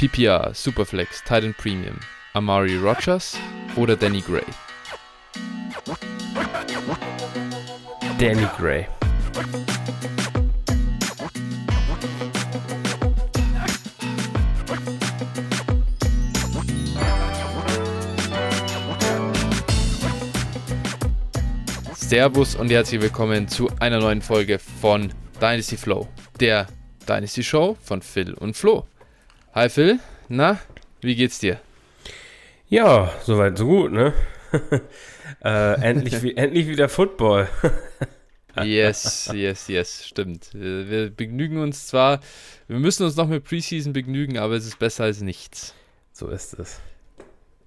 PPR, Superflex, Titan Premium, Amari Rogers oder Danny Gray? Danny Gray. Servus und herzlich willkommen zu einer neuen Folge von Dynasty Flow, der Dynasty Show von Phil und Flo. Hi Phil, na, wie geht's dir? Ja, soweit so gut, ne? äh, endlich, endlich wieder Football. yes, yes, yes, stimmt. Wir begnügen uns zwar, wir müssen uns noch mit Preseason begnügen, aber es ist besser als nichts. So ist es.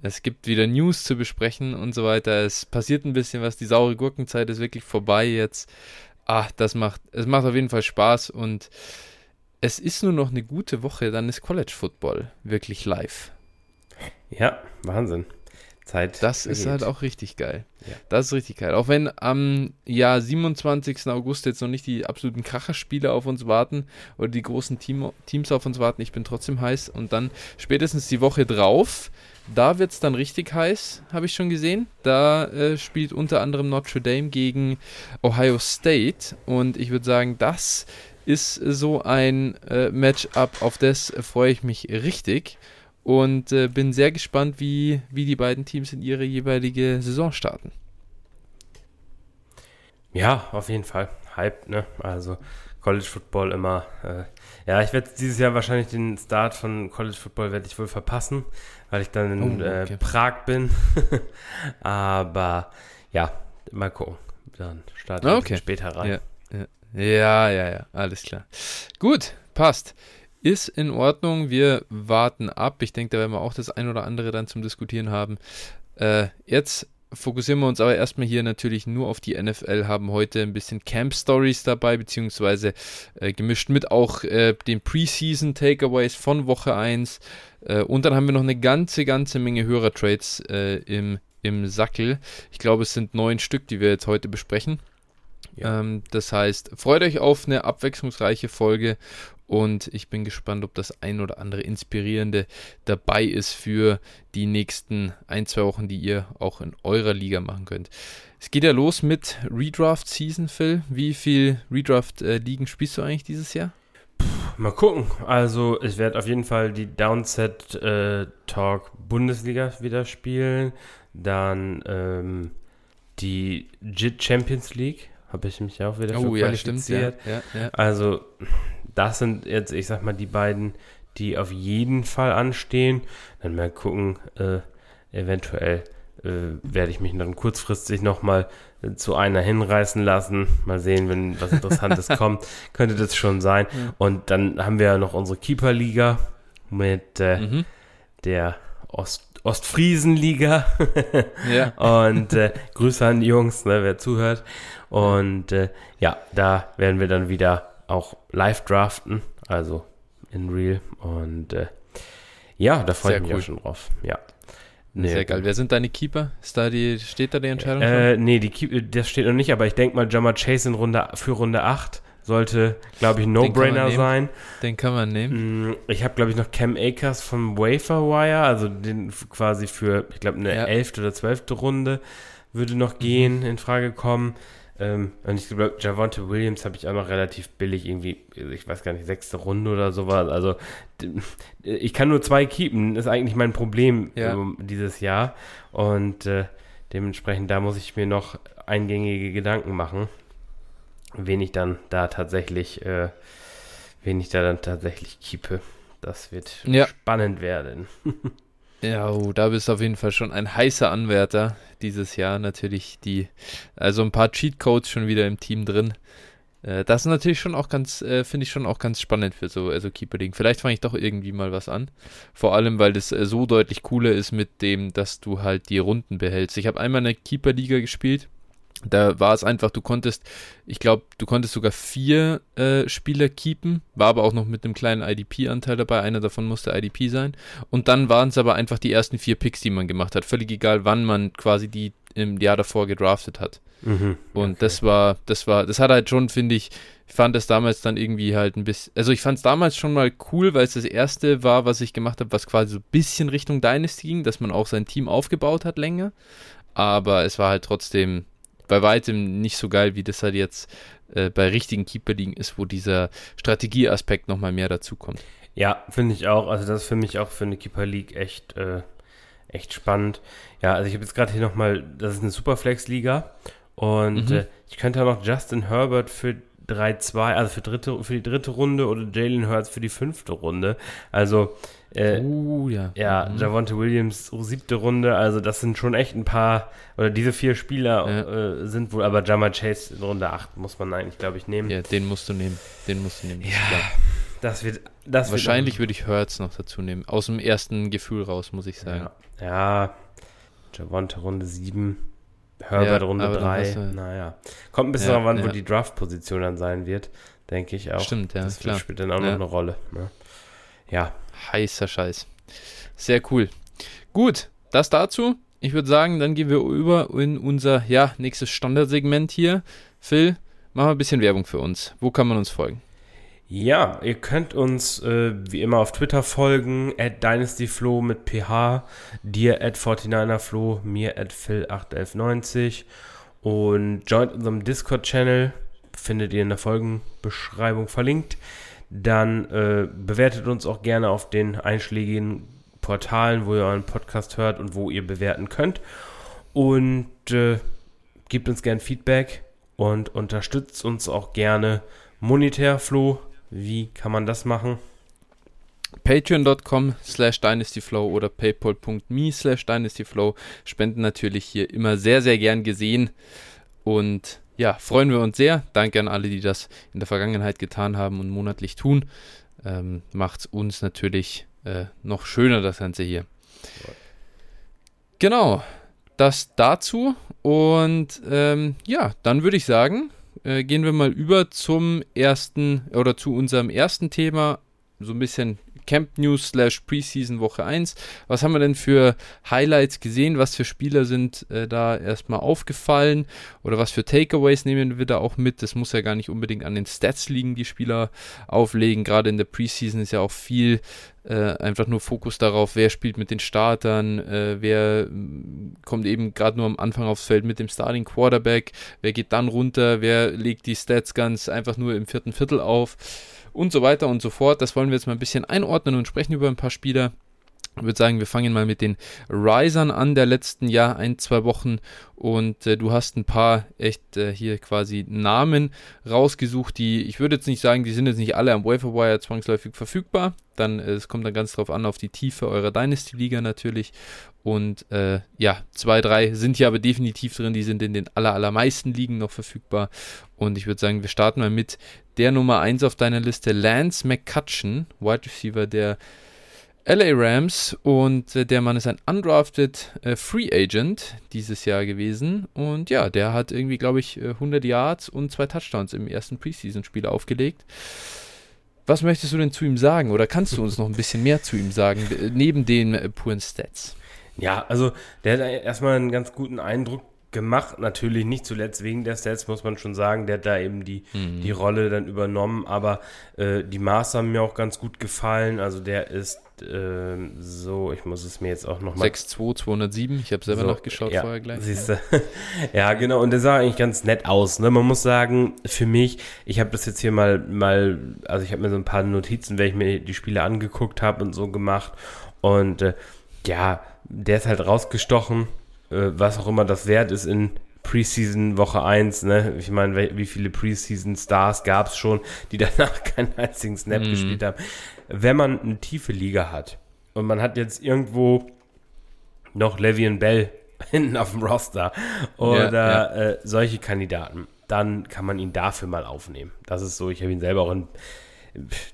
Es gibt wieder News zu besprechen und so weiter. Es passiert ein bisschen was. Die saure Gurkenzeit ist wirklich vorbei jetzt. Ach, das macht, es macht auf jeden Fall Spaß und es ist nur noch eine gute Woche, dann ist College Football wirklich live. Ja, Wahnsinn. Zeit. Das vergeht. ist halt auch richtig geil. Ja. Das ist richtig geil. Auch wenn am ja, 27. August jetzt noch nicht die absoluten Kracherspiele auf uns warten oder die großen Team, Teams auf uns warten, ich bin trotzdem heiß. Und dann spätestens die Woche drauf da wird es dann richtig heiß, habe ich schon gesehen. Da äh, spielt unter anderem Notre Dame gegen Ohio State. Und ich würde sagen, das ist so ein äh, Matchup, auf das freue ich mich richtig. Und äh, bin sehr gespannt, wie, wie die beiden Teams in ihre jeweilige Saison starten. Ja, auf jeden Fall. Hype, ne? Also College Football immer. Äh, ja, ich werde dieses Jahr wahrscheinlich den Start von College Football werde ich wohl verpassen, weil ich dann in oh, äh, okay. äh, Prag bin. Aber ja, mal gucken. Dann starte ich okay. später rein. Ja, ja, ja, ja, alles klar. Gut, passt. Ist in Ordnung. Wir warten ab. Ich denke, da werden wir auch das ein oder andere dann zum Diskutieren haben. Äh, jetzt fokussieren wir uns aber erstmal hier natürlich nur auf die NFL, haben heute ein bisschen Camp Stories dabei, beziehungsweise äh, gemischt mit auch äh, den Preseason Takeaways von Woche 1. Äh, und dann haben wir noch eine ganze, ganze Menge Hörertrades äh, im, im Sackel. Ich glaube, es sind neun Stück, die wir jetzt heute besprechen. Ja. Ähm, das heißt, freut euch auf eine abwechslungsreiche Folge und ich bin gespannt, ob das ein oder andere Inspirierende dabei ist für die nächsten ein, zwei Wochen, die ihr auch in eurer Liga machen könnt. Es geht ja los mit Redraft Season, Phil. Wie viel Redraft-Ligen spielst du eigentlich dieses Jahr? Mal gucken. Also, ich werde auf jeden Fall die Downset äh, Talk Bundesliga wieder spielen. Dann ähm, die JIT Champions League habe ich mich auch wieder oh, für qualifiziert. Ja, stimmt, ja, ja, also, das sind jetzt, ich sag mal, die beiden, die auf jeden Fall anstehen. Dann mal gucken, äh, eventuell äh, werde ich mich dann kurzfristig nochmal äh, zu einer hinreißen lassen. Mal sehen, wenn was Interessantes kommt. Könnte das schon sein. Und dann haben wir ja noch unsere Keeper-Liga mit äh, mhm. der Ost Ostfriesenliga. ja. Und äh, Grüße an die Jungs, ne, wer zuhört. Und äh, ja, da werden wir dann wieder auch live draften, also in real. Und äh, ja, da freue ich mich cool. auch schon drauf. Ja. Nee, Sehr geil. Wer sind deine Keeper? Ist da die, steht da die Entscheidung äh, schon? Nee, die das steht noch nicht, aber ich denke mal, Jammer Chase in Runde, für Runde 8 sollte, glaube ich, No-Brainer sein. Den kann man nehmen. Mm, ich habe, glaube ich, noch Cam Akers vom Waferwire, also den quasi für, ich glaube, eine ja. elfte oder zwölfte Runde würde noch gehen, mhm. in Frage kommen. Ähm, und ich glaube, Javonte Williams habe ich auch noch relativ billig, irgendwie, ich weiß gar nicht, sechste Runde oder sowas. Also, ich kann nur zwei keepen, ist eigentlich mein Problem ja. ähm, dieses Jahr. Und äh, dementsprechend, da muss ich mir noch eingängige Gedanken machen, wen ich dann da tatsächlich, äh, wen ich da dann tatsächlich keepe. Das wird ja. spannend werden. Ja, oh, da bist du auf jeden Fall schon ein heißer Anwärter dieses Jahr. Natürlich die, also ein paar Cheatcodes schon wieder im Team drin. Äh, das ist natürlich schon auch ganz, äh, finde ich schon auch ganz spannend für so also Keeper-Ding. Vielleicht fange ich doch irgendwie mal was an. Vor allem, weil das äh, so deutlich cooler ist mit dem, dass du halt die Runden behältst. Ich habe einmal eine Keeper-Liga gespielt da war es einfach, du konntest, ich glaube, du konntest sogar vier äh, Spieler keepen, war aber auch noch mit einem kleinen IDP-Anteil dabei, einer davon musste IDP sein. Und dann waren es aber einfach die ersten vier Picks, die man gemacht hat. Völlig egal, wann man quasi die im Jahr davor gedraftet hat. Mhm, und okay. das war, das war, das hat halt schon, finde ich, ich fand das damals dann irgendwie halt ein bisschen, also ich fand es damals schon mal cool, weil es das erste war, was ich gemacht habe, was quasi so ein bisschen Richtung Dynasty ging, dass man auch sein Team aufgebaut hat länger. Aber es war halt trotzdem bei weitem nicht so geil, wie das halt jetzt äh, bei richtigen Keeper-Ligen ist, wo dieser Strategieaspekt nochmal mehr dazukommt. Ja, finde ich auch. Also das ist für mich auch für eine Keeper League echt, äh, echt spannend. Ja, also ich habe jetzt gerade hier nochmal, das ist eine Superflex-Liga und mhm. äh, ich könnte auch noch Justin Herbert für 3-2, also für, dritte, für die dritte Runde oder Jalen Hurts für die fünfte Runde. Also äh, uh, ja. Ja, mhm. Javonte Williams, siebte Runde, also das sind schon echt ein paar, oder diese vier Spieler ja. äh, sind wohl, aber Jama Chase in Runde 8 muss man eigentlich, glaube ich, nehmen. Ja, den musst du nehmen. Den musst du nehmen. Ja, das wird. Das Wahrscheinlich würde ich Hurts noch dazu nehmen. Aus dem ersten Gefühl raus, muss ich sagen. Ja, ja. Javonte Runde 7. Herbert ja, Runde 3. Naja. Kommt ein bisschen ja, darauf an, wo die Draft-Position dann sein wird, denke ich auch. Stimmt, ja. Das klar. spielt dann auch noch eine Rolle. Ne? Ja. Heißer Scheiß. Sehr cool. Gut, das dazu. Ich würde sagen, dann gehen wir über in unser ja, nächstes Standardsegment hier. Phil, mach mal ein bisschen Werbung für uns. Wo kann man uns folgen? Ja, ihr könnt uns äh, wie immer auf Twitter folgen, at dynastyflo mit ph, dir at 49erflo, mir at phil81190 und joint unserem Discord-Channel, findet ihr in der Folgenbeschreibung verlinkt. Dann äh, bewertet uns auch gerne auf den einschlägigen Portalen, wo ihr euren Podcast hört und wo ihr bewerten könnt. Und äh, gebt uns gerne Feedback und unterstützt uns auch gerne monetär, Flo. Wie kann man das machen? Patreon.com slash dynastyflow oder paypal.me slash dynastyflow spenden natürlich hier immer sehr, sehr gern gesehen. Und ja, freuen wir uns sehr. Danke an alle, die das in der Vergangenheit getan haben und monatlich tun. Ähm, Macht es uns natürlich äh, noch schöner, das Ganze hier. Genau, das dazu. Und ähm, ja, dann würde ich sagen, äh, gehen wir mal über zum ersten oder zu unserem ersten Thema. So ein bisschen Camp News slash Preseason Woche 1. Was haben wir denn für Highlights gesehen? Was für Spieler sind äh, da erstmal aufgefallen? Oder was für Takeaways nehmen wir da auch mit? Das muss ja gar nicht unbedingt an den Stats liegen, die Spieler auflegen. Gerade in der Preseason ist ja auch viel äh, einfach nur Fokus darauf, wer spielt mit den Startern, äh, wer mm, kommt eben gerade nur am Anfang aufs Feld mit dem Starting Quarterback, wer geht dann runter, wer legt die Stats ganz einfach nur im vierten Viertel auf und so weiter und so fort. Das wollen wir jetzt mal ein bisschen einordnen und sprechen über ein paar Spieler. Ich würde sagen, wir fangen mal mit den Risern an der letzten Jahr, ein, zwei Wochen. Und äh, du hast ein paar echt äh, hier quasi Namen rausgesucht, die, ich würde jetzt nicht sagen, die sind jetzt nicht alle am Waferwire zwangsläufig verfügbar. Dann, äh, es kommt dann ganz drauf an, auf die Tiefe eurer Dynasty-Liga natürlich. Und äh, ja, zwei, drei sind hier aber definitiv drin, die sind in den aller, allermeisten Ligen noch verfügbar. Und ich würde sagen, wir starten mal mit der Nummer 1 auf deiner Liste, Lance McCutcheon, Wide Receiver der LA Rams und äh, der Mann ist ein undrafted äh, Free Agent dieses Jahr gewesen und ja, der hat irgendwie, glaube ich, 100 äh, Yards und zwei Touchdowns im ersten Preseason-Spiel aufgelegt. Was möchtest du denn zu ihm sagen oder kannst du uns noch ein bisschen mehr zu ihm sagen, neben den äh, puren Stats? Ja, also der hat erstmal einen ganz guten Eindruck gemacht. Natürlich nicht zuletzt wegen der Stats, muss man schon sagen. Der hat da eben die, mhm. die Rolle dann übernommen. Aber äh, die Maße haben mir auch ganz gut gefallen. Also der ist äh, so, ich muss es mir jetzt auch nochmal. 6'2, 207. Ich habe selber so, nachgeschaut ja, vorher gleich. Siehst du. ja, genau. Und der sah eigentlich ganz nett aus. Ne? Man muss sagen, für mich, ich habe das jetzt hier mal, mal also ich habe mir so ein paar Notizen, wenn ich mir die Spiele angeguckt habe und so gemacht. Und äh, ja, der ist halt rausgestochen äh, was auch immer das wert ist in Preseason Woche 1, ne? Ich meine, wie viele Preseason Stars gab es schon, die danach keinen einzigen Snap mm. gespielt haben. Wenn man eine tiefe Liga hat und man hat jetzt irgendwo noch Le'Veon Bell hinten auf dem Roster oder ja, ja. Äh, solche Kandidaten, dann kann man ihn dafür mal aufnehmen. Das ist so, ich habe ihn selber auch in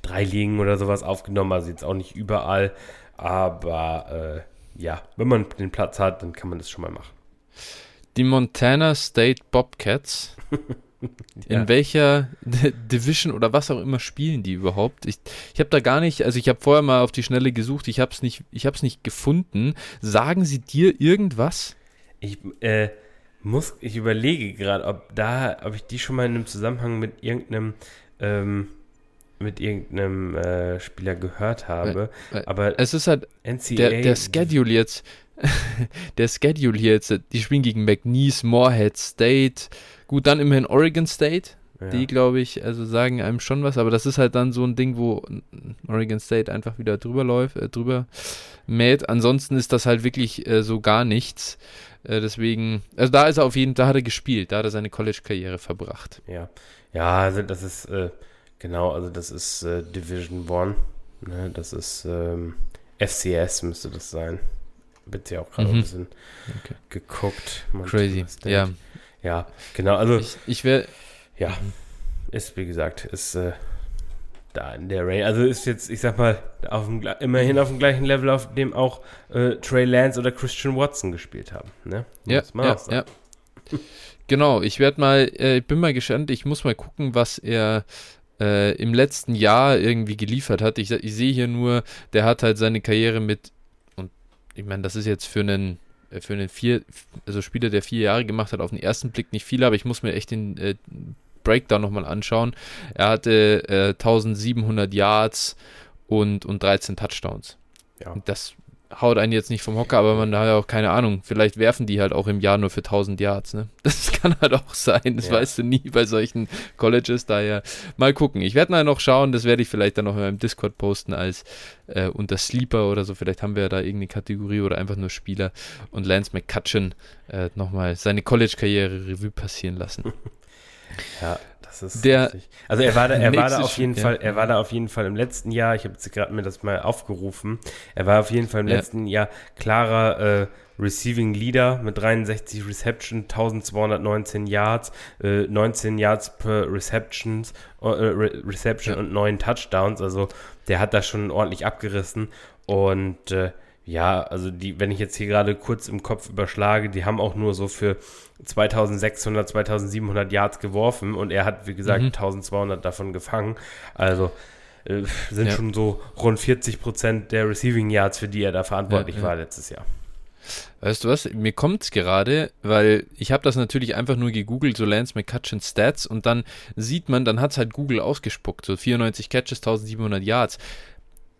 drei Ligen oder sowas aufgenommen, also jetzt auch nicht überall, aber äh, ja, wenn man den Platz hat, dann kann man das schon mal machen. Die Montana State Bobcats. ja. In welcher Division oder was auch immer spielen die überhaupt? Ich, ich habe da gar nicht, also ich habe vorher mal auf die Schnelle gesucht, ich habe es nicht, nicht gefunden. Sagen sie dir irgendwas? Ich, äh, muss, ich überlege gerade, ob da, ob ich die schon mal in einem Zusammenhang mit irgendeinem, ähm, mit irgendeinem äh, Spieler gehört habe. Weil- weil aber Es ist halt NCAA. der, der Schedule jetzt, der Schedule hier jetzt, die spielen gegen McNeese, Moorhead State, gut, dann immerhin Oregon State, ja. die glaube ich, also sagen einem schon was, aber das ist halt dann so ein Ding, wo Oregon State einfach wieder drüber läuft, äh, drüber mäht. Ansonsten ist das halt wirklich äh, so gar nichts. Äh, deswegen, also da ist er auf jeden da hat er gespielt, da hat er seine College-Karriere verbracht. Ja, ja, also das ist äh, genau, also das ist äh, Division One, ne? Das ist ähm, FCS müsste das sein. Bitte ja auch gerade Mhm. ein bisschen Okay. geguckt. Crazy. Montana State. Ja, Ja, genau, also ich, ich wäre, ja, ist wie gesagt, ist äh, da in der Range. Also ist jetzt, ich sag mal, auf dem, immerhin auf dem gleichen Level, auf dem auch äh, Trey Lance oder Christian Watson gespielt haben. Ne? Ja, ja, ja. Genau, ich werde mal, äh, ich bin mal gespannt, ich muss mal gucken, was er äh, im letzten Jahr irgendwie geliefert hat. Ich, ich sehe hier nur, der hat halt seine Karriere mit, ich meine, das ist jetzt für einen, äh, für einen vier, also Spieler, der vier Jahre gemacht hat, auf den ersten Blick nicht viel, aber ich muss mir echt den äh, Breakdown nochmal anschauen. Er hatte äh, 1700 Yards und, und 13 Touchdowns. Ja. Und das haut einen jetzt nicht vom Hocker, aber man hat ja auch keine Ahnung. Vielleicht werfen die halt auch im Jahr nur für 1000 Yards. Ne? Das kann halt auch sein. Das Ja. weißt du nie bei solchen Colleges. Daher mal gucken. Ich werde mal noch schauen. Das werde ich vielleicht dann noch in meinem Discord posten als äh, unter Sleeper oder so. Vielleicht haben wir ja da irgendeine Kategorie oder einfach nur Spieler. Und Lance McCutcheon äh, nochmal seine College-Karriere Revue passieren lassen. Ja, das ist Der richtig. Also er war da, er war da auf jeden ja. Fall, er war da auf jeden Fall im letzten Jahr, ich habe jetzt gerade mir das mal aufgerufen, er war auf jeden Fall im Ja. letzten Jahr klarer äh, Receiving Leader mit 63 Reception, 1219 Yards, äh, 19 Yards per Receptions, äh, Re Reception Ja. und 9 Touchdowns. Also der hat da schon ordentlich abgerissen. Und äh, ja, also die, wenn ich jetzt hier gerade kurz im Kopf überschlage, die haben auch nur so für 2600, 2700 Yards geworfen und er hat, wie gesagt, Mhm. 1200 davon gefangen. Also äh, sind Ja. schon so rund 40 Prozent der Receiving Yards, für die er da verantwortlich Ja, ja. war letztes Jahr. Weißt du was? Mir kommt es gerade, weil ich habe das natürlich einfach nur gegoogelt, so Lance McCutcheon Stats und dann sieht man, dann hat es halt Google ausgespuckt, so 94 Catches, 1700 Yards.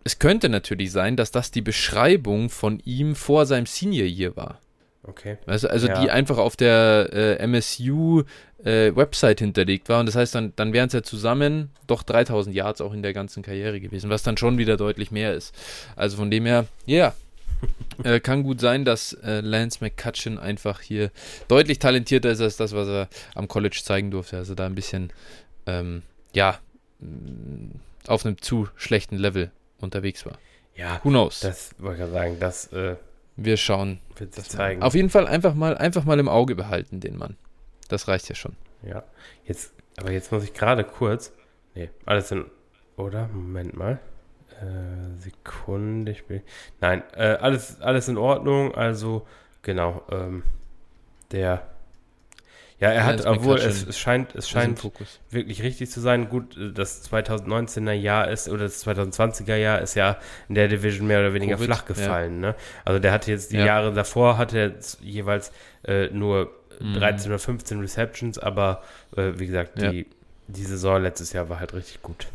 Es könnte natürlich sein, dass das die Beschreibung von ihm vor seinem Senior Year war. Okay. Du, also Ja. die einfach auf der äh, MSU äh, Website hinterlegt war und das heißt, dann, dann wären es ja zusammen doch 3000 Yards auch in der ganzen Karriere gewesen, was dann schon wieder deutlich mehr ist. Also von dem her, ja, äh, kann gut sein, dass äh, Lance McCutcheon einfach hier deutlich talentierter ist als das, was er am College zeigen durfte. Also da ein bisschen, ähm, ja, mh, auf einem zu schlechten Level unterwegs war. Ja, Who knows? das wollte ich sagen, das äh, Wir schauen. wird sich zeigen. Auf jeden Fall einfach mal, einfach mal im Auge behalten, den Mann. Das reicht ja schon. Ja, jetzt, aber jetzt muss ich gerade kurz. Nee, alles in. Oder? Moment mal. Äh, Sekunde, ich will. Nein, äh, alles, alles in Ordnung. Also, genau. Ähm, der. Ja, er hat, obwohl es, es scheint, es scheint wirklich richtig zu sein. Gut, das 2019er Jahr ist, oder das 2020er Jahr ist ja in der Division mehr oder weniger Covid, flach gefallen. Ne? Also der hatte jetzt die Ja. Jahre davor, hatte er jetzt jeweils äh, nur Mhm. 13 oder 15 Receptions, aber äh, wie gesagt, Ja. die, die Saison letztes Jahr war halt richtig gut.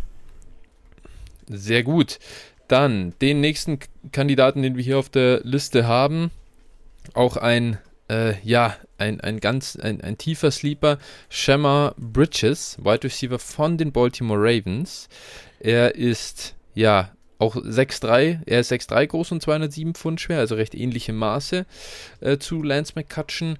Sehr gut. Dann den nächsten Kandidaten, den wir hier auf der Liste haben. Auch ein, äh, ja, ein, ein ganz, ein, ein tiefer Sleeper. Shemar Bridges, Wide Receiver von den Baltimore Ravens. Er ist, ja, auch 6'3, er ist 6'3 groß und 207 Pfund schwer, also recht ähnliche Maße äh, zu Lance McCutcheon.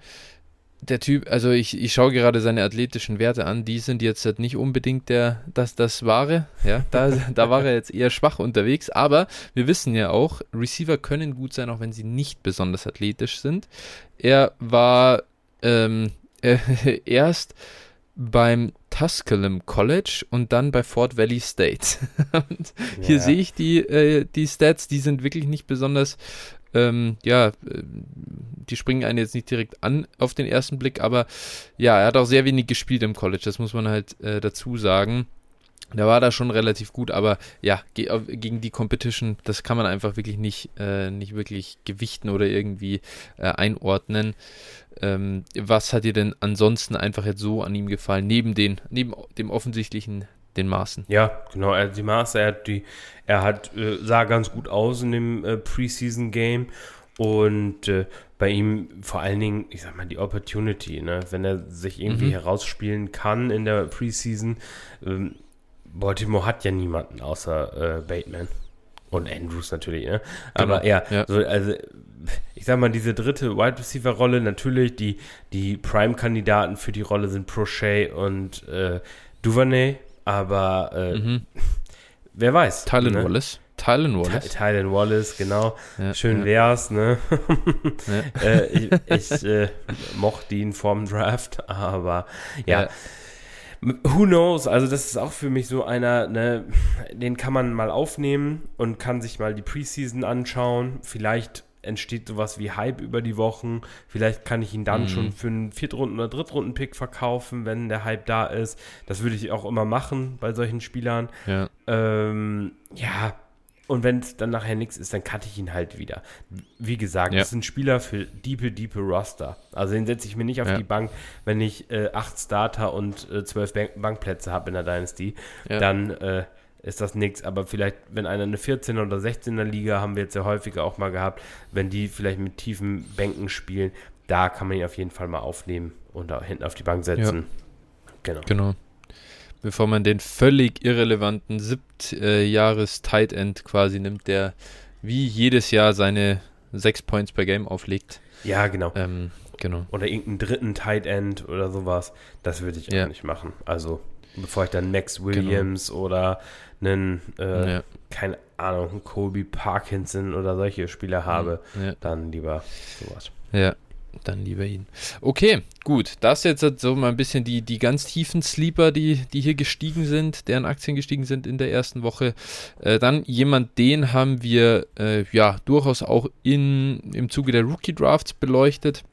Der Typ, also ich, ich schaue gerade seine athletischen Werte an, die sind jetzt halt nicht unbedingt der, das, das Wahre. Ja, da, da war er jetzt eher schwach unterwegs, aber wir wissen ja auch, Receiver können gut sein, auch wenn sie nicht besonders athletisch sind. Er war ähm, äh, erst beim Tusculum College und dann bei Fort Valley State. hier Ja. sehe ich die, äh, die Stats, die sind wirklich nicht besonders, ähm, ja, äh, die springen einen jetzt nicht direkt an auf den ersten Blick, aber ja, er hat auch sehr wenig gespielt im College, das muss man halt äh, dazu sagen. Der war da schon relativ gut, aber ja, gegen die Competition, das kann man einfach wirklich nicht, äh, nicht wirklich gewichten oder irgendwie äh, einordnen. Ähm, was hat dir denn ansonsten einfach jetzt so an ihm gefallen, neben, den, neben dem offensichtlichen, den Maßen? Ja, genau, er, die Maße, er hat, die, er hat, äh, sah ganz gut aus in dem äh, Preseason-Game und äh, bei ihm vor allen Dingen, ich sag mal, die Opportunity, ne? wenn er sich irgendwie mhm. herausspielen kann in der Preseason. Ähm, Baltimore hat ja niemanden außer Bateman. Und Andrews natürlich, ne? Aber genau. ja, So, also ich sag mal, diese dritte Wide Receiver Rolle, natürlich, die, die Prime-Kandidaten für die Rolle sind Prochet und Duvernay, aber äh, mhm. wer weiß. Tylen ne? Wallace. Tylen Wallace. Tylen Wallace, genau. Ja, Schön ja. wär's, ne? Ja. äh, ich, ich äh, mochte ihn vorm Draft, aber ja. Who knows? Also, das ist auch für mich so einer, ne, den kann man mal aufnehmen und kann sich mal die Preseason anschauen. Vielleicht entsteht sowas wie Hype über die Wochen. Vielleicht kann ich ihn dann mhm. schon für einen Viertrunden- oder Drittrunden-Pick verkaufen, wenn der Hype da ist. Das würde ich auch immer machen bei solchen Spielern. Ja, ähm, ja und wenn es dann nachher nichts ist, dann cutte ich ihn halt wieder. Wie gesagt, ja. das ist ein Spieler für diepe, diepe Roster. Also den setze ich mir nicht auf ja. die Bank, wenn ich äh, acht Starter und äh, zwölf Bank Bankplätze habe in der Dynasty. Dann äh, ist das nichts. Aber vielleicht, wenn einer eine 14er oder 16er Liga, haben wir jetzt ja häufiger auch mal gehabt, wenn die vielleicht mit tiefen Bänken spielen, da kann man ihn auf jeden Fall mal aufnehmen und da hinten auf die Bank setzen. Genau. Genau bevor man den völlig irrelevanten Siebtjahres-Tight End quasi nimmt, der wie jedes Jahr seine sechs Points per Game auflegt. Ja, genau. Ähm, genau. Oder irgendeinen dritten Tight End oder sowas. Das würde ich ja. auch nicht machen. Also, bevor ich dann Max. Williams genau. oder einen, äh, ja. keine Ahnung, Kobe Parkinson oder solche Spieler habe, ja. dann lieber sowas. Ja, dann lieber ihn. Okay, gut. Das jetzt so mal ein bisschen die, die ganz tiefen Sleeper, die, die hier gestiegen sind, deren Aktien gestiegen sind in der ersten Woche. Äh, dann jemand, den haben wir äh, ja durchaus auch in, im Zuge der Rookie Drafts beleuchtet.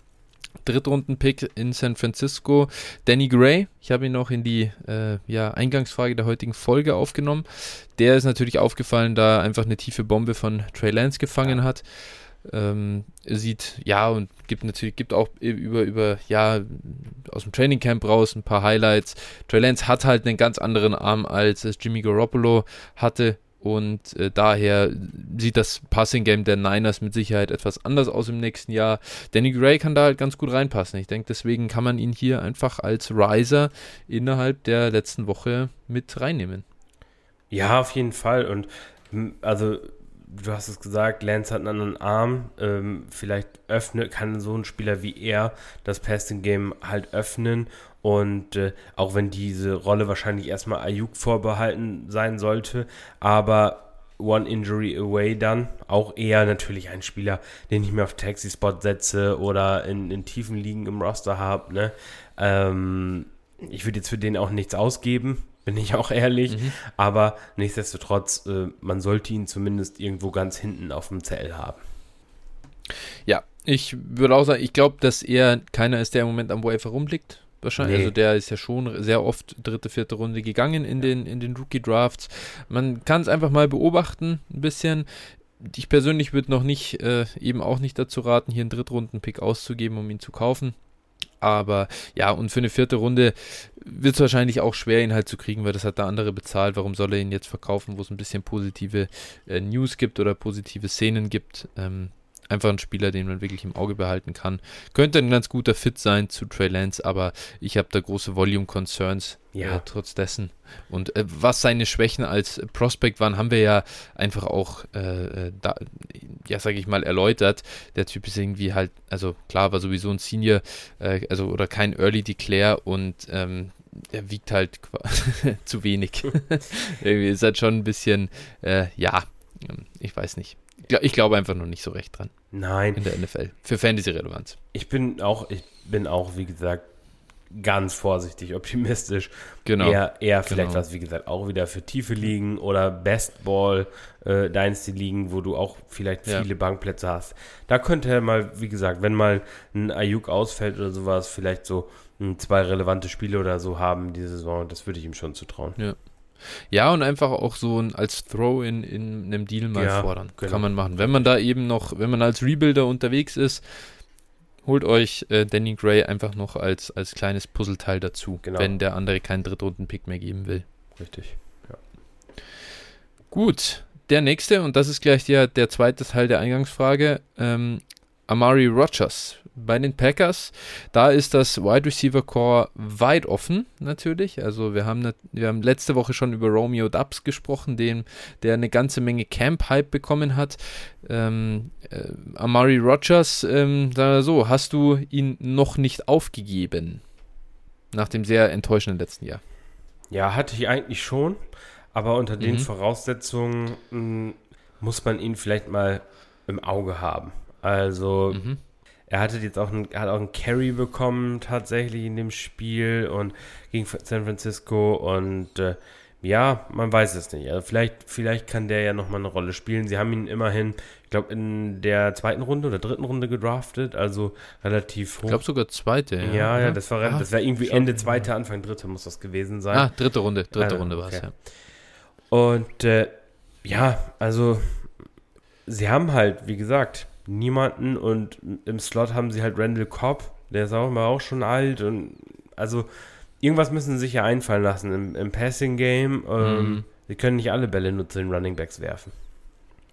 Drittrunden-Pick in San Francisco, Danny Gray. Ich habe ihn noch in die äh, ja, Eingangsfrage der heutigen Folge aufgenommen. Der ist natürlich aufgefallen, da einfach eine tiefe Bombe von Trey Lance gefangen hat. Ähm, sieht, ja, und gibt natürlich, gibt auch über, über, ja, aus dem Training Camp raus ein paar Highlights. Trey Lance hat halt einen ganz anderen Arm, als es Jimmy Garoppolo hatte. Und äh, daher sieht das Passing Game der Niners mit Sicherheit etwas anders aus im nächsten Jahr. Danny Gray kann da halt ganz gut reinpassen. Ich denke, deswegen kann man ihn hier einfach als Riser innerhalb der letzten Woche mit reinnehmen. Ja, auf jeden Fall. Und also du hast es gesagt, Lance hat einen anderen Arm. Ähm, vielleicht öffnet, kann so ein Spieler wie er das Passing-Game halt öffnen. Und äh, auch wenn diese Rolle wahrscheinlich erstmal Ayuk vorbehalten sein sollte, aber One Injury Away dann auch eher natürlich ein Spieler, den ich mir auf Taxi-Spot setze oder in, in tiefen Ligen im Roster habe. Ne? Ähm, ich würde jetzt für den auch nichts ausgeben, bin ich auch ehrlich. Mhm. Aber nichtsdestotrotz, äh, man sollte ihn zumindest irgendwo ganz hinten auf dem Zell haben. Ja, ich würde auch sagen, ich glaube, dass er keiner ist, der im Moment am Waiver rumliegt. Wahrscheinlich. Nee. Also der ist ja schon sehr oft dritte, vierte Runde gegangen in den, in den Rookie-Drafts. Man kann es einfach mal beobachten, ein bisschen. Ich persönlich würde noch nicht, äh, eben auch nicht dazu raten, hier einen Drittrunden-Pick auszugeben, um ihn zu kaufen. Aber ja, und für eine vierte Runde wird es wahrscheinlich auch schwer, ihn halt zu kriegen, weil das hat der andere bezahlt. Warum soll er ihn jetzt verkaufen, wo es ein bisschen positive äh, News gibt oder positive Szenen gibt? Ähm, einfach ein Spieler, den man wirklich im Auge behalten kann. Könnte ein ganz guter Fit sein zu Trey Lance, aber ich habe da große Volume-Concerns ja. äh, trotz dessen. Und äh, was seine Schwächen als Prospect waren, haben wir ja einfach auch, äh, äh da, ja, sage ich mal, erläutert. Der Typ ist irgendwie halt, also klar, war sowieso ein Senior, äh, also oder kein Early Declare und ähm, er wiegt halt zu wenig. irgendwie ist halt schon ein bisschen, äh, ja, ähm, ich weiß nicht. Ich glaube einfach noch nicht so recht dran. Nein. In der NFL. Für Fantasy-Relevanz. Ich bin auch, ich bin auch, wie gesagt, ganz vorsichtig optimistisch. Genau. Eher, eher vielleicht genau. was, wie gesagt, auch wieder für tiefe Ligen oder Best Ball äh, Dynasty Ligen, wo du auch vielleicht viele ja. Bankplätze hast. Da könnte er mal, wie gesagt, wenn mal ein Ayuk ausfällt oder sowas, vielleicht so ein, hm, zwei relevante Spiele oder so haben diese Saison. Das würde ich ihm schon zutrauen. Ja. Ja, und einfach auch so ein, als Throw in, in einem Deal mal ja, fordern. Genau. Kann man machen. Wenn man da eben noch, wenn man als Rebuilder unterwegs ist, holt euch äh, Danny Gray einfach noch als, als kleines Puzzleteil dazu, genau. wenn der andere keinen Drittrunden-Pick mehr geben will. Richtig, ja. Gut, der nächste, und das ist gleich der, der zweite Teil der Eingangsfrage, ähm, Amari Rogers bei den Packers. Da ist das Wide Receiver Core weit offen, natürlich. Also wir haben, wir haben letzte Woche schon über Romeo Dubs gesprochen, den, der eine ganze Menge Camp-Hype bekommen hat. Ähm, äh, Amari Rogers, ähm, so, hast du ihn noch nicht aufgegeben? Nach dem sehr enttäuschenden letzten Jahr. Ja, hatte ich eigentlich schon. Aber unter den mhm. Voraussetzungen mh, hm, muss man ihn vielleicht mal im Auge haben. Also mhm. Er hatte jetzt auch einen, hat auch einen Carry bekommen tatsächlich in dem Spiel und gegen San Francisco und äh, ja, man weiß es nicht. Also vielleicht, vielleicht kann der ja nochmal eine Rolle spielen. Sie haben ihn immerhin, ich glaube, in der zweiten Runde oder dritten Runde gedraftet, also relativ hoch. Ich glaube sogar zweite. Ja, ja, ja das war, ah, das war irgendwie Ende zweite, Anfang dritte muss das gewesen sein. Ah, dritte Runde, dritte also, Runde war es, okay. ja. Und äh, ja, also sie haben halt, wie gesagt, niemanden und im Slot haben sie halt Randall Cobb, der ist auch immer auch schon alt und also irgendwas müssen sie sich ja einfallen lassen im, im Passing Game. Ähm, mhm. Sie können nicht alle Bälle nur zu den Running Backs werfen.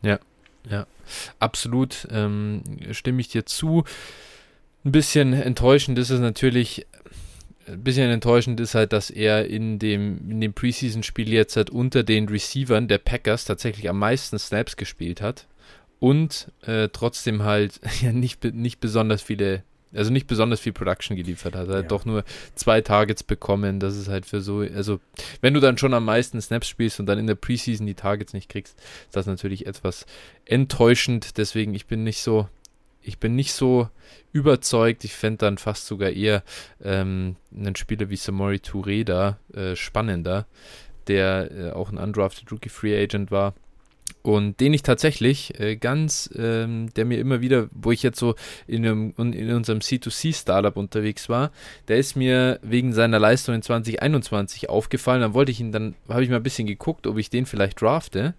Ja, ja, absolut ähm, stimme ich dir zu. Ein bisschen enttäuschend ist es natürlich, ein bisschen enttäuschend ist halt, dass er in dem, in dem Preseason-Spiel jetzt halt unter den Receivern der Packers tatsächlich am meisten Snaps gespielt hat und äh, trotzdem halt ja, nicht, nicht besonders viele, also nicht besonders viel Production geliefert hat. Er hat ja. doch nur zwei Targets bekommen. Das ist halt für so, also wenn du dann schon am meisten Snaps spielst und dann in der Preseason die Targets nicht kriegst, ist das natürlich etwas enttäuschend. Deswegen, ich bin nicht so, ich bin nicht so überzeugt. Ich fände dann fast sogar eher ähm, einen Spieler wie Samori Touré da äh, spannender, der äh, auch ein undrafted Rookie Free Agent war und den ich tatsächlich äh, ganz, ähm, der mir immer wieder, wo ich jetzt so in, einem, in unserem C2C-Startup unterwegs war, der ist mir wegen seiner Leistung in 2021 aufgefallen. Dann wollte ich ihn, dann habe ich mal ein bisschen geguckt, ob ich den vielleicht drafte.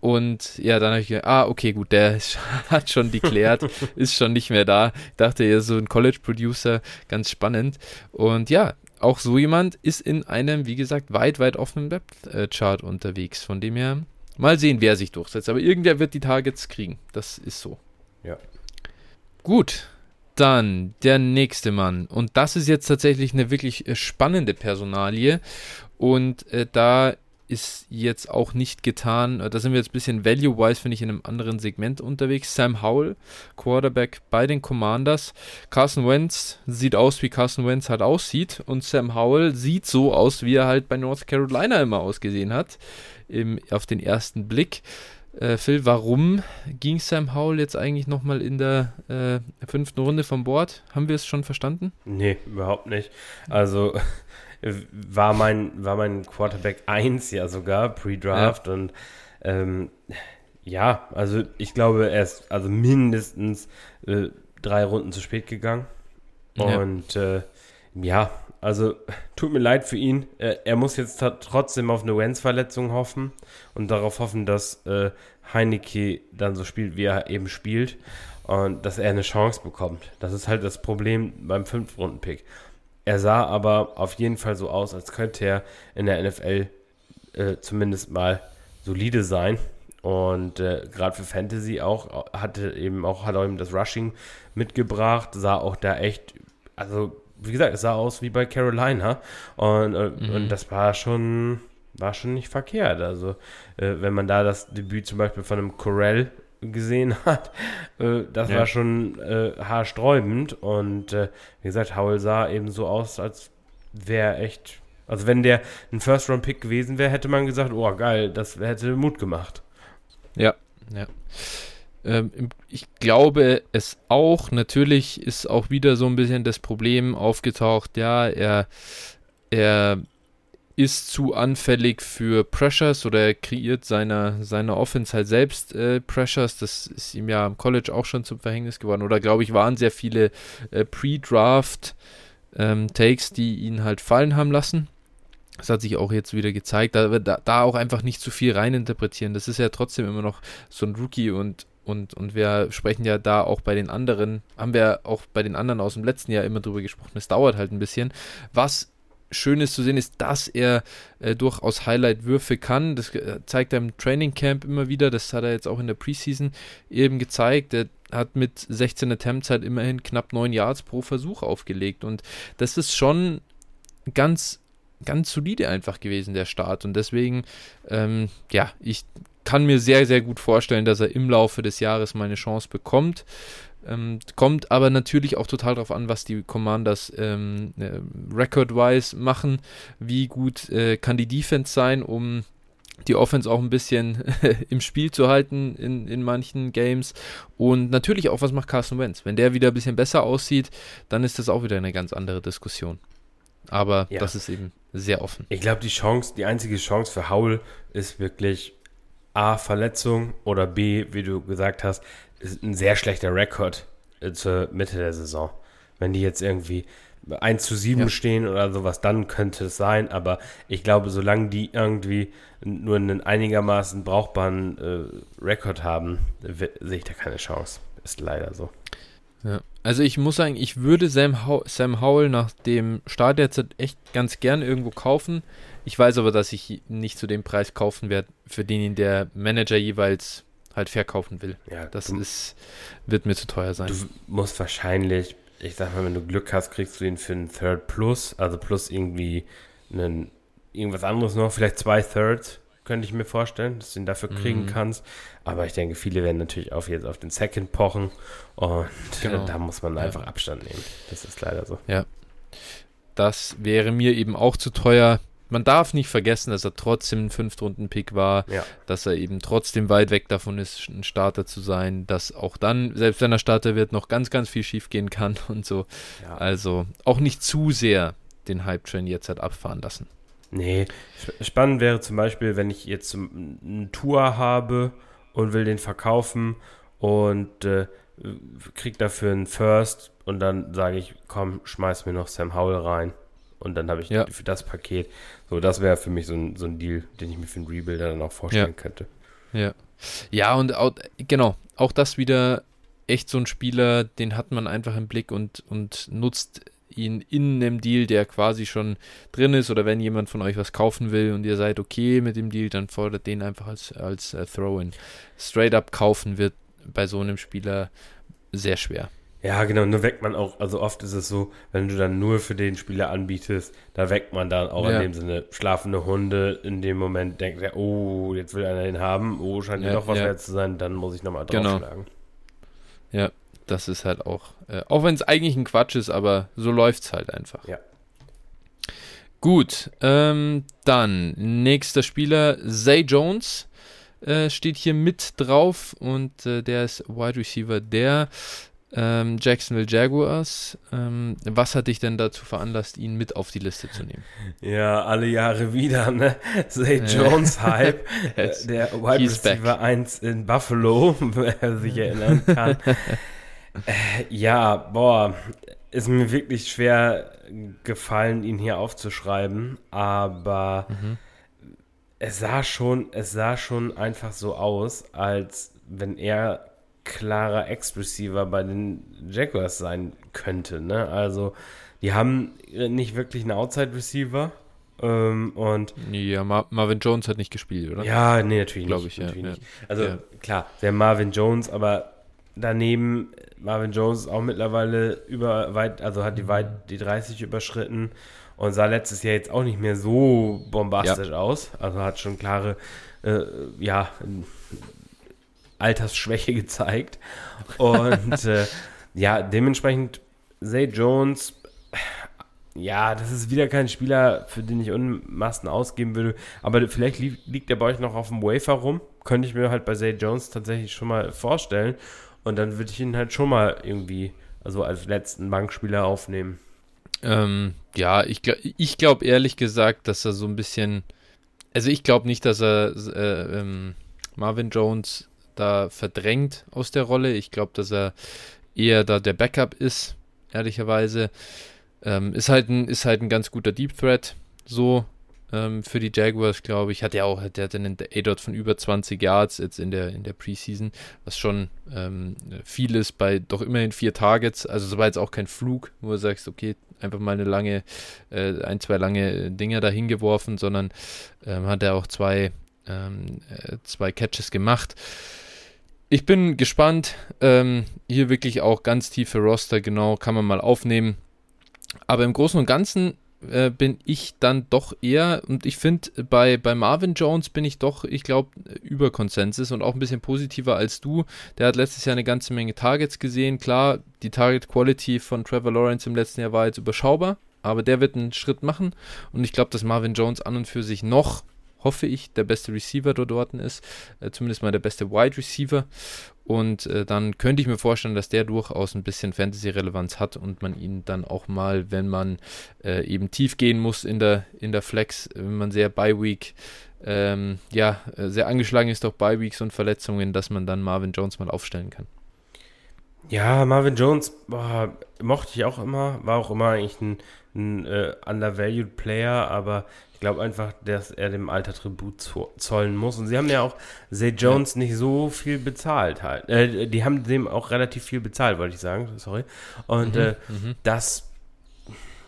Und ja, dann habe ich gedacht, ah, okay, gut, der ist, hat schon deklärt, ist schon nicht mehr da. Ich dachte, er ist so ein College-Producer, ganz spannend. Und ja, auch so jemand ist in einem, wie gesagt, weit, weit offenen Webchart unterwegs. Von dem her Mal sehen, wer sich durchsetzt. Aber irgendwer wird die Targets kriegen. Das ist so. Ja. Gut. Dann der nächste Mann. Und das ist jetzt tatsächlich eine wirklich äh, spannende Personalie. Und äh, da ist jetzt auch nicht getan. Äh, da sind wir jetzt ein bisschen value-wise, finde ich, in einem anderen Segment unterwegs. Sam Howell, Quarterback bei den Commanders. Carson Wentz sieht aus, wie Carson Wentz halt aussieht. Und Sam Howell sieht so aus, wie er halt bei North Carolina immer ausgesehen hat im, auf den ersten Blick. Äh, Phil, warum ging Sam Howell jetzt eigentlich nochmal in der äh, fünften Runde vom Board? Haben wir es schon verstanden? Nee, überhaupt nicht. Also war mein, war mein Quarterback 1 ja sogar, Pre-Draft ja. und ähm, ja, also ich glaube, er ist also mindestens äh, drei Runden zu spät gegangen. Und ja, äh, ja also tut mir leid für ihn. Äh, er muss jetzt trotzdem auf eine Wenz-Verletzung hoffen und darauf hoffen, dass äh, Heineke dann so spielt, wie er eben spielt und dass er eine Chance bekommt. Das ist halt das Problem beim Fünf-Runden-Pick. Er sah aber auf jeden Fall so aus, als könnte er in der NFL äh, zumindest mal solide sein. Und äh, gerade für Fantasy auch hatte eben auch hat er eben das Rushing mitgebracht, sah auch da echt also wie gesagt, es sah aus wie bei Carolina und, äh, mhm. und das war schon, war schon nicht verkehrt. Also, äh, wenn man da das Debüt zum Beispiel von einem Corell gesehen hat, äh, das ja. war schon äh, haarsträubend und äh, wie gesagt, Howell sah eben so aus, als wäre echt, also wenn der ein First-Round-Pick gewesen wäre, hätte man gesagt, oh geil, das hätte Mut gemacht. Ja, ja. Ähm, ich glaube es auch. Natürlich ist auch wieder so ein bisschen das Problem aufgetaucht. Ja, er, er ist zu anfällig für Pressures oder er kreiert seiner seine Offense halt selbst äh, Pressures. Das ist ihm ja am College auch schon zum Verhängnis geworden. Oder glaube ich, waren sehr viele äh, Pre-Draft ähm, Takes, die ihn halt fallen haben lassen. Das hat sich auch jetzt wieder gezeigt. Da, da, da auch einfach nicht zu viel reininterpretieren. Das ist ja trotzdem immer noch so ein Rookie und und, und wir sprechen ja da auch bei den anderen, haben wir auch bei den anderen aus dem letzten Jahr immer drüber gesprochen. Es dauert halt ein bisschen. Was schön ist zu sehen, ist, dass er äh, durchaus Highlight-Würfe kann. Das äh, zeigt er im Training Camp immer wieder. Das hat er jetzt auch in der Preseason eben gezeigt. Er hat mit 16 Attempts halt immerhin knapp 9 Yards pro Versuch aufgelegt. Und das ist schon ganz, ganz solide einfach gewesen, der Start. Und deswegen, ähm, ja, ich kann mir sehr, sehr gut vorstellen, dass er im Laufe des Jahres mal eine Chance bekommt. Ähm, kommt aber natürlich auch total darauf an, was die Commanders ähm, äh, record-wise machen. Wie gut äh, kann die Defense sein, um die Offense auch ein bisschen im Spiel zu halten in, in manchen Games. Und natürlich auch, was macht Carson Wentz? Wenn der wieder ein bisschen besser aussieht, dann ist das auch wieder eine ganz andere Diskussion. Aber ja. das ist eben sehr offen. Ich glaube, die Chance, die einzige Chance für Howell ist wirklich A, Verletzung oder B, wie du gesagt hast, ist ein sehr schlechter Rekord äh, zur Mitte der Saison. Wenn die jetzt irgendwie 1 zu 7 ja. stehen oder sowas, dann könnte es sein. Aber ich glaube, solange die irgendwie nur einen einigermaßen brauchbaren äh, Rekord haben, sehe ich da keine Chance. Ist leider so. Ja. Also ich muss sagen, ich würde Sam, How Sam Howell nach dem Start jetzt echt ganz gern irgendwo kaufen. Ich weiß aber, dass ich nicht zu dem Preis kaufen werde, für den ihn der Manager jeweils halt verkaufen will. Ja, das ist, wird mir zu teuer sein. Du musst wahrscheinlich, ich sag mal, wenn du Glück hast, kriegst du ihn für einen Third Plus, also plus irgendwie einen, irgendwas anderes noch, vielleicht zwei Thirds, könnte ich mir vorstellen, dass du ihn dafür kriegen mhm. kannst. Aber ich denke, viele werden natürlich auf jetzt auf den Second pochen und genau. da muss man einfach ja. Abstand nehmen. Das ist leider so. Ja. Das wäre mir eben auch zu teuer man darf nicht vergessen, dass er trotzdem ein Fünftrunden-Pick war, ja. dass er eben trotzdem weit weg davon ist, ein Starter zu sein, dass auch dann, selbst wenn er Starter wird, noch ganz, ganz viel schief gehen kann und so. Ja. Also auch nicht zu sehr den Hype-Train jetzt halt abfahren lassen. Nee, spannend wäre zum Beispiel, wenn ich jetzt einen Tour habe und will den verkaufen und äh, krieg dafür einen First und dann sage ich, komm, schmeiß mir noch Sam Howell rein und dann habe ich ja. für das Paket. So, das wäre für mich so ein, so ein Deal, den ich mir für einen Rebuilder dann auch vorstellen ja. könnte. Ja. Ja, und auch, genau, auch das wieder echt so ein Spieler, den hat man einfach im Blick und, und nutzt ihn in einem Deal, der quasi schon drin ist, oder wenn jemand von euch was kaufen will und ihr seid okay mit dem Deal, dann fordert den einfach als, als uh, Throw-in. Straight up kaufen wird bei so einem Spieler sehr schwer. Ja, genau, nur weckt man auch, also oft ist es so, wenn du dann nur für den Spieler anbietest, da weckt man dann auch ja. in dem Sinne schlafende Hunde. In dem Moment denkt er, oh, jetzt will einer den haben, oh, scheint ja, doch was ja. wert zu sein, dann muss ich nochmal draufschlagen. Genau. Ja, das ist halt auch, äh, auch wenn es eigentlich ein Quatsch ist, aber so läuft es halt einfach. Ja. Gut, ähm, dann nächster Spieler, Zay Jones. Äh, steht hier mit drauf und äh, der ist Wide Receiver der ähm, Jacksonville Jaguars. Ähm, was hat dich denn dazu veranlasst, ihn mit auf die Liste zu nehmen? Ja, alle Jahre wieder, ne? Zay Jones Hype, äh, der Wide Receiver 1 in Buffalo, wer sich erinnern kann. äh, ja, boah, ist mir wirklich schwer gefallen, ihn hier aufzuschreiben, aber mhm. es sah schon, es sah schon einfach so aus, als wenn er klarer Ex-Receiver bei den Jaguars sein könnte. Ne? Also, die haben nicht wirklich einen Outside-Receiver. Ähm, und ja, Mar Marvin Jones hat nicht gespielt, oder? Ja, nee, natürlich Glaube ich, natürlich ja, nicht. Also, ja. klar, der Marvin Jones, aber daneben, Marvin Jones ist auch mittlerweile über weit, also hat die weit die 30 überschritten und sah letztes Jahr jetzt auch nicht mehr so bombastisch ja. aus. Also hat schon klare, äh, ja, Altersschwäche gezeigt. Und äh, ja, dementsprechend Zay Jones, ja, das ist wieder kein Spieler, für den ich Unmassen ausgeben würde. Aber vielleicht li liegt der bei euch noch auf dem Wafer rum. Könnte ich mir halt bei Zay Jones tatsächlich schon mal vorstellen. Und dann würde ich ihn halt schon mal irgendwie, also als letzten Bankspieler aufnehmen. Ähm, ja, ich, ich glaube ehrlich gesagt, dass er so ein bisschen. Also ich glaube nicht, dass er äh, ähm, Marvin Jones da verdrängt aus der Rolle. Ich glaube, dass er eher da der Backup ist, ehrlicherweise. Ähm, ist, halt ein, ist halt ein ganz guter Deep Threat, so. ähm, für die Jaguars, glaube ich. Hat ja auch, der hatte einen A-Dot von über 20 Yards jetzt in der, in der Preseason, was schon ähm, viel ist bei doch immerhin vier Targets. Also es war jetzt auch kein Flug, wo du sagst, okay, einfach mal eine lange, äh, ein, zwei lange Dinger dahin geworfen, sondern ähm, hat er auch zwei, ähm, äh, zwei Catches gemacht. Ich bin gespannt. Ähm, hier wirklich auch ganz tiefe Roster, genau, kann man mal aufnehmen. Aber im Großen und Ganzen äh, bin ich dann doch eher, und ich finde, bei, bei Marvin Jones bin ich doch, ich glaube, über Konsensus und auch ein bisschen positiver als du. Der hat letztes Jahr eine ganze Menge Targets gesehen. Klar, die Target Quality von Trevor Lawrence im letzten Jahr war jetzt überschaubar, aber der wird einen Schritt machen. Und ich glaube, dass Marvin Jones an und für sich noch hoffe ich, der beste Receiver dort, dort ist, äh, zumindest mal der beste Wide Receiver. Und äh, dann könnte ich mir vorstellen, dass der durchaus ein bisschen Fantasy-Relevanz hat und man ihn dann auch mal, wenn man äh, eben tief gehen muss in der, in der Flex, wenn man sehr Bye-Week, ähm, ja, äh, sehr angeschlagen ist durch Bye-Weeks und Verletzungen, dass man dann Marvin Jones mal aufstellen kann. Ja, Marvin Jones boah, mochte ich auch immer, war auch immer eigentlich ein, ein äh, undervalued Player, aber ich glaube einfach, dass er dem Alter Tribut zollen muss. Und sie haben ja auch Zay Jones nicht so viel bezahlt halt. Äh, die haben dem auch relativ viel bezahlt, wollte ich sagen. Sorry. Und mhm, äh, mhm. das,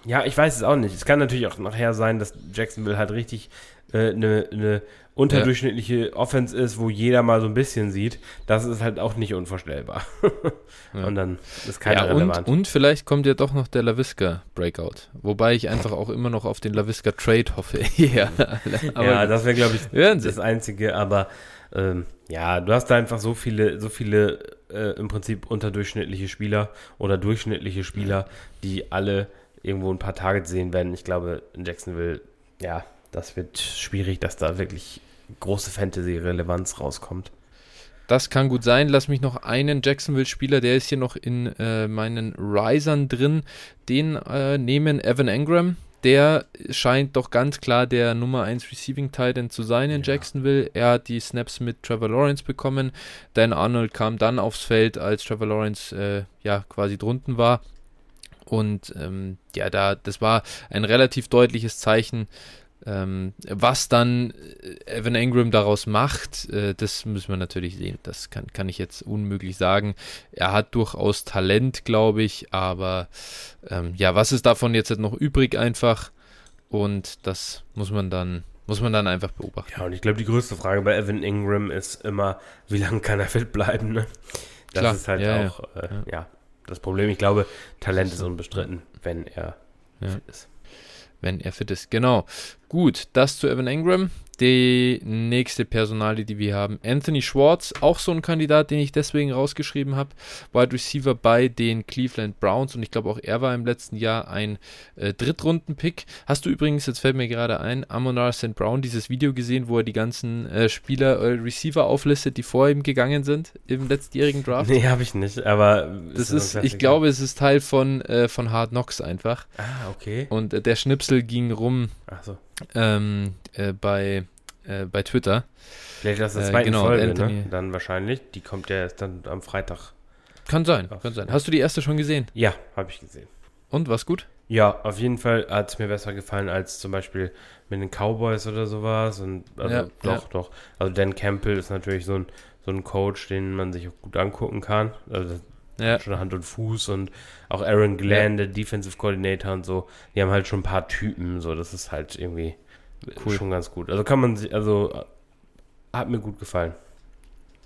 ja, ich weiß es auch nicht. Es kann natürlich auch nachher sein, dass Jacksonville halt richtig eine äh, ne unterdurchschnittliche ja. Offense ist, wo jeder mal so ein bisschen sieht, das ist halt auch nicht unvorstellbar. ja. Und dann ist keiner ja, relevant. Und, und vielleicht kommt ja doch noch der LaVisca Breakout. Wobei ich einfach auch immer noch auf den LaVisca Trade hoffe. ja, ja, das wäre, glaube ich, das Einzige. Aber ähm, ja, du hast da einfach so viele, so viele äh, im Prinzip unterdurchschnittliche Spieler oder durchschnittliche Spieler, die alle irgendwo ein paar Targets sehen werden. Ich glaube, in Jacksonville, ja, das wird schwierig, dass da wirklich große Fantasy-Relevanz rauskommt. Das kann gut sein. Lass mich noch einen Jacksonville-Spieler, der ist hier noch in äh, meinen Risern drin, den äh, nehmen. Evan Engram. Der scheint doch ganz klar der Nummer 1 Receiving Titan zu sein in ja. Jacksonville. Er hat die Snaps mit Trevor Lawrence bekommen. Dan Arnold kam dann aufs Feld, als Trevor Lawrence äh, ja quasi drunten war. Und ähm, ja, da, das war ein relativ deutliches Zeichen, ähm, was dann äh, Evan Ingram daraus macht, äh, das müssen wir natürlich sehen. Das kann, kann ich jetzt unmöglich sagen. Er hat durchaus Talent, glaube ich, aber ähm, ja, was ist davon jetzt noch übrig einfach? Und das muss man dann muss man dann einfach beobachten. Ja, und ich glaube, die größte Frage bei Evan Ingram ist immer, wie lange kann er fit bleiben? Ne? Das Klar, ist halt ja, auch ja. Äh, ja. das Problem. Ich glaube, Talent ist unbestritten, wenn er fit ist. Wenn er fit ist, genau. Gut, das zu Evan Engram. Die nächste Personalie, die wir haben, Anthony Schwartz, auch so ein Kandidat, den ich deswegen rausgeschrieben habe. Wide Receiver bei den Cleveland Browns und ich glaube auch er war im letzten Jahr ein äh, Drittrunden-Pick. Hast du übrigens, jetzt fällt mir gerade ein, Amon St. Brown dieses Video gesehen, wo er die ganzen äh, Spieler, äh, Receiver auflistet, die vor ihm gegangen sind im letztjährigen Draft? Nee, habe ich nicht, aber. Das ist, ist ich glaube, es ist Teil von, äh, von Hard Knocks einfach. Ah, okay. Und äh, der Schnipsel ging rum. Ach so. Ähm, äh, bei äh, bei Twitter. Vielleicht das ist das äh, genau, Folge, ne? Dann wahrscheinlich. Die kommt ja erst dann am Freitag. Kann sein, kann sein. Hast du die erste schon gesehen? Ja, habe ich gesehen. Und, was gut? Ja, auf jeden Fall hat es mir besser gefallen als zum Beispiel mit den Cowboys oder sowas. Und also ja, doch, ja. doch. Also Dan Campbell ist natürlich so ein, so ein Coach, den man sich auch gut angucken kann. Also ja. schon Hand und Fuß und auch Aaron Glenn, ja. der Defensive Coordinator und so, die haben halt schon ein paar Typen, so das ist halt irgendwie cool. Schon ganz gut. Also kann man sich, also hat mir gut gefallen.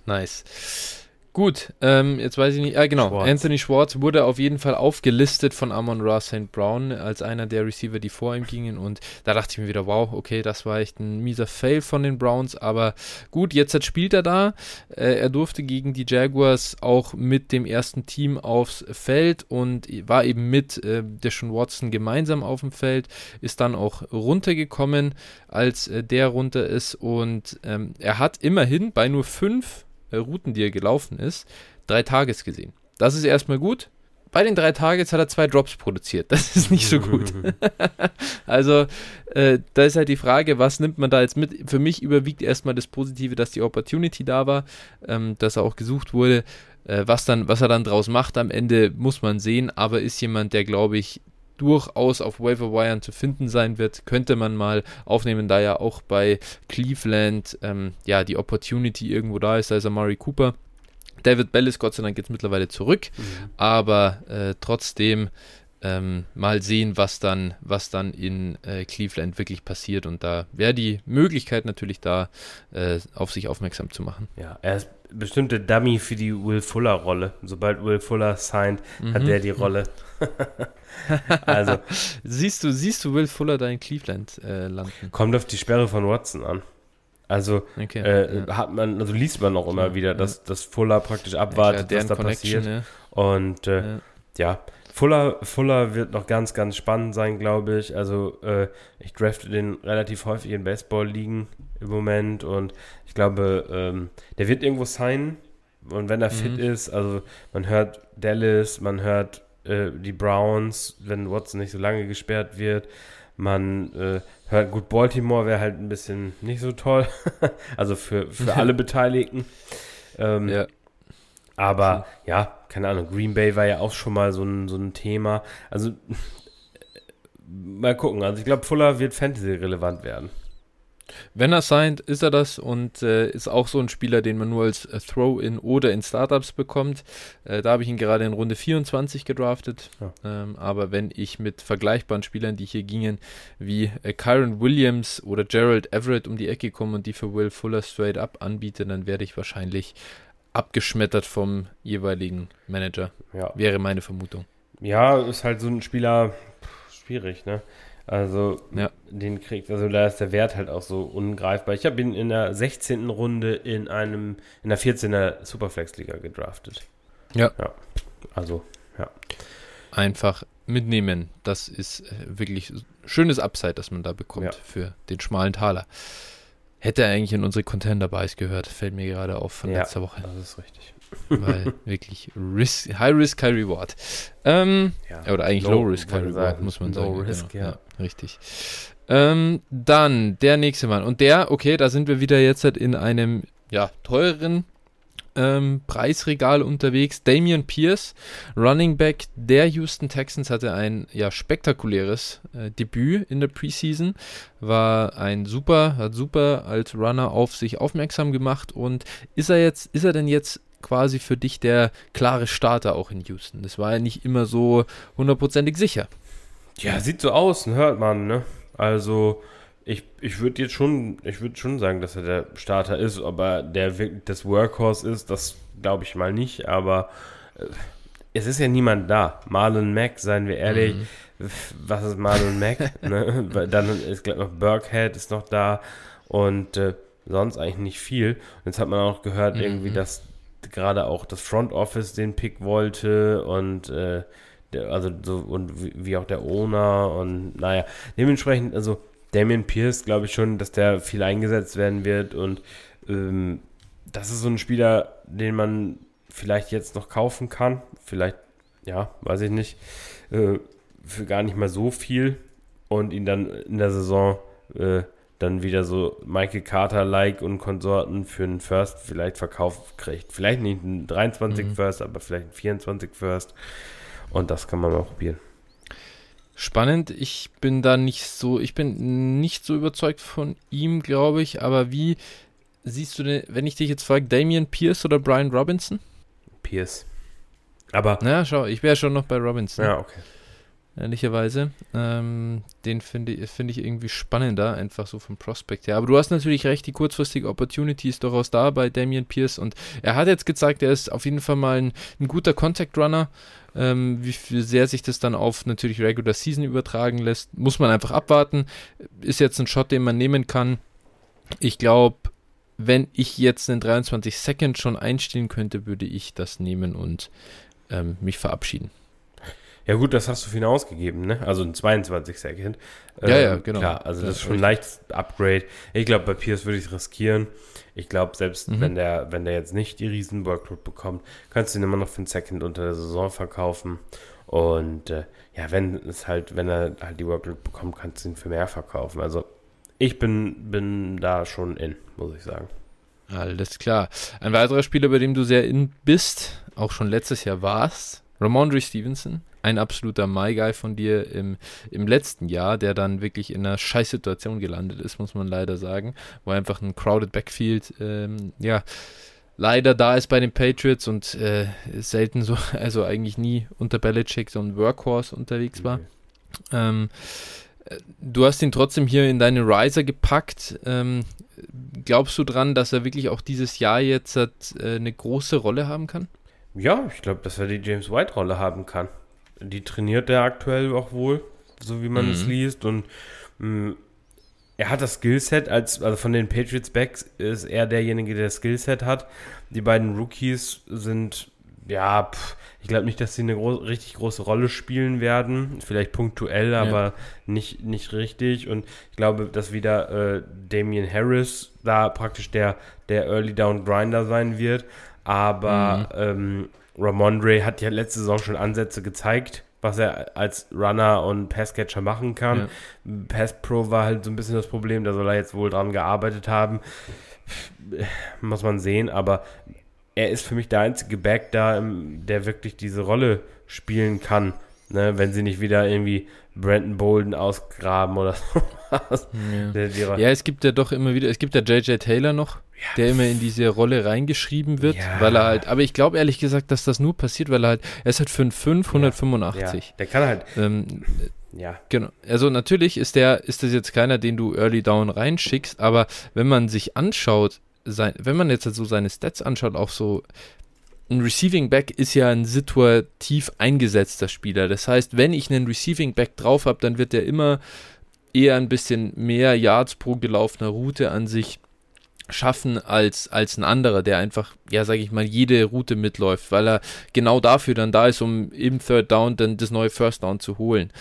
Nice. Gut, ähm, jetzt weiß ich nicht. Ah, genau. Schwarz. Anthony Schwartz wurde auf jeden Fall aufgelistet von Amon Ra St. Brown als einer der Receiver, die vor ihm gingen. Und da dachte ich mir wieder, wow, okay, das war echt ein mieser Fail von den Browns. Aber gut, jetzt spielt er da. Äh, er durfte gegen die Jaguars auch mit dem ersten Team aufs Feld und war eben mit äh, Deshaun Watson gemeinsam auf dem Feld. Ist dann auch runtergekommen, als äh, der runter ist. Und ähm, er hat immerhin bei nur fünf Routen, die er gelaufen ist, drei Tages gesehen. Das ist erstmal gut. Bei den drei Targets hat er zwei Drops produziert. Das ist nicht so gut. also, äh, da ist halt die Frage, was nimmt man da jetzt mit? Für mich überwiegt erstmal das Positive, dass die Opportunity da war, ähm, dass er auch gesucht wurde. Äh, was, dann, was er dann draus macht am Ende, muss man sehen, aber ist jemand, der, glaube ich, durchaus auf Waiver Wire zu finden sein wird, könnte man mal aufnehmen, da ja auch bei Cleveland ähm, ja die Opportunity irgendwo da ist. Da ist Amari Cooper. David Bell ist Gott sei Dank jetzt mittlerweile zurück, mhm. aber äh, trotzdem ähm, mal sehen, was dann, was dann in äh, Cleveland wirklich passiert. Und da wäre die Möglichkeit natürlich da, äh, auf sich aufmerksam zu machen. Ja, er ist bestimmte Dummy für die Will Fuller-Rolle. Sobald Will Fuller signed, mhm. hat der die Rolle. also siehst du, siehst du Will Fuller da in Cleveland äh, landen? Kommt auf die Sperre von Watson an. Also okay, äh, ja. hat man, also liest man auch immer ja, wieder, dass, ja. dass Fuller praktisch abwartet, was da passiert. Und äh, ja. Fuller, Fuller wird noch ganz, ganz spannend sein, glaube ich. Also äh, ich drafte den relativ häufig in Baseball-Ligen im Moment und ich glaube, ähm, der wird irgendwo sein. Und wenn er mhm. fit ist, also man hört Dallas, man hört äh, die Browns, wenn Watson nicht so lange gesperrt wird. Man äh, hört, gut, Baltimore wäre halt ein bisschen nicht so toll. also für, für alle Beteiligten. Ähm, ja. Aber ja, keine Ahnung, Green Bay war ja auch schon mal so ein, so ein Thema. Also mal gucken. Also ich glaube, Fuller wird Fantasy relevant werden. Wenn er signed, ist er das und äh, ist auch so ein Spieler, den man nur als äh, Throw-in oder in Startups bekommt. Äh, da habe ich ihn gerade in Runde 24 gedraftet. Ja. Ähm, aber wenn ich mit vergleichbaren Spielern, die hier gingen, wie äh, Kyron Williams oder Gerald Everett um die Ecke komme und die für Will Fuller straight up anbiete, dann werde ich wahrscheinlich abgeschmettert vom jeweiligen Manager. Ja. Wäre meine Vermutung. Ja, ist halt so ein Spieler schwierig, ne? Also, ja. den kriegt, also da ist der Wert halt auch so ungreifbar. Ich habe ihn in der 16. Runde in einem, in der 14er Superflex-Liga gedraftet. Ja. Ja. Also, ja. Einfach mitnehmen. Das ist äh, wirklich schönes Upside, das man da bekommt ja. für den schmalen Taler. Hätte er eigentlich in unsere Contender Buys gehört, fällt mir gerade auf von letzter Woche. Das ist richtig. Weil wirklich risk, High Risk, High Reward. Ähm, ja, oder eigentlich Low, low Risk, High Reward, sagen. muss man low sagen. Risk, genau. ja. ja. Richtig. Ähm, dann der nächste Mann. Und der, okay, da sind wir wieder jetzt halt in einem ja, teureren ähm, Preisregal unterwegs. Damian Pierce, Running Back der Houston Texans, hatte ein ja spektakuläres äh, Debüt in der Preseason. War ein super, hat super als Runner auf sich aufmerksam gemacht und ist er jetzt, ist er denn jetzt quasi für dich der klare Starter auch in Houston? Das war ja nicht immer so hundertprozentig sicher. Ja, sieht so aus, hört man, ne? Also ich, ich würde jetzt schon, ich würde schon sagen, dass er der Starter ist, aber der wirklich das Workhorse ist, das glaube ich mal nicht, aber äh, es ist ja niemand da. Marlon Mack, seien wir ehrlich, mhm. was ist Marlon Mack? ne? Dann ist glaube noch Burkhead ist noch da und äh, sonst eigentlich nicht viel. Und jetzt hat man auch gehört, mhm. irgendwie, dass gerade auch das Front Office den Pick wollte und äh, der, also so und wie, wie auch der Owner und naja, dementsprechend, also Damien Pierce glaube ich schon, dass der viel eingesetzt werden wird und ähm, das ist so ein Spieler, den man vielleicht jetzt noch kaufen kann. Vielleicht, ja, weiß ich nicht, äh, für gar nicht mal so viel und ihn dann in der Saison äh, dann wieder so Michael Carter-like und Konsorten für einen First vielleicht verkauft kriegt. Vielleicht nicht einen 23 mhm. First, aber vielleicht einen 24 First. Und das kann man mal probieren. Spannend. Ich bin da nicht so, ich bin nicht so überzeugt von ihm, glaube ich. Aber wie siehst du denn, wenn ich dich jetzt frage, Damian Pierce oder Brian Robinson? Pierce. Aber. Na, schau, ich wäre schon noch bei Robinson. Ja, okay. Ehrlicherweise. Ähm, den finde ich, find ich irgendwie spannender, einfach so vom Prospect her. Aber du hast natürlich recht, die kurzfristige Opportunity ist durchaus da bei Damian Pierce. Und er hat jetzt gezeigt, er ist auf jeden Fall mal ein, ein guter Contact Runner. Ähm, wie sehr sich das dann auf natürlich Regular Season übertragen lässt, muss man einfach abwarten. Ist jetzt ein Shot, den man nehmen kann. Ich glaube, wenn ich jetzt einen 23 Second schon einstellen könnte, würde ich das nehmen und ähm, mich verabschieden. Ja gut, das hast du für ihn ausgegeben, ne? Also ein 22 Second. Ähm, ja, ja, ähm, genau. Klar, also das, das ist schon ein leichtes Upgrade. Ich glaube, bei Pierce würde ich es riskieren. Ich glaube, selbst mhm. wenn der, wenn der jetzt nicht die riesen Workload bekommt, kannst du ihn immer noch für einen Second unter der Saison verkaufen. Und äh, ja, wenn es halt, wenn er halt die Workload bekommt, kannst du ihn für mehr verkaufen. Also ich bin, bin da schon in, muss ich sagen. Alles klar. Ein weiterer Spieler, bei dem du sehr in bist, auch schon letztes Jahr warst, Ramondre Stevenson ein absoluter My Guy von dir im, im letzten Jahr, der dann wirklich in einer Scheißsituation gelandet ist, muss man leider sagen, wo einfach ein crowded Backfield, ähm, ja, leider da ist bei den Patriots und äh, selten so, also eigentlich nie unter Belichick so ein Workhorse unterwegs war. Mhm. Ähm, du hast ihn trotzdem hier in deine Riser gepackt. Ähm, glaubst du dran, dass er wirklich auch dieses Jahr jetzt äh, eine große Rolle haben kann? Ja, ich glaube, dass er die James White-Rolle haben kann. Die trainiert er aktuell auch wohl, so wie man mhm. es liest. Und mh, mm, er hat das Skillset, als, also von den Patriots Backs ist er derjenige, der das Skillset hat. Die beiden Rookies sind, ja, pff, ich glaube nicht, dass sie eine gro richtig große Rolle spielen werden. Vielleicht punktuell, ja. aber nicht, nicht richtig. Und ich glaube, dass wieder äh, Damian Harris da praktisch der, der Early Down Grinder sein wird. Aber mhm. ähm, Ramondre hat ja letzte Saison schon Ansätze gezeigt was er als Runner und Passcatcher machen kann. Ja. Pass Pro war halt so ein bisschen das Problem, da soll er jetzt wohl dran gearbeitet haben. Muss man sehen, aber er ist für mich der einzige Back da, der wirklich diese Rolle spielen kann. Ne, wenn sie nicht wieder irgendwie Brandon Bolden ausgraben oder sowas. Ja. ja. es gibt ja doch immer wieder, es gibt ja JJ Taylor noch. Der immer in diese Rolle reingeschrieben wird, ja. weil er halt, aber ich glaube ehrlich gesagt, dass das nur passiert, weil er halt, er ist halt 5'5, 185. Der kann halt. Ähm, ja. Genau. Also natürlich ist der, ist das jetzt keiner, den du Early Down reinschickst, aber wenn man sich anschaut, sein, wenn man jetzt halt so seine Stats anschaut, auch so ein Receiving Back ist ja ein situativ eingesetzter Spieler. Das heißt, wenn ich einen Receiving Back drauf habe, dann wird er immer eher ein bisschen mehr Yards pro gelaufener Route an sich schaffen als, als ein anderer, der einfach, ja, sage ich mal, jede Route mitläuft, weil er genau dafür dann da ist, um im Third Down dann das neue First Down zu holen.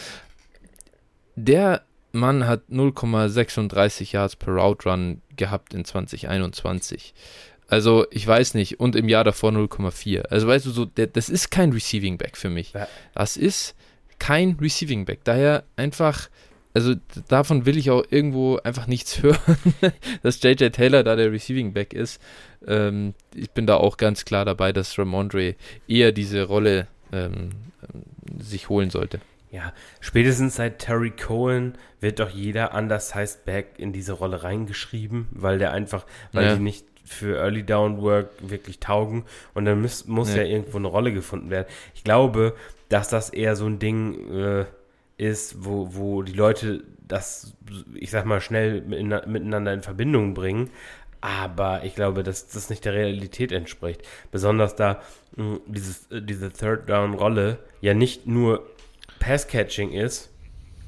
Der Mann hat 0,36 Yards per Route Run gehabt in 2021. Also, ich weiß nicht. Und im Jahr davor 0,4. Also, weißt du, so, der, das ist kein Receiving Back für mich. Ja. Das ist kein Receiving Back. Daher einfach, also davon will ich auch irgendwo einfach nichts hören, dass JJ Taylor da der Receiving Back ist. Ähm, ich bin da auch ganz klar dabei, dass Ramondre eher diese Rolle ähm, sich holen sollte. Ja, spätestens seit Terry Cohen wird doch jeder undersized Back in diese Rolle reingeschrieben, weil der einfach, weil ja. die nicht für Early Down Work wirklich taugen und dann muss, muss ja. ja irgendwo eine Rolle gefunden werden. Ich glaube, dass das eher so ein Ding äh, ist, wo, wo die Leute das, ich sag mal, schnell miteinander in Verbindung bringen. Aber ich glaube, dass das nicht der Realität entspricht. Besonders da mh, hm, dieses, äh, diese Third Down Rolle ja nicht nur Pass Catching ist,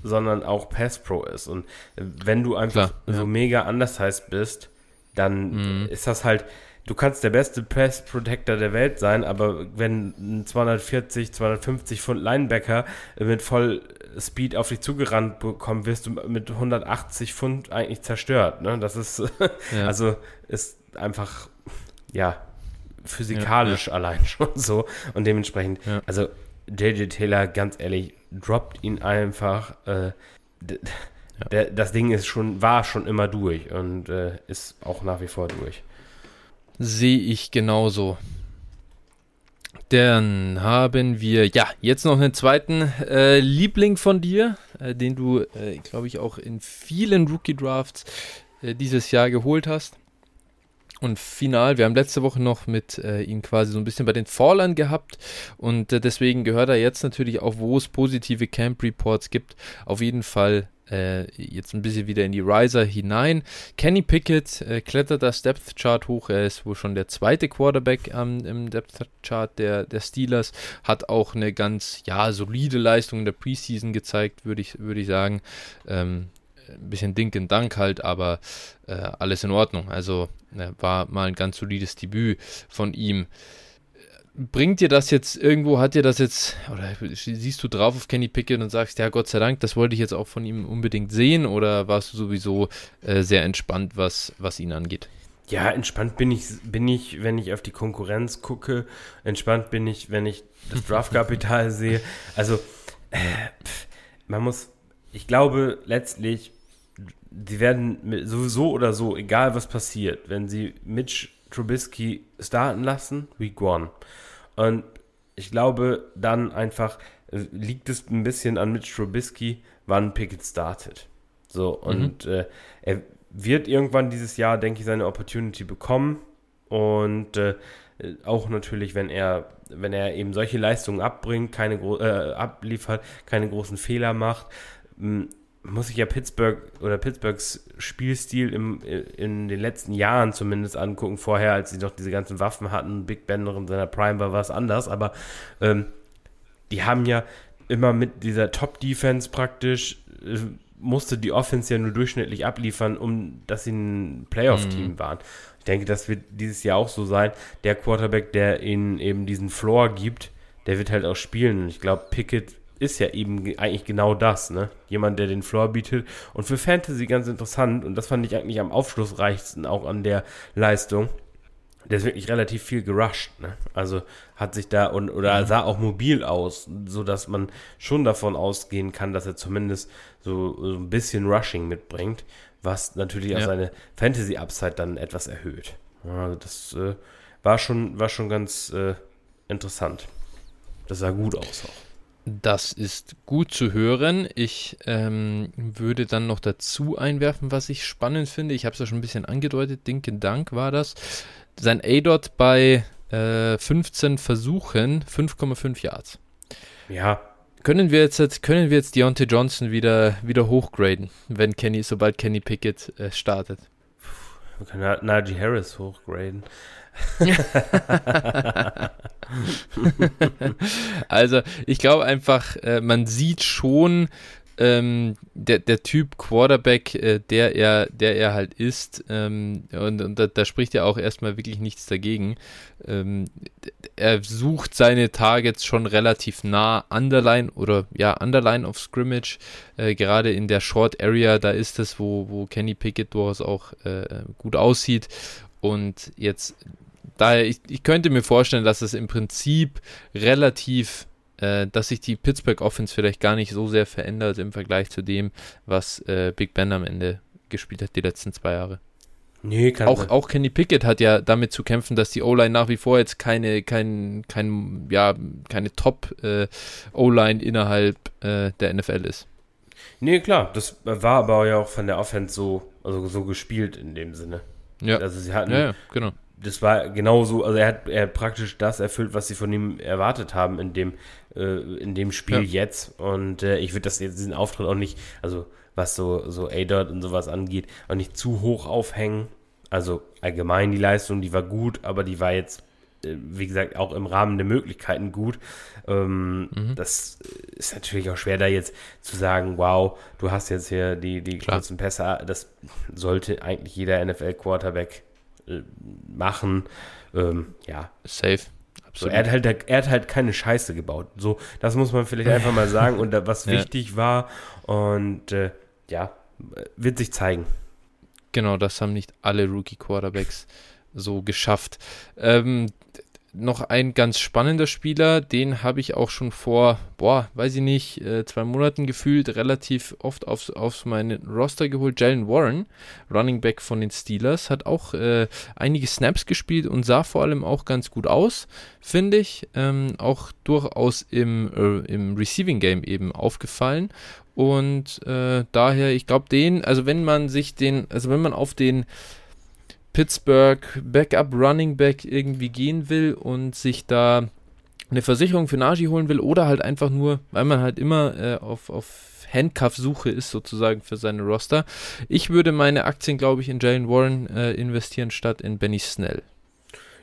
sondern auch Pass Pro ist. Und wenn du einfach Klar, so ja. mega anders heißt bist, dann mhm. ist das halt, du kannst der beste Press Protector der Welt sein, aber wenn ein 240, 250 Pfund Linebacker mit voll Speed auf dich zugerannt bekommen, wirst du mit 180 Pfund eigentlich zerstört. Ne? Das ist, ja. also ist einfach, ja, physikalisch ja, ja. allein schon so. Und dementsprechend, also JJ Taylor, ganz ehrlich, droppt ihn einfach. Äh. Der, das Ding ist schon, war schon immer durch und äh, ist auch nach wie vor durch. Sehe ich genauso. Dann haben wir, ja, jetzt noch einen zweiten äh, Liebling von dir, äh, den du, äh, glaube ich, auch in vielen Rookie-Drafts äh, dieses Jahr geholt hast. Und final, wir haben letzte Woche noch mit äh, ihm quasi so ein bisschen bei den Fallern gehabt und äh, deswegen gehört er jetzt natürlich auch, wo es positive Camp Reports gibt, auf jeden Fall äh, jetzt ein bisschen wieder in die Riser hinein. Kenny Pickett äh, klettert das Depth Chart hoch. Er ist wohl schon der zweite Quarterback ähm, im Depth Chart der, der Steelers. Hat auch eine ganz ja, solide Leistung in der Preseason gezeigt, würde ich, würd ich sagen. Ähm, ein bisschen Dink in Dank halt, aber äh, alles in Ordnung. Also äh, war mal ein ganz solides Debüt von ihm bringt dir das jetzt irgendwo, hat dir das jetzt, oder siehst du drauf auf Kenny Pickett und sagst, ja, Gott sei Dank, das wollte ich jetzt auch von ihm unbedingt sehen, oder warst du sowieso äh, sehr entspannt, was, was ihn angeht? Ja, entspannt bin ich, bin ich, wenn ich auf die Konkurrenz gucke. Entspannt bin ich, wenn ich das Draftkapital sehe. Also, äh, man muss, ich glaube, letztlich, sie werden sowieso oder so, egal was passiert, wenn sie Mitch Trubisky starten lassen, Week One. Und ich glaube dann einfach, äh, liegt es ein bisschen an Mitch Trubisky, wann Pickett startet. So, und mhm. äh, er wird irgendwann dieses Jahr, denke ich, seine Opportunity bekommen. Und äh, auch natürlich, wenn er, wenn er eben solche Leistungen abbringt, keine äh, abliefert, keine großen Fehler macht, muss ich ja Pittsburgh oder Pittsburghs Spielstil im, in den letzten Jahren zumindest angucken. Vorher, als sie noch diese ganzen Waffen hatten, Big Ben noch in seiner Prime war, war es anders. Aber ähm, die haben ja immer mit dieser Top-Defense praktisch, äh, musste die Offense ja nur durchschnittlich abliefern, um dass sie ein Playoff-Team mhm. waren. Ich denke, das wird dieses Jahr auch so sein. Der Quarterback, der ihnen eben diesen Floor gibt, der wird halt auch spielen. Und ich glaube, Pickett ist ja eben eigentlich genau das, ne? Jemand, der den Floor bietet. Und für Fantasy ganz interessant, und das fand ich eigentlich am aufschlussreichsten auch an der Leistung. Der ist wirklich relativ viel gerusht, ne? Also hat sich da und oder sah auch mobil aus, sodass man schon davon ausgehen kann, dass er zumindest so, so ein bisschen Rushing mitbringt, was natürlich auch ja. seine Fantasy-Upside dann etwas erhöht. Also das äh, war schon, war schon ganz äh, interessant. Das sah gut aus auch. Das ist gut zu hören. Ich ähm, würde dann noch dazu einwerfen, was ich spannend finde. Ich habe es ja schon ein bisschen angedeutet. Dinke Dank war das. Sein A-Dot bei äh, 15 Versuchen, 5,5 Yards. Ja. Können wir jetzt, können wir jetzt Deontay Johnson wieder, wieder hochgraden, wenn Kenny, sobald Kenny Pickett äh, startet? Wir können Najee Harris hochgraden. also ich glaube einfach, äh, man sieht schon, ähm, der, der Typ Quarterback, äh, der, er, der er halt ist, ähm, und, und da, da, spricht ja auch erstmal wirklich nichts dagegen. Ähm, er sucht seine Targets schon relativ nah an der Line oder ja, an der Line of Scrimmage, äh, gerade in der Short Area, da ist es, wo, wo Kenny Pickett durchaus auch äh, gut aussieht. Und jetzt daher, ich, ich könnte mir vorstellen, dass es im Prinzip relativ, äh, dass sich die Pittsburgh Offense vielleicht gar nicht so sehr verändert im Vergleich zu dem, was äh, Big Ben am Ende gespielt hat, die letzten zwei Jahre. Nee, kann auch, auch Kenny Pickett hat ja damit zu kämpfen, dass die O-Line nach wie vor jetzt keine, kein, kein, ja, keine Top-O-Line äh, innerhalb äh, der NFL ist. Nee, klar, das war aber ja auch von der Offense so, also so gespielt in dem Sinne. Ja. Also sie hatten ja, ja, genau das war genauso, also er hat, er hat praktisch das erfüllt, was sie von ihm erwartet haben in dem, äh, in dem Spiel ja. jetzt. Und äh, ich würde das jetzt diesen Auftritt auch nicht, also was so, so A-Dot und sowas angeht, auch nicht zu hoch aufhängen. Also allgemein die Leistung, die war gut, aber die war jetzt, äh, wie gesagt, auch im Rahmen der Möglichkeiten gut. Ähm, mhm. Das ist natürlich auch schwer, da jetzt zu sagen, wow, du hast jetzt hier die, die kurzen Pässe. Das sollte eigentlich jeder NFL-Quarterback äh, machen. Ähm, ja. Safe. So, er, hat halt, er hat halt keine Scheiße gebaut. So, das muss man vielleicht einfach mal sagen. Und was ja. wichtig war. Und äh, ja, wird sich zeigen. Genau, das haben nicht alle Rookie-Quarterbacks so geschafft. Ähm, noch ein ganz spannender Spieler, den habe ich auch schon vor, boah, weiß ich nicht, äh, zwei Monaten gefühlt relativ oft aufs, aufs meinen Roster geholt. Jalen Warren, Running Back von den Steelers, hat auch äh, einige Snaps gespielt und sah vor allem auch ganz gut aus, finde ich. Ähm, auch durchaus im, äh, im Receiving Game eben aufgefallen. Und äh, daher, ich glaube, den, also wenn man sich den, also wenn man auf den Pittsburgh Backup Running Back irgendwie gehen will und sich da eine Versicherung für Najee holen will oder halt einfach nur, weil man halt immer äh, auf, auf Handcuff-Suche ist sozusagen für seine Roster. Ich würde meine Aktien, glaube ich, in Jalen Warren äh, investieren statt in Benny Snell.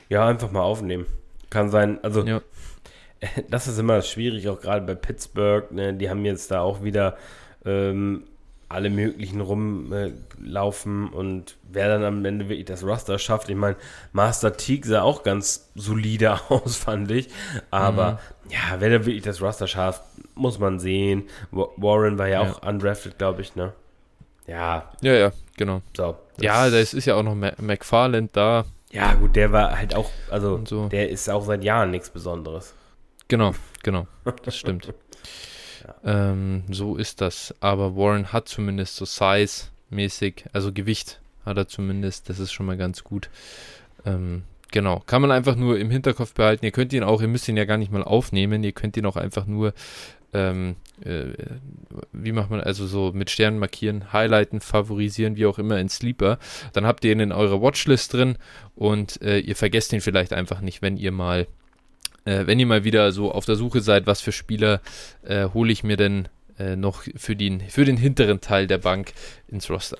Ja, einfach mal aufnehmen. Kann sein, also ja. das ist immer schwierig, auch gerade bei Pittsburgh. Ne? Die haben jetzt da auch wieder ähm, alle möglichen rumlaufen äh, und wer dann am Ende wirklich das Roster schafft. Ich meine, Master Teague sah auch ganz solide aus, fand ich. Aber mhm. ja, wer da wirklich das Roster schafft, muss man sehen. Warren war ja, ja. auch undrafted, glaube ich, ne? Ja. Ja, ja, genau. So, ja, da ist, ja auch noch McFarland da. Ja, gut, der war halt auch, also so. der ist auch seit Jahren nichts Besonderes. Genau, genau, das stimmt. Ähm, so ist das. Aber Warren hat zumindest so Size-mäßig, also Gewicht hat er zumindest. Das ist schon mal ganz gut. Ähm, Genau, kann man einfach nur im Hinterkopf behalten. Ihr könnt ihn auch, ihr müsst ihn ja gar nicht mal aufnehmen, ihr könnt ihn auch einfach nur, ähm, äh, wie macht man, also so mit Sternen markieren, highlighten, favorisieren, wie auch immer in Sleeper. Dann habt ihr ihn in eurer Watchlist drin und äh, ihr vergesst ihn vielleicht einfach nicht, wenn ihr mal, äh, wenn ihr mal wieder so auf der Suche seid, was für Spieler äh, hole ich mir denn äh, noch für den, für den hinteren Teil der Bank ins Roster.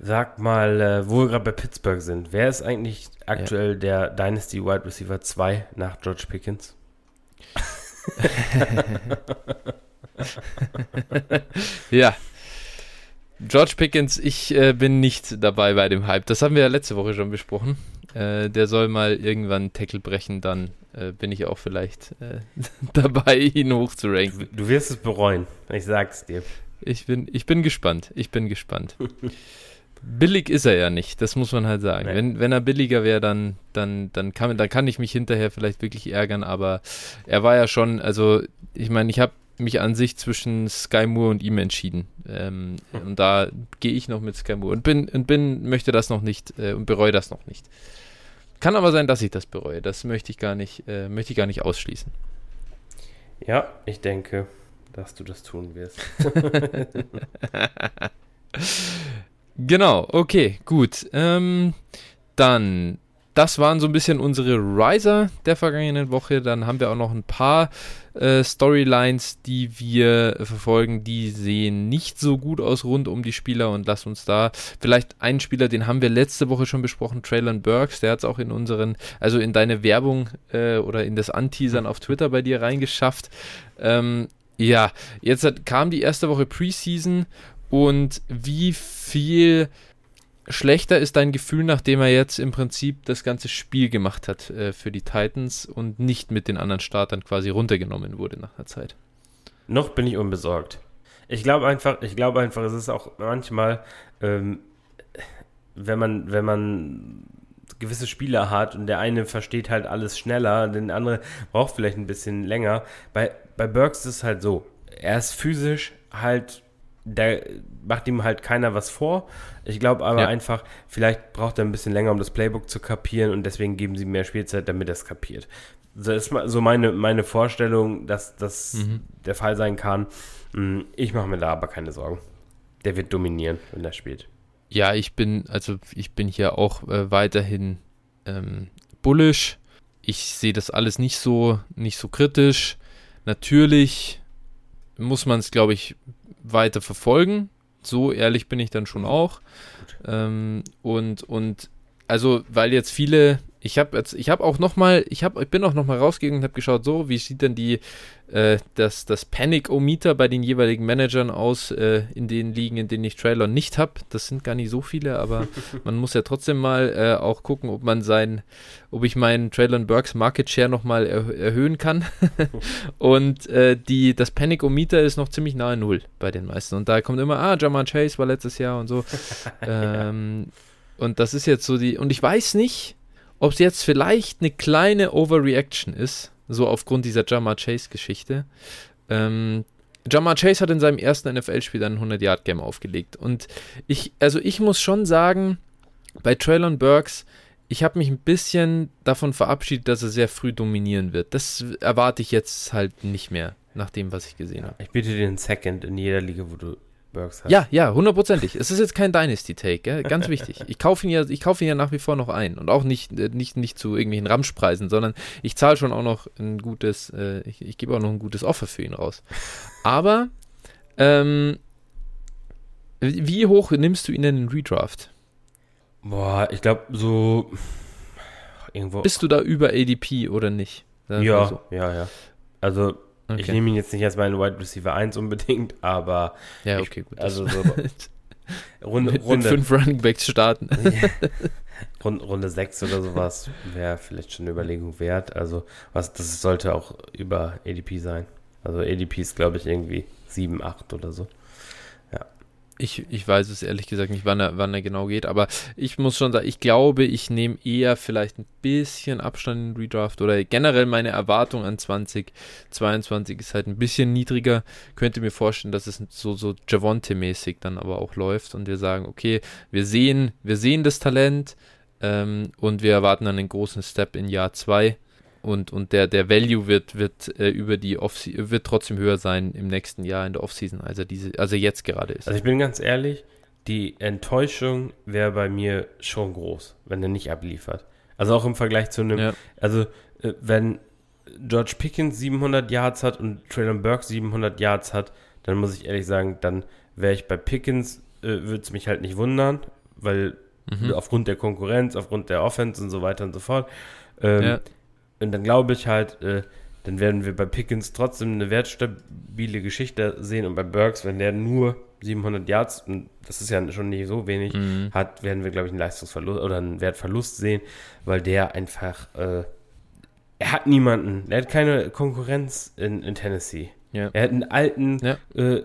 Sag mal, äh, wo wir gerade bei Pittsburgh sind, wer ist eigentlich aktuell ja. der Dynasty Wide Receiver 2 nach George Pickens? ja. George Pickens, ich äh, bin nicht dabei bei dem Hype. Das haben wir ja letzte Woche schon besprochen. Äh, der soll mal irgendwann Tackle brechen, dann äh, bin ich auch vielleicht äh, dabei, ihn hochzuranken. Du, du wirst es bereuen, ich sag's dir. Ich bin, ich bin gespannt. Ich bin gespannt. billig ist er ja nicht, das muss man halt sagen. Wenn, wenn er billiger wäre, dann, dann, dann, kann, dann kann ich mich hinterher vielleicht wirklich ärgern, aber er war ja schon, also ich meine, ich habe mich an sich zwischen Sky Moore und ihm entschieden. Ähm, hm. Und da gehe ich noch mit Sky Moore und bin, und bin, möchte das noch nicht äh, und bereue das noch nicht. Kann aber sein, dass ich das bereue. Das möchte ich gar nicht, äh, möchte ich gar nicht ausschließen. Ja, ich denke, dass du das tun wirst. Genau, okay, gut. Ähm, dann, das waren so ein bisschen unsere Riser der vergangenen Woche. Dann haben wir auch noch ein paar äh, Storylines, die wir verfolgen. Die sehen nicht so gut aus rund um die Spieler und lass uns da vielleicht einen Spieler, den haben wir letzte Woche schon besprochen, Traylon Burks, der hat es auch in unseren, also in deine Werbung äh, oder in das Anteasern auf Twitter bei dir reingeschafft. Ähm, ja, jetzt hat, kam die erste Woche Preseason und wie viel schlechter ist dein Gefühl, nachdem er jetzt im Prinzip das ganze Spiel gemacht hat äh, für die Titans und nicht mit den anderen Startern quasi runtergenommen wurde nach einer Zeit? Noch bin ich unbesorgt. Ich glaube einfach, ich glaube einfach, es ist auch manchmal, ähm, wenn man, wenn man gewisse Spieler hat und der eine versteht halt alles schneller, der andere braucht vielleicht ein bisschen länger. Bei, bei Burks ist es halt so, er ist physisch halt da macht ihm halt keiner was vor. Ich glaube aber ja. einfach, vielleicht braucht er ein bisschen länger, um das Playbook zu kapieren und deswegen geben sie mehr Spielzeit, damit er es kapiert. Das ist so meine, meine Vorstellung, dass das mhm. der Fall sein kann. Hm, ich mache mir da aber keine Sorgen. Der wird dominieren, wenn er spielt. Ja, ich bin, also ich bin hier auch äh, weiterhin ähm, bullish. Ich sehe das alles nicht so, nicht so kritisch. Natürlich muss man es, glaube ich, weiter verfolgen. So ehrlich bin ich dann schon auch. Ähm, und, und also, weil jetzt viele ich habe jetzt, ich habe auch noch mal, ich habe, ich bin auch noch mal rausgegangen und habe geschaut, so wie sieht denn die äh, das das Panic-O-Meter bei den jeweiligen Managern aus äh, in den Ligen, in denen ich Trailer nicht habe. Das sind gar nicht so viele, aber man muss ja trotzdem mal äh, auch gucken, ob man sein, ob ich meinen Trailer Burks Market Share noch mal er erhöhen kann. und äh, die das Panic-O-Meter ist noch ziemlich nahe Null bei den meisten. Und da kommt immer, ah, Jamal Chase war letztes Jahr und so. ähm, und das ist jetzt so die, und ich weiß nicht ob es jetzt vielleicht eine kleine Overreaction ist, so aufgrund dieser Jamar Chase-Geschichte. Ähm, Jamar Chase hat in seinem ersten NFL-Spiel dann ein 100-Yard-Game aufgelegt. Und ich, also ich muss schon sagen, bei Traylon Burks, ich habe mich ein bisschen davon verabschiedet, dass er sehr früh dominieren wird. Das erwarte ich jetzt halt nicht mehr, nach dem, was ich gesehen habe. Ich bitte dir einen Second in jeder Liga, wo du Burks hat. Ja, ja, hundertprozentig. es ist jetzt kein Dynasty-Take, ganz wichtig. Ich kaufe ihn, ja, kauf ihn ja nach wie vor noch ein und auch nicht, äh, nicht, nicht zu irgendwelchen Ramschpreisen, sondern ich zahle schon auch noch ein gutes, äh, ich, ich gebe auch noch ein gutes Offer für ihn raus. Aber, ähm, wie hoch nimmst du ihn denn in Redraft? Boah, ich glaube so irgendwo. Bist du da über ADP oder nicht? Ja, so. ja, ja. Also Okay. Ich nehme ihn jetzt nicht als meinen Wide Receiver 1 unbedingt, aber. Ja, okay, gut. Also so. Runde, mit, Runde, mit fünf Running Backs starten. Runde, Runde 6 oder sowas wäre vielleicht schon eine Überlegung wert. Also, was, das sollte auch über ADP sein. Also, ADP ist, glaube ich, irgendwie 7, 8 oder so. Ich, ich weiß es ehrlich gesagt nicht, wann er, wann er genau geht, aber ich muss schon sagen, ich glaube, ich nehme eher vielleicht ein bisschen Abstand in Redraft oder generell meine Erwartung an 2022 ist halt ein bisschen niedriger. Könnte mir vorstellen, dass es so, so Javonte-mäßig dann aber auch läuft und wir sagen, okay, wir sehen, wir sehen das Talent, Ähm, und wir erwarten dann einen großen Step in Jahr 2. Und, und der, der Value wird, wird äh, über die Off wird trotzdem höher sein im nächsten Jahr in der Offseason, als er diese, also jetzt gerade ist. Also ich bin ganz ehrlich, die Enttäuschung wäre bei mir schon groß, wenn er nicht abliefert. Also auch im Vergleich zu einem, ja. also äh, wenn George Pickens 700 Yards hat und Traylon Burke 700 Yards hat, dann muss ich ehrlich sagen, dann wäre ich bei Pickens, äh, würde es mich halt nicht wundern, weil mhm. aufgrund der Konkurrenz, aufgrund der Offense und so weiter und so fort. Ähm, ja. Und dann glaube ich halt, äh, dann werden wir bei Pickens trotzdem eine wertstabile Geschichte sehen und bei Burks, wenn der nur 700 Yards, und das ist ja schon nicht so wenig, mhm. hat, werden wir, glaube ich, einen Leistungsverlust oder einen Wertverlust sehen, weil der einfach, äh, er hat niemanden, er hat keine Konkurrenz in, in Tennessee. Ja. Er hat einen alten, ja. äh,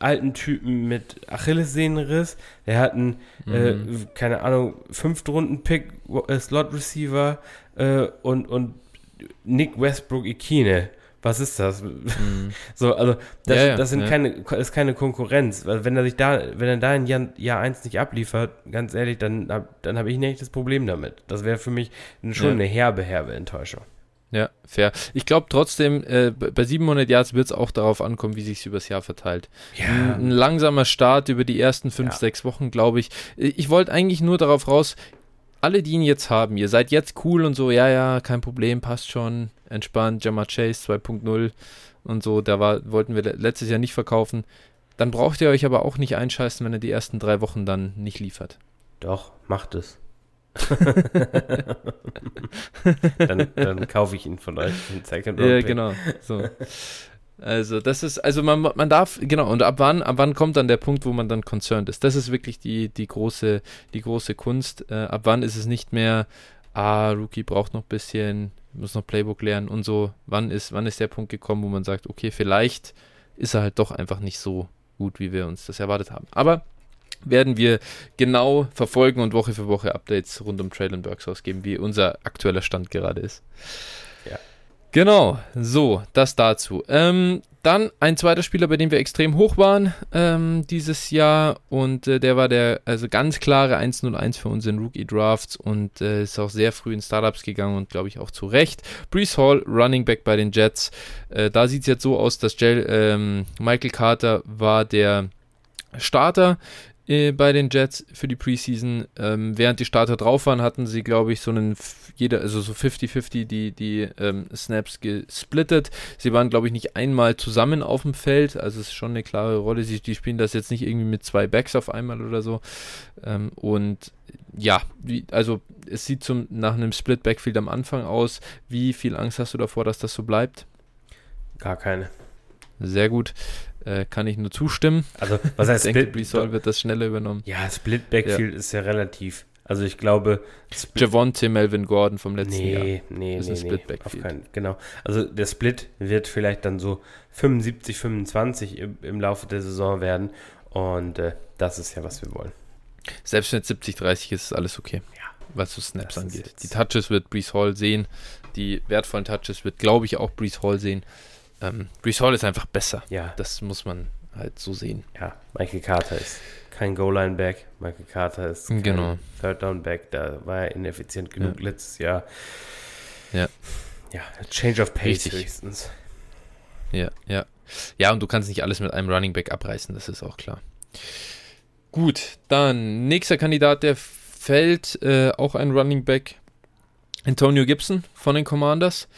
alten Typen mit Achillessehnenriss. Er hat einen, mhm. äh, keine Ahnung, Fünftrunden-Pick, äh, Slot-Receiver äh, und, und Nick Westbrook-Ikine. Was ist das? Mhm. So, also das, ja, das sind keine, das ist keine Konkurrenz. Weil wenn er sich da, wenn er da in Jahr, Jahr 1 nicht abliefert, ganz ehrlich, dann, dann habe ich nicht das Problem damit. Das wäre für mich schon eine herbe, herbe Enttäuschung. Ja, fair. Ich glaube trotzdem, äh, bei 700 Yards wird es auch darauf ankommen, wie sich übers Jahr verteilt. Ja. Ein, ein, langsamer Start über die ersten 5, ja. 6 Wochen, glaube ich. Äh, ich wollte eigentlich nur darauf raus, alle, die ihn jetzt haben, ihr seid jetzt cool und so, ja, ja, kein Problem, passt schon, entspannt, Jammer Chase 2.0 und so, da war, wollten wir letztes Jahr nicht verkaufen. Dann braucht ihr euch aber auch nicht einscheißen, wenn er die ersten drei Wochen dann nicht liefert. Doch, macht es. dann, dann, kaufe ich ihn von euch Second. Ja, genau. So. Also das ist, also man, man darf, genau, und ab wann, ab wann kommt dann der Punkt, wo man dann concerned ist? Das ist wirklich die, die große, die große Kunst. Äh, ab wann ist es nicht mehr, ah, Rookie braucht noch ein bisschen, muss noch Playbook lernen und so. Wann ist, wann ist der Punkt gekommen, wo man sagt, okay, vielleicht ist er halt doch einfach nicht so gut, wie wir uns das erwartet haben. Aber werden wir genau verfolgen und Woche für Woche Updates rund um Trail Burks ausgeben, wie unser aktueller Stand gerade ist. Genau, so, das dazu. Ähm, dann ein zweiter Spieler, bei dem wir extrem hoch waren ähm, dieses Jahr und äh, der war der also ganz klare 1-0-1 für uns in Rookie Drafts und äh, ist auch sehr früh in Startups gegangen und glaube ich auch zu Recht. Brees Hall, Running Back bei den Jets. Äh, da sieht es jetzt so aus, dass Jel, ähm, Michael Carter war der Starter äh, bei den Jets für die Preseason. Ähm, während die Starter drauf waren, hatten sie, glaube ich, so einen jeder, also so 50-50 die, die ähm, Snaps gesplittet. Sie waren, glaube ich, nicht einmal zusammen auf dem Feld, also es ist schon eine klare Rolle. Sie die spielen das jetzt nicht irgendwie mit zwei Backs auf einmal oder so. Ähm, und ja, wie, also es sieht zum, nach einem Split-Backfield am Anfang aus. Wie viel Angst hast du davor, dass das so bleibt? Gar keine. Sehr gut. Äh, kann ich nur zustimmen. Also, was heißt ich denke, Split? wird das schneller übernommen. Ja, Split Backfield ja. ist ja relativ. Also ich glaube. Split Javonte Melvin Gordon vom letzten nee, Jahr. Nee, nee, ist nee, Split Backfield. Keinen, genau. Also der Split wird vielleicht dann so 75, 25 im, im Laufe der Saison werden. Und äh, das ist ja, was wir wollen. Selbst mit 70, 30 ist alles okay. Ja. Was so Snaps angeht. Die Touches wird Brees Hall sehen. Die wertvollen Touches wird, glaube ich, auch Brees Hall sehen ähm, Brees Hall ist einfach besser. Ja. Das muss man halt so sehen. Ja, Michael Carter ist kein Goal-Line-Back. Michael Carter ist kein genau. Third-Down-Back. Da war er ineffizient genug ja. letztes Jahr. Ja. Ja, Change of Pace Richtig. höchstens. Ja, ja. Ja, und du kannst nicht alles mit einem Running Back abreißen, das ist auch klar. Gut, dann nächster Kandidat, der fällt, äh, auch ein Running Back. Antonio Gibson von den Commanders.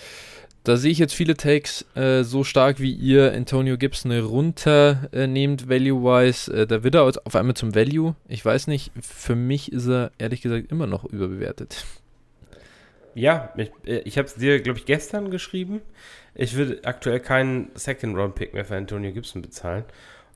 Da sehe ich jetzt viele Takes äh, so stark wie ihr Antonio Gibson runternehmt, äh, value-wise. Äh, da wird er auf einmal zum Value. Ich weiß nicht, für mich ist er ehrlich gesagt immer noch überbewertet. Ja, ich, äh, ich habe es dir, glaube ich, gestern geschrieben. Ich würde aktuell keinen Second-Round-Pick mehr für Antonio Gibson bezahlen.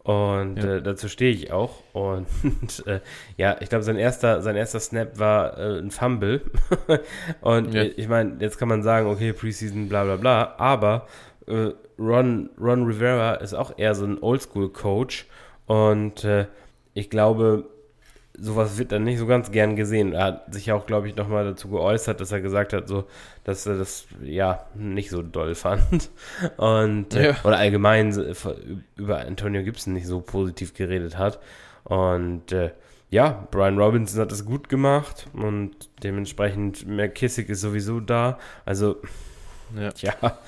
Und ja. äh, dazu stehe ich auch. Und äh, ja, ich glaube, sein erster, sein erster Snap war äh, ein Fumble. und ja. ich meine, jetzt kann man sagen, okay, Preseason, bla bla bla, aber äh, Ron, Ron Rivera ist auch eher so ein Oldschool-Coach. Und äh, ich glaube, sowas wird dann nicht so ganz gern gesehen. Er hat sich auch, glaube ich, nochmal dazu geäußert, dass er gesagt hat, so, dass er das ja nicht so doll fand. Und äh, ja. oder allgemein über Antonio Gibson nicht so positiv geredet hat. Und äh, ja, Brian Robinson hat es gut gemacht und dementsprechend McKissick ist sowieso da. Also, Ja. ja.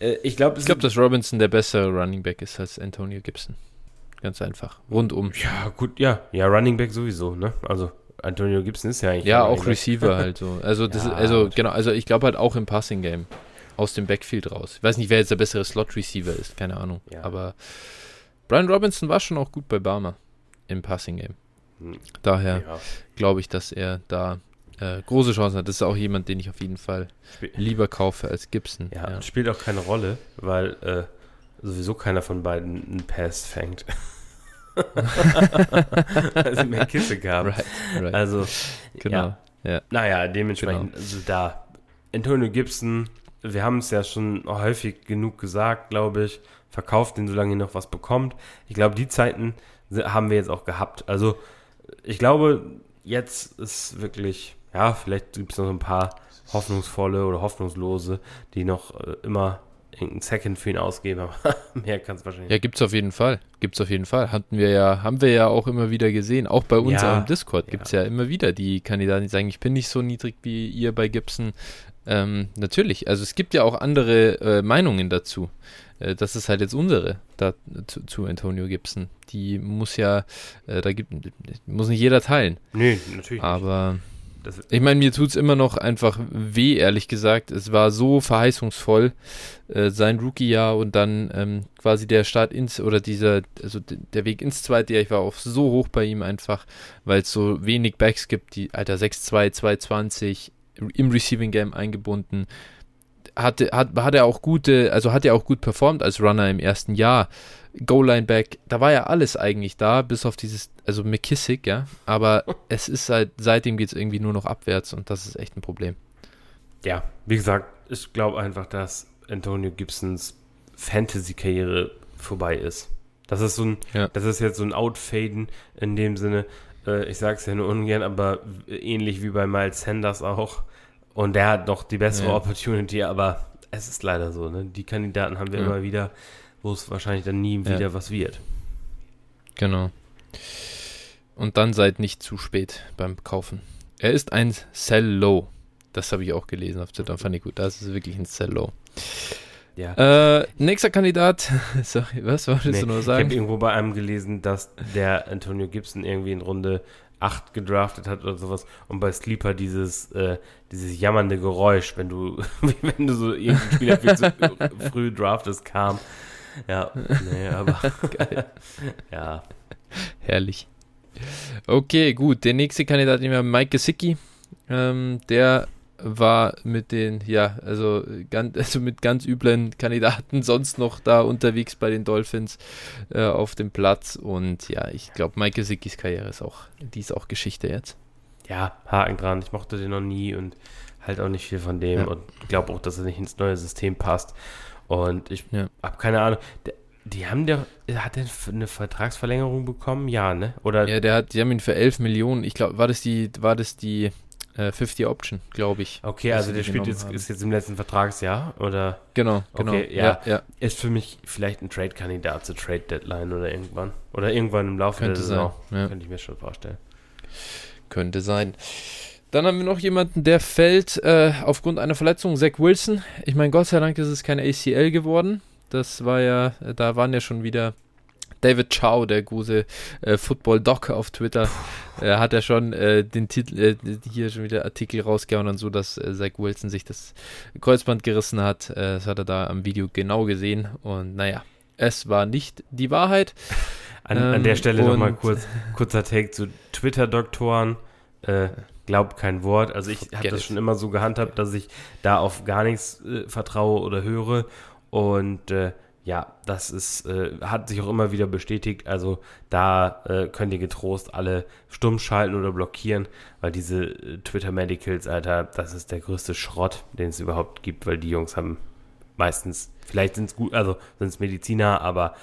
Äh, ich glaube, Ich glaube, dass Robinson der bessere Running Back ist als Antonio Gibson. Ganz einfach. Rundum. Ja, gut, ja. Ja, Running Back sowieso, ne? Also, Antonio Gibson ist ja eigentlich. Ja, auch. Receiver halt so. Also, das Ja, ist, also genau, also ich glaube halt auch im Passing Game. Aus dem Backfield raus. Ich weiß nicht, wer jetzt der bessere Slot-Receiver ist, keine Ahnung. Ja. Aber Brian Robinson war schon auch gut bei Barmer im Passing Game. Hm. Daher Ja. glaube ich, dass er da äh, große Chancen hat. Das ist auch jemand, den ich auf jeden Fall Spiel- lieber kaufe als Gibson. Ja, und spielt auch keine Rolle, weil äh, sowieso keiner von beiden einen Pass fängt. also McKissick haben. Right, right. Also, genau. ja. Naja, dementsprechend, Genau. also da. Antonio Gibson, wir haben es ja schon häufig genug gesagt, glaube ich. Verkauft den, solange ihr noch was bekommt. Ich glaube, die Zeiten haben wir jetzt auch gehabt. Also, ich glaube, jetzt ist wirklich, ja, vielleicht gibt es noch ein paar hoffnungsvolle oder hoffnungslose, die noch äh, immer irgendeinen Second für ihn ausgeben, aber mehr kann es wahrscheinlich Ja, gibt's auf jeden Fall. Gibt's auf jeden Fall. Hatten wir ja, haben wir ja auch immer wieder gesehen. Auch bei uns Ja, am Discord gibt's ja. immer wieder die Kandidaten, die sagen, ich bin nicht so niedrig wie ihr bei Gibson. Ähm, natürlich. Also es gibt ja auch andere äh, Meinungen dazu. Äh, das ist halt jetzt unsere da, zu, zu Antonio Gibson. Die muss ja, äh, da gibt, muss nicht jeder teilen. Nee, natürlich nicht. Aber Das, ich meine, mir tut's immer noch einfach weh, ehrlich gesagt. Es war so verheißungsvoll, äh, sein Rookie-Jahr und dann ähm, quasi der Start ins, oder dieser, also der Weg ins zweite Jahr, ich war auch so hoch bei ihm einfach, weil es so wenig Backs gibt, die, Alter, 6-2, 220 im Receiving Game eingebunden. Hatte, hat, hat er auch gute, also hat er auch gut performt als Runner im ersten Jahr. Goal-Line-Back, da war ja alles eigentlich da, bis auf dieses, also McKissick, ja. Aber es ist halt, seitdem geht es irgendwie nur noch abwärts und das ist echt ein Problem. ja, wie gesagt, ich glaube einfach, dass Antonio Gibsons Fantasy-Karriere vorbei ist. Das ist so ein, Ja. das ist jetzt so ein Outfaden in dem Sinne, äh, ich sage es ja nur ungern, aber ähnlich wie bei Miles Sanders auch. Und der hat noch die bessere Ja. Opportunity, aber es ist leider so, ne? Die Kandidaten haben wir Ja. immer wieder, wo es wahrscheinlich dann nie Ja. wieder was wird. Genau. Und dann seid nicht zu spät beim Kaufen. Er ist ein Sell Low. Das habe ich auch gelesen auf Twitter, fand ich gut. Das ist wirklich ein Sell Low. Ja. Äh, nächster Kandidat. Sorry, was wolltest Nee, du nur Ich habe sagen? irgendwo bei einem gelesen, dass der Antonio Gibson irgendwie in Runde 8 gedraftet hat oder sowas und bei Sleeper dieses, äh, dieses jammernde Geräusch, wenn du, wenn du so irgendeinen Spieler viel zu früh draftest, kam. Ja, nee, aber Geil. ja. Herrlich. Okay, gut. Der nächste Kandidat, den wir haben, Mike Gesicki. Ähm, der war mit den, ja, also, ganz, also mit ganz üblen Kandidaten sonst noch da unterwegs bei den Dolphins äh, auf dem Platz. Und ja, ich glaube, Mike Gesickis Karriere ist auch, die ist auch Geschichte jetzt. Ja, Haken dran. Ich mochte den noch nie und halt auch nicht viel von dem Ja. und glaube auch, dass er nicht ins neue System passt. Und ich Ja. habe keine Ahnung. Die haben der, hat der eine Vertragsverlängerung bekommen? Ja, ne? Oder Ja, der hat, die haben ihn für 11 Millionen, ich glaube, war das die, war das die äh, 50 Option, glaube ich. Okay, also der spielt jetzt, haben. ist jetzt im letzten Vertragsjahr oder Genau, genau. Okay, ja. ja. ist für mich vielleicht ein Trade-Kandidat zur Trade-Deadline oder irgendwann. Oder irgendwann im Laufe Könnte der sein. Saison. Ja. Könnte ich mir schon vorstellen. Könnte sein. Dann haben wir noch jemanden, der fällt äh, aufgrund einer Verletzung, Zach Wilson. Ich meine, Gott sei Dank ist es kein ACL geworden. Das war ja, äh, da waren ja schon wieder David Chow, der gute äh, Football-Doc auf Twitter, äh, hat ja schon äh, den Titel, äh, hier schon wieder Artikel rausgehauen und so, dass äh, Zach Wilson sich das Kreuzband gerissen hat. Das hat er da am Video genau gesehen. Und naja, es war nicht die Wahrheit. An, an Ähm, der Stelle nochmal kurz, kurzer Take zu Twitter-Doktoren. Glaubt kein Wort. Also ich habe das schon immer so gehandhabt, dass ich da auf gar nichts äh, vertraue oder höre. Und äh, ja, das ist, äh, hat sich auch immer wieder bestätigt. Also da äh, könnt ihr getrost alle stumm schalten oder blockieren, weil diese äh, Twitter Medicals, Alter, das ist der größte Schrott, den es überhaupt gibt, weil die Jungs haben meistens, vielleicht sind es gut, also sind es Mediziner, aber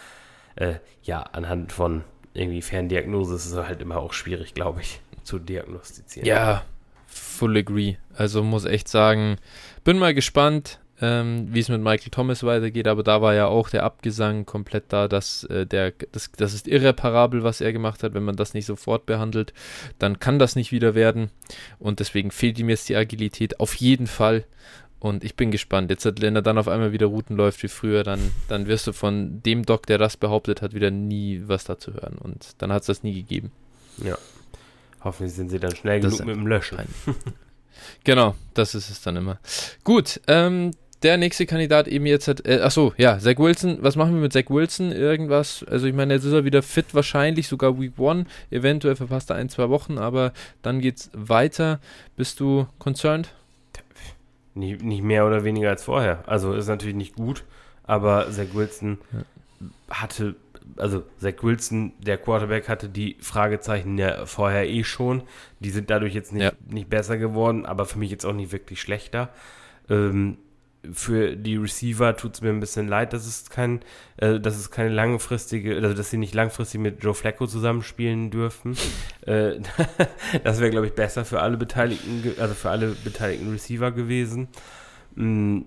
äh, ja, anhand von irgendwie Ferndiagnose ist es halt immer auch schwierig, glaube ich, zu diagnostizieren. Ja, full agree. Also muss echt sagen, bin mal gespannt. ähm, wie es mit Michael Thomas weitergeht, aber da war ja auch der Abgesang komplett da, dass äh, der, das, das ist irreparabel, was er gemacht hat. Wenn man das nicht sofort behandelt, dann kann das nicht wieder werden. Und deswegen fehlt ihm jetzt die Agilität auf jeden Fall. Und ich bin gespannt. Jetzt, wenn er dann auf einmal wieder Routen läuft wie früher, dann, dann wirst du von dem Doc, der das behauptet hat, wieder nie was dazu hören. Und dann hat es das nie gegeben. Ja. Hoffentlich sind sie dann schnell das genug mit dem Löschen. genau, das ist es dann immer. Gut, ähm, der nächste Kandidat eben jetzt hat, äh, achso, ja, Zach Wilson, was machen wir mit Zach Wilson? Irgendwas, also ich meine, jetzt ist er wieder fit wahrscheinlich, sogar Week One, eventuell verpasst er ein, zwei Wochen, aber dann geht's weiter. Bist du concerned? Nicht, nicht mehr oder weniger als vorher. Also ist natürlich nicht gut, aber Zach Wilson ja. hatte, also Zach Wilson, der Quarterback, hatte die Fragezeichen ja vorher eh schon. Die sind dadurch jetzt nicht, ja. nicht besser geworden, aber für mich jetzt auch nicht wirklich schlechter. Ähm, für die Receiver tut es mir ein bisschen leid, dass es kein, äh, dass es keine langfristige, also dass sie nicht langfristig mit Joe Flacco zusammenspielen dürfen. äh, das wäre, glaube ich, besser für alle Beteiligten, also für alle beteiligten Receiver gewesen. Mhm.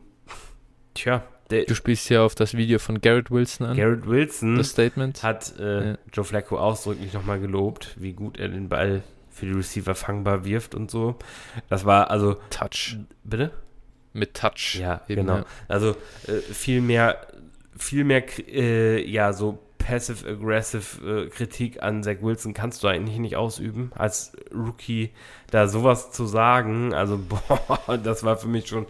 Tja. Der, du spielst ja auf das Video von Garrett Wilson an. Garrett Wilson das Statement. hat äh, ja. Joe Flacco ausdrücklich nochmal gelobt, wie gut er den Ball für die Receiver fangbar wirft und so. Das war also. Touch. Bitte? mit Touch. Ja, eben, genau. Ja. Also äh, viel mehr, viel mehr, äh, ja, so passive-aggressive äh, Kritik an Zach Wilson kannst du eigentlich nicht ausüben, als Rookie da sowas zu sagen. Also, boah, das war für mich schon,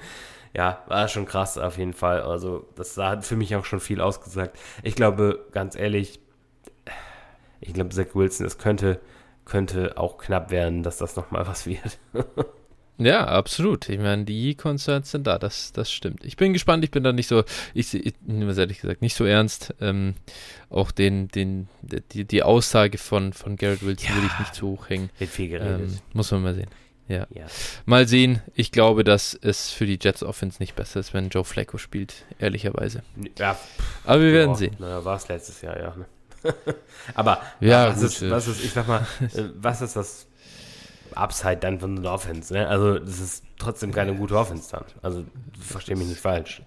ja, war schon krass auf jeden Fall. Also, das hat für mich auch schon viel ausgesagt. Ich glaube, ganz ehrlich, ich glaube, Zach Wilson, es könnte, könnte auch knapp werden, dass das nochmal was wird. Ja, absolut. Ich meine, die Concerns sind da, das, das stimmt. Ich bin gespannt, ich bin da nicht so, ich, nehme es ehrlich gesagt, nicht so ernst. Ähm, auch den, den, die, die Aussage von, von Garrett Wilson ja, würde ich nicht zu hoch hängen. Wird viel geredet. Ähm, muss man mal sehen. Ja. ja. Mal sehen. Ich glaube, dass es für die Jets Offense nicht besser ist, wenn Joe Flacco spielt, ehrlicherweise. Ja. Aber wir werden sehen. Naja, war es letztes Jahr, ja. Ne? Aber ja, was, ist, was ist, ich sag mal, äh, was ist das Upside dann von der Offense. Ne? Also das ist trotzdem keine gute Offense dann. Also verstehe mich nicht falsch.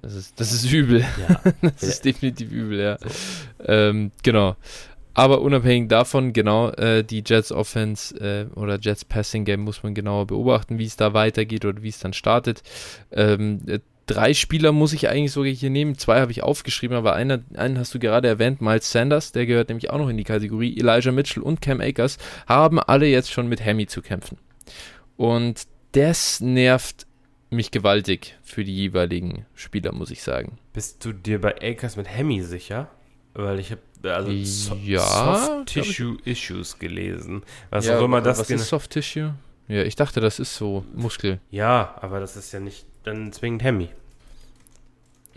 Das ist, das ist übel. Ja. das ist definitiv übel, ja. So. Ähm, genau. Aber unabhängig davon, genau, äh, die Jets Offense äh, oder Jets Passing Game muss man genauer beobachten, wie es da weitergeht oder wie es dann startet. Ähm, drei Spieler muss ich eigentlich sogar hier nehmen. Zwei habe ich aufgeschrieben, aber einer, einen hast du gerade erwähnt, Miles Sanders, der gehört nämlich auch noch in die Kategorie. Elijah Mitchell und Cam Akers haben alle jetzt schon mit Hemi zu kämpfen. Und das nervt mich gewaltig für die jeweiligen Spieler, muss ich sagen. Bist du dir bei Akers mit Hemi sicher? Weil ich habe also so ja, Soft Tissue Issues gelesen. Was ja, auch immer das Was ist Soft Tissue? Ja, ich dachte, das ist so Muskel. Ja, aber das ist ja nicht dann zwingend Hemi.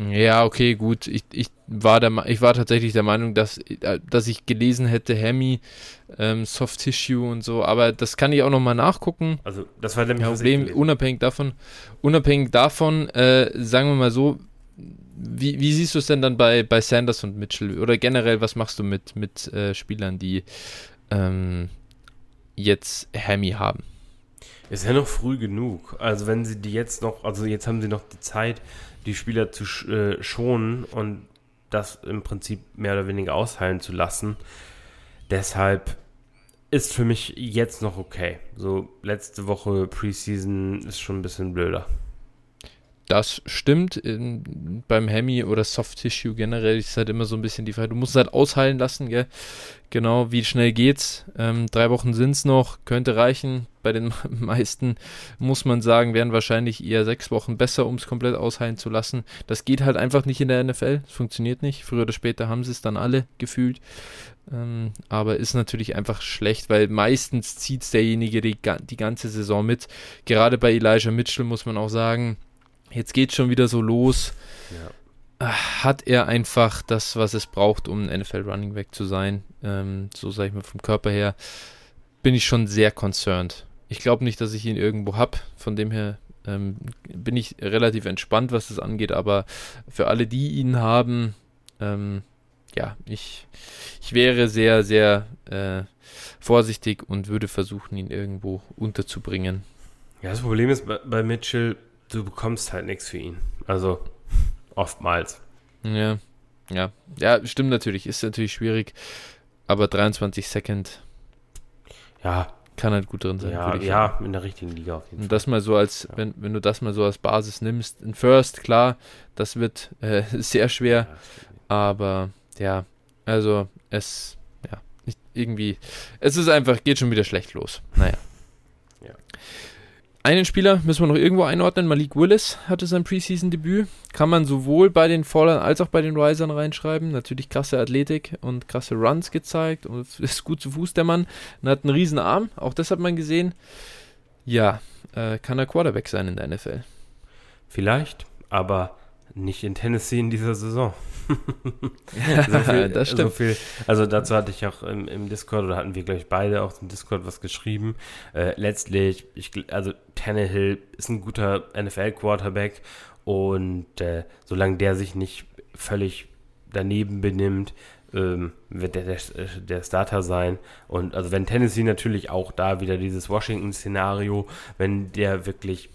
Ja, okay, gut. Ich, ich, war der, ich war tatsächlich der Meinung, dass, äh, dass ich gelesen hätte, Hemi, ähm, Soft Tissue und so, aber das kann ich auch nochmal nachgucken. Also, das war nämlich Problem, unabhängig davon, unabhängig davon, äh, sagen wir mal so, wie, wie siehst du es denn dann bei, bei Sanders und Mitchell? Oder generell, was machst du mit, mit äh, Spielern, die ähm, jetzt Hemi haben? Ist ja noch früh genug. Also wenn sie die jetzt noch, also jetzt haben sie noch die Zeit, die Spieler zu äh, schonen und das im Prinzip mehr oder weniger ausheilen zu lassen. Deshalb ist für mich jetzt noch okay. So letzte Woche Preseason ist schon ein bisschen blöder. Das stimmt. In, beim Hemi oder Soft Tissue generell ist halt immer so ein bisschen die Frage. Du musst es halt ausheilen lassen, gell? Genau, wie schnell geht's? Ähm, drei Wochen sind es noch, könnte reichen. Bei den meisten muss man sagen, wären wahrscheinlich eher sechs Wochen besser, um es komplett ausheilen zu lassen. Das geht halt einfach nicht in der NFL. Es funktioniert nicht. Früher oder später haben sie es dann alle gefühlt. Ähm, aber ist natürlich einfach schlecht, weil meistens zieht es derjenige die, die ganze Saison mit. Gerade bei Elijah Mitchell muss man auch sagen, Jetzt geht schon wieder so los. Ja. Hat er einfach das, was es braucht, um ein NFL Running Back zu sein? Ähm, so sage ich mal vom Körper her. Bin ich schon sehr concerned. Ich glaube nicht, dass ich ihn irgendwo habe. Von dem her ähm, bin ich relativ entspannt, was das angeht. Aber für alle, die ihn haben, ähm, ja, ich, ich wäre sehr, sehr äh, vorsichtig und würde versuchen, ihn irgendwo unterzubringen. Ja, das Problem ist bei, bei Mitchell, du bekommst halt nichts für ihn. Also oftmals. Ja, ja, ja, stimmt natürlich, ist natürlich schwierig, aber 23 Second. Ja, kann halt gut drin sein. Ja, ja in der richtigen Liga auf jeden Fall. Und das mal so als, ja. wenn, wenn du das mal so als Basis nimmst, in First, klar, das wird äh, sehr schwer, ja, aber ja, also es, ja, nicht, irgendwie, es ist einfach, geht schon wieder schlecht los. Naja. Einen Spieler müssen wir noch irgendwo einordnen. Malik Willis hatte sein Preseason-Debüt. Kann man sowohl bei den Fallern als auch bei den Risern reinschreiben. Natürlich krasse Athletik und krasse Runs gezeigt. Und ist gut zu Fuß, der Mann. Und hat einen riesen Arm. Auch das hat man gesehen. Ja, äh, kann er Quarterback sein in der NFL. Vielleicht, aber nicht in Tennessee in dieser Saison. so viel, das stimmt. So viel, also dazu hatte ich auch im, im Discord, oder hatten wir gleich beide auch im Discord was geschrieben. Äh, letztlich, ich, also Tannehill ist ein guter NFL-Quarterback und äh, solange der sich nicht völlig daneben benimmt, ähm, wird der, der, der, Starter sein. Und also wenn Tennessee natürlich auch da wieder dieses Washington-Szenario, wenn der wirklich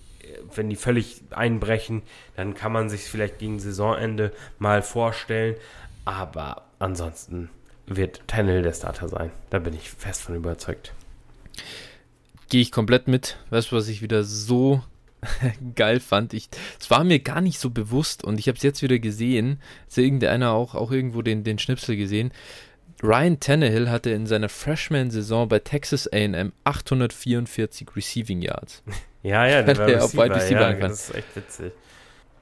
wenn die völlig einbrechen, dann kann man sich vielleicht gegen Saisonende mal vorstellen. Aber ansonsten wird Tannehill der Starter sein. Da bin ich fest von überzeugt. Gehe ich komplett mit. Weißt du, was ich wieder so geil fand? Ich, es war mir gar nicht so bewusst und ich habe es jetzt wieder gesehen. Ist ja irgendeiner auch, auch irgendwo den, den Schnipsel gesehen. Ryan Tannehill hatte in seiner Freshman-Saison bei Texas AM 844 Receiving Yards. Ja, ja, der war auf Wide Receiver ja, Das ist echt witzig.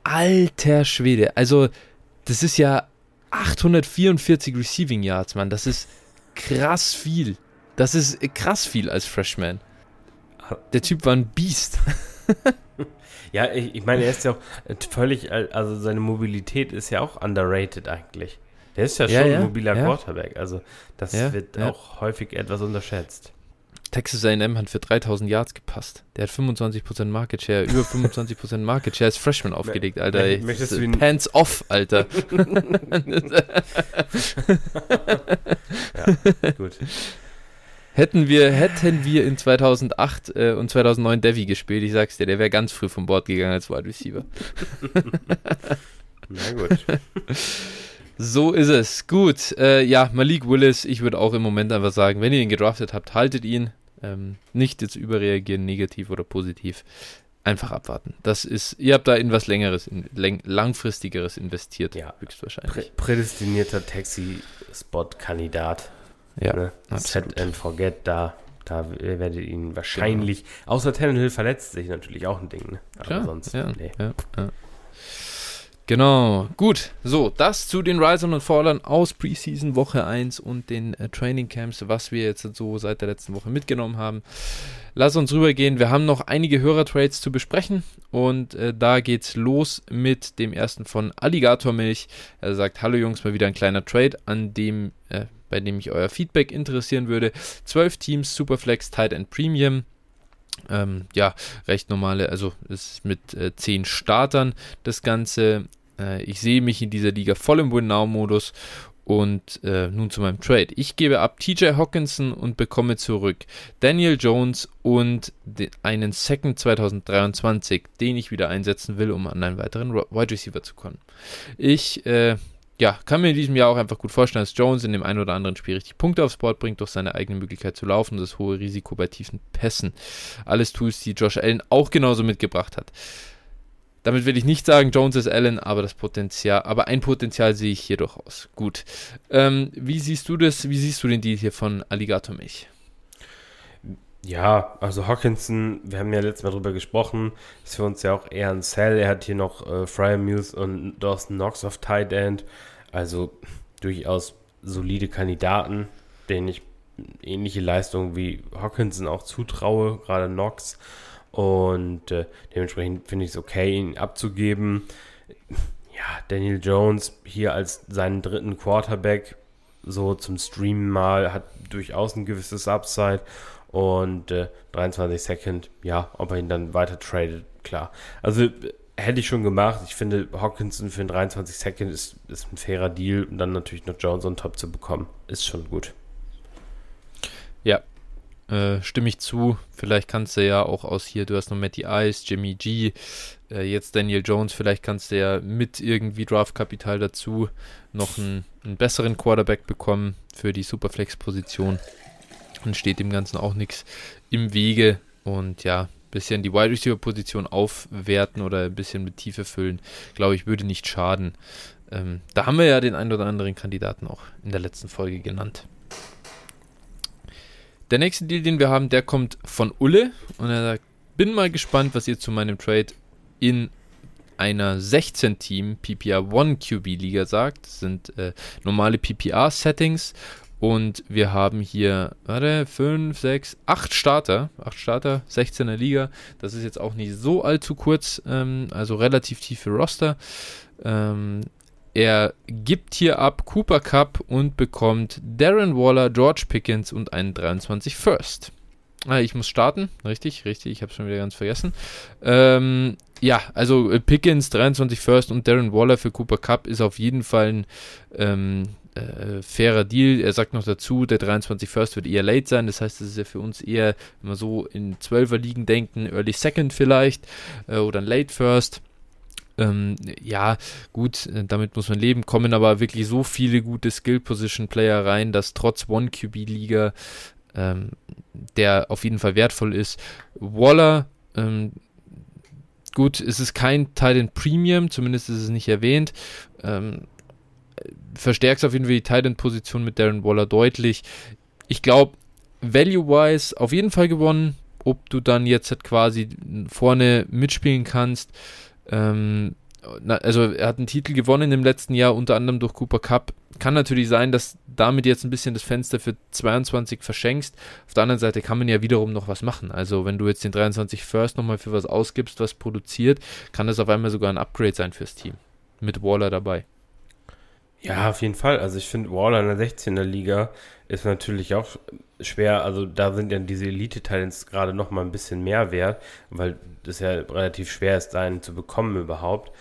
Alter Schwede. Also, das ist ja 844 Receiving Yards, Mann. Das ist krass viel. Das ist krass viel als Freshman. Der Typ war ein Biest. ja, ich, ich, meine, er ist ja auch völlig, also seine Mobilität ist ja auch underrated eigentlich. Der ist ja schon ja, ein mobiler ja. Quarterback. Also, das wird auch häufig etwas unterschätzt. Texas A&M hat für 3000 Yards gepasst. Der hat 25% Market Share, über 25% Market Share als Freshman aufgelegt, Alter. Ey. Möchtest du ihn Hands off, Alter. ja, gut. Hätten wir, hätten wir in 2008 äh, und 2009 Devi gespielt, ich sag's dir, der wäre ganz früh vom Board gegangen als Wide Receiver. Na gut. So ist es. Gut. Äh, ja, Malik Willis, ich würde auch im Moment einfach sagen, wenn ihr ihn gedraftet habt, haltet ihn. Ähm, nicht jetzt überreagieren, negativ oder positiv. Einfach abwarten. Das ist, ihr habt da in was längeres, in langfristigeres investiert, ja, höchstwahrscheinlich. Prä prädestinierter Taxi-Spot-Kandidat. Ja, ne? Set and forget da. Da werdet ihr ihn wahrscheinlich, genau. außer Tannehill verletzt sich natürlich auch ein Ding, ne? Aber Klar, sonst, ja, nee. ja, ja. Genau, gut. So, das zu den Risern und Fallern aus Preseason Woche 1 und den äh, Training Camps, was wir jetzt so seit der letzten Woche mitgenommen haben. Lass uns rübergehen. Wir haben noch einige Hörertrades zu besprechen und äh, da geht's los mit dem ersten von Alligator Milch. Er sagt: Hallo Jungs, mal wieder ein kleiner Trade, an dem, äh, bei dem mich euer Feedback interessieren würde. 12 Teams, Superflex, Tight End Premium. Ähm, ja, recht normale, also ist mit äh, 10 Startern das Ganze. Äh, ich sehe mich in dieser Liga voll im Win-Now-Modus und äh, nun zu meinem Trade. Ich gebe ab TJ Hawkinson und bekomme zurück Daniel Jones und einen Second 2023, den ich wieder einsetzen will, um an einen weiteren Wide Receiver zu kommen. Ich äh, ja, kann mir in diesem Jahr auch einfach gut vorstellen, dass Jones in dem einen oder anderen Spiel richtig Punkte aufs Board bringt durch seine eigene Möglichkeit zu laufen und das hohe Risiko bei tiefen Pässen. Alles Tools, die Josh Allen auch genauso mitgebracht hat. Damit will ich nicht sagen, Jones ist Allen, aber das Potenzial, aber ein Potenzial sehe ich hier durchaus. Gut. Ähm, wie siehst du das? Wie siehst du den Deal hier von Alligator Milch? Ja, also Hawkinson, wir haben ja letztes Mal drüber gesprochen, ist für uns ja auch eher ein Sell. Er hat hier noch äh, Fryer Muse und Dawson Knox auf Tight End. Also durchaus solide Kandidaten, denen ich ähnliche Leistungen wie Hawkinson auch zutraue, gerade Knox. Und äh, dementsprechend finde ich es okay, ihn abzugeben. Ja, Daniel Jones hier als seinen dritten Quarterback so zum Streamen mal hat durchaus ein gewisses Upside und äh, 23 Second, ja, ob er ihn dann weiter tradet, klar. Also hätte ich schon gemacht. Ich finde, Hawkinson für einen 23 Second ist, ist ein fairer Deal und dann natürlich noch Jones on top zu bekommen, ist schon gut. Ja, äh, stimme ich zu. Vielleicht kannst du ja auch aus hier, du hast noch Matty Ice, Jimmy G, äh, jetzt Daniel Jones, vielleicht kannst du ja mit irgendwie Draftkapital dazu noch einen, einen besseren Quarterback bekommen für die Superflex-Position. Dann steht dem Ganzen auch nichts im Wege. Und ja, bisschen die Wide Receiver Position aufwerten oder ein bisschen mit Tiefe füllen, glaube ich, würde nicht schaden. Ähm, da haben wir ja den einen oder anderen Kandidaten auch in der letzten Folge genannt. Der nächste Deal, den wir haben, der kommt von Ulle und er sagt, bin mal gespannt, was ihr zu meinem Trade in einer 16-Team PPR 1 QB Liga sagt. Das sind äh, normale PPR-Settings und wir haben hier, warte, 5, 6, 8 Starter. 8 Starter, 16er Liga. Das ist jetzt auch nicht so allzu kurz, ähm, also relativ tiefe Roster. Ähm, er gibt hier ab Cooper Cup und bekommt Darren Waller, George Pickens und einen 23 First. Ah, ich muss starten. Richtig, richtig. Ich habe es schon wieder ganz vergessen. Ähm, ja, also äh, Pickens, 23 First und Darren Waller für Cooper Cup ist auf jeden Fall ein ähm, äh, fairer Deal. Er sagt noch dazu, der 23 First wird eher late sein. Das heißt, das ist ja für uns eher, wenn wir so in 12er Ligen denken, Early Second vielleicht äh, oder ein Late First. Ähm, ja, gut, äh, damit muss man leben. Kommen aber wirklich so viele gute Skill-Position-Player rein, dass trotz One-QB-Liga ähm, der auf jeden Fall wertvoll ist. Waller, ähm, gut, es ist kein Titan Premium, zumindest ist es nicht erwähnt. Ähm, verstärkst auf jeden Fall die Titan-Position mit Darren Waller deutlich. Ich glaube, value-wise auf jeden Fall gewonnen. Ob du dann jetzt halt quasi vorne mitspielen kannst, ähm, na, also er hat einen Titel gewonnen im letzten Jahr, unter anderem durch Cooper Cup. Kann natürlich sein, dass damit jetzt ein bisschen das Fenster für 22 verschenkst. Auf der anderen Seite kann man ja wiederum noch was machen. Also wenn du jetzt den 23 First nochmal für was ausgibst, was produziert, kann das auf einmal sogar ein Upgrade sein fürs Team. Mit Waller dabei. Ja, auf jeden Fall. Also ich finde Waller in der 16er Liga ist natürlich auch schwer. Also da sind ja diese Elite-Talents gerade noch mal ein bisschen mehr wert, weil es ja relativ schwer ist, einen zu bekommen überhaupt,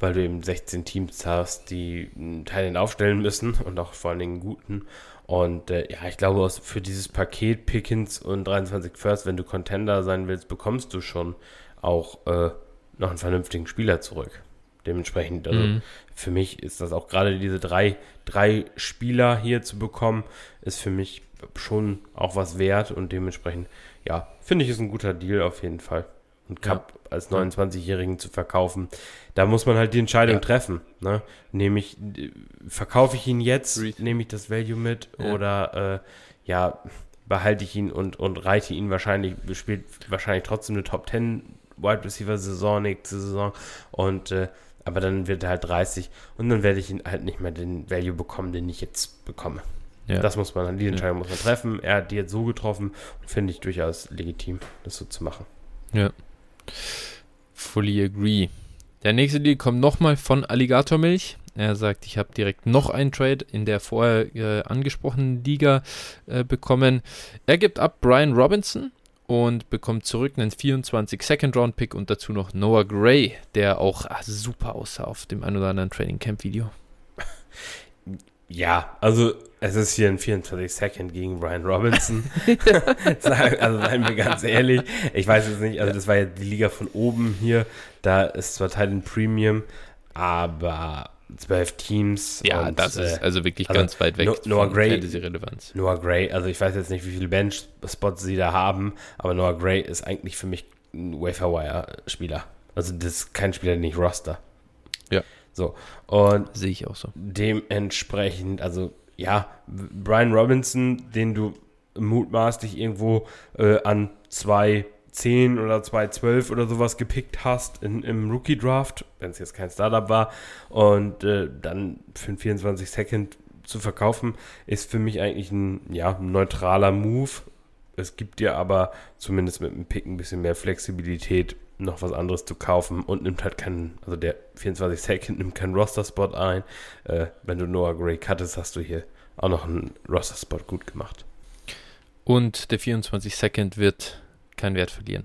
weil du eben 16 Teams hast, die einen Talent aufstellen müssen und auch vor allen Dingen guten. Und äh, ja, ich glaube, für dieses Paket Pickens und 23 First, wenn du Contender sein willst, bekommst du schon auch äh, noch einen vernünftigen Spieler zurück. Dementsprechend, also mhm. für mich ist das auch gerade diese drei, drei Spieler hier zu bekommen, ist für mich schon auch was wert und dementsprechend, ja, finde ich, ist ein guter Deal auf jeden Fall. Und Cup ja. als 29-Jährigen zu verkaufen, da muss man halt die Entscheidung ja. treffen. Ne? Nehme ich, verkaufe ich ihn jetzt, nehme ich das Value mit ja. oder äh, ja, behalte ich ihn und, und reite ihn wahrscheinlich, spielt wahrscheinlich trotzdem eine Top 10 Wide Receiver Saison nächste Saison und äh, aber dann wird er halt 30 und dann werde ich ihn halt nicht mehr den Value bekommen, den ich jetzt bekomme. Ja. Das muss man, die Entscheidung ja. muss man treffen. Er hat die jetzt so getroffen und finde ich durchaus legitim, das so zu machen. Ja. Fully agree. Der nächste Deal kommt nochmal von Alligator Milch. Er sagt, ich habe direkt noch einen Trade in der vorher äh, angesprochenen Liga äh, bekommen. Er gibt ab Brian Robinson und bekommt zurück einen 24 Second Round Pick und dazu noch Noah Gray, der auch ah, super aussah auf dem ein oder anderen Training Camp Video. Ja, also es ist hier ein 24 Second gegen Brian Robinson. also seien wir ganz ehrlich. Ich weiß es nicht, also das war ja die Liga von oben hier. Da ist zwar Teil in Premium, aber zwölf Teams. Ja, und, das ist äh, also wirklich also ganz weit weg no, Noah Gray, Fantasy-Relevanz. Noah Gray, also ich weiß jetzt nicht, wie viele Bench-Spots sie da haben, aber Noah Gray ist eigentlich für mich ein Waferwire-Spieler. Also das ist kein Spieler, den ich roster. Ja. So. Und sehe ich auch so. Dementsprechend, also ja, Brian Robinson, den du mutmaßlich irgendwo äh, an zwei 10 oder 212 oder sowas gepickt hast in, im Rookie-Draft, wenn es jetzt kein Startup war, und äh, dann für einen 24 Second zu verkaufen, ist für mich eigentlich ein, ja, neutraler Move. Es gibt dir aber zumindest mit dem Pick ein bisschen mehr Flexibilität, noch was anderes zu kaufen und nimmt halt keinen, also der 24 Second nimmt keinen Roster-Spot ein. Äh, wenn du Noah Gray cuttest, hast du hier auch noch einen Roster-Spot gut gemacht. Und der 24 Second wird keinen Wert verlieren.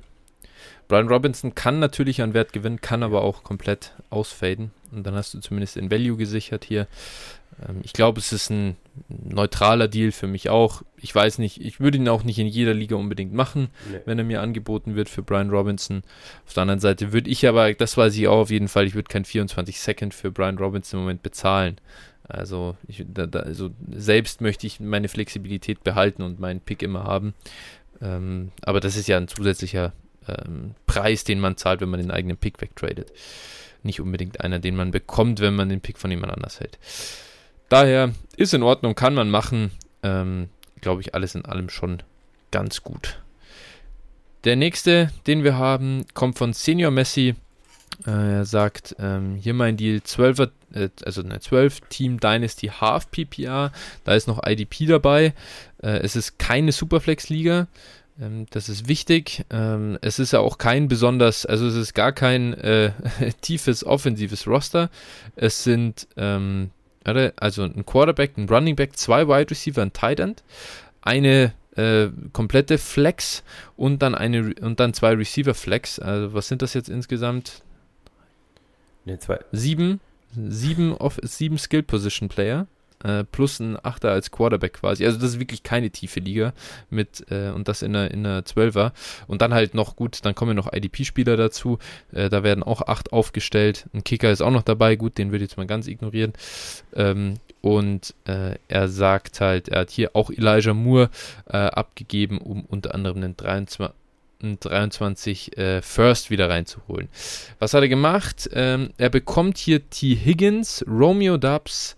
Brian Robinson kann natürlich an Wert gewinnen, kann aber auch komplett ausfaden. Und dann hast du zumindest den Value gesichert hier. Ähm, ich glaube, es ist ein neutraler Deal für mich auch. Ich weiß nicht, ich würde ihn auch nicht in jeder Liga unbedingt machen, nee. wenn er mir angeboten wird für Brian Robinson. Auf der anderen Seite würde ich aber, das weiß ich auch auf jeden Fall, ich würde kein 24 Second für Brian Robinson im Moment bezahlen. Also, ich, da, da, also selbst möchte ich meine Flexibilität behalten und meinen Pick immer haben. Ähm, aber das ist ja ein zusätzlicher ähm, Preis, den man zahlt, wenn man den eigenen Pick wegtradet. Nicht unbedingt einer, den man bekommt, wenn man den Pick von jemand anders hält. Daher ist in Ordnung, kann man machen. Ähm, Glaube ich, alles in allem schon ganz gut. Der nächste, den wir haben, kommt von Senior Messi. Äh, er sagt, ähm, hier mein Deal 12, äh, also eine 12 Team Dynasty Half PPR. Da ist noch IDP dabei. Äh, es ist keine Superflex-Liga. Ähm, das ist wichtig. Ähm, es ist ja auch kein besonders, also es ist gar kein äh, tiefes offensives Roster. Es sind ähm, also ein Quarterback, ein Running Back, zwei Wide Receiver, ein Tight End, eine äh, komplette Flex und dann eine und dann zwei Receiver Flex. Also was sind das jetzt insgesamt? Ne, zwei. Sieben, sieben, off, sieben Skill Position Player äh, plus ein Achter als Quarterback quasi. Also das ist wirklich keine tiefe Liga mit äh, und das in einer, in einer 12er. Und dann halt noch gut, dann kommen noch IDP-Spieler dazu. Äh, da werden auch acht aufgestellt. Ein Kicker ist auch noch dabei, gut, den würde ich jetzt mal ganz ignorieren. Ähm, und äh, er sagt halt, er hat hier auch Elijah Moore äh, abgegeben, um unter anderem einen 23 23 äh, First wieder reinzuholen. Was hat er gemacht? Ähm, er bekommt hier T. Higgins, Romeo Dubs,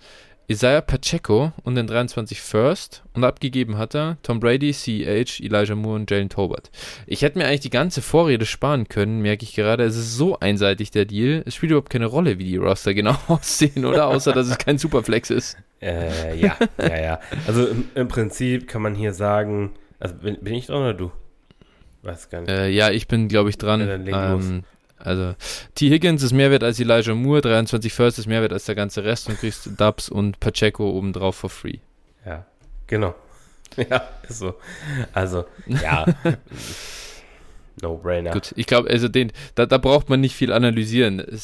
Isaiah Pacheco und den 23 First und abgegeben hat er Tom Brady, CH, Elijah Moore und Jalen Tobert. Ich hätte mir eigentlich die ganze Vorrede sparen können, merke ich gerade. Es ist so einseitig der Deal. Es spielt überhaupt keine Rolle, wie die Roster genau aussehen, oder? Außer, dass es kein Superflex ist. Äh, ja, ja, ja. Also im, im, Prinzip kann man hier sagen, also bin, bin ich dran oder du? Weiß gar nicht. Äh, ja, ich bin, glaube ich, dran. Ja, ähm, also T. Higgins ist mehr wert als Elijah Moore, 23 First ist mehr wert als der ganze Rest und kriegst Dubs und Pacheco obendrauf for free. Ja, genau. Ja, ist so. Also, ja. No-brainer. Gut, ich glaube, also den, da, da braucht man nicht viel analysieren. Äh,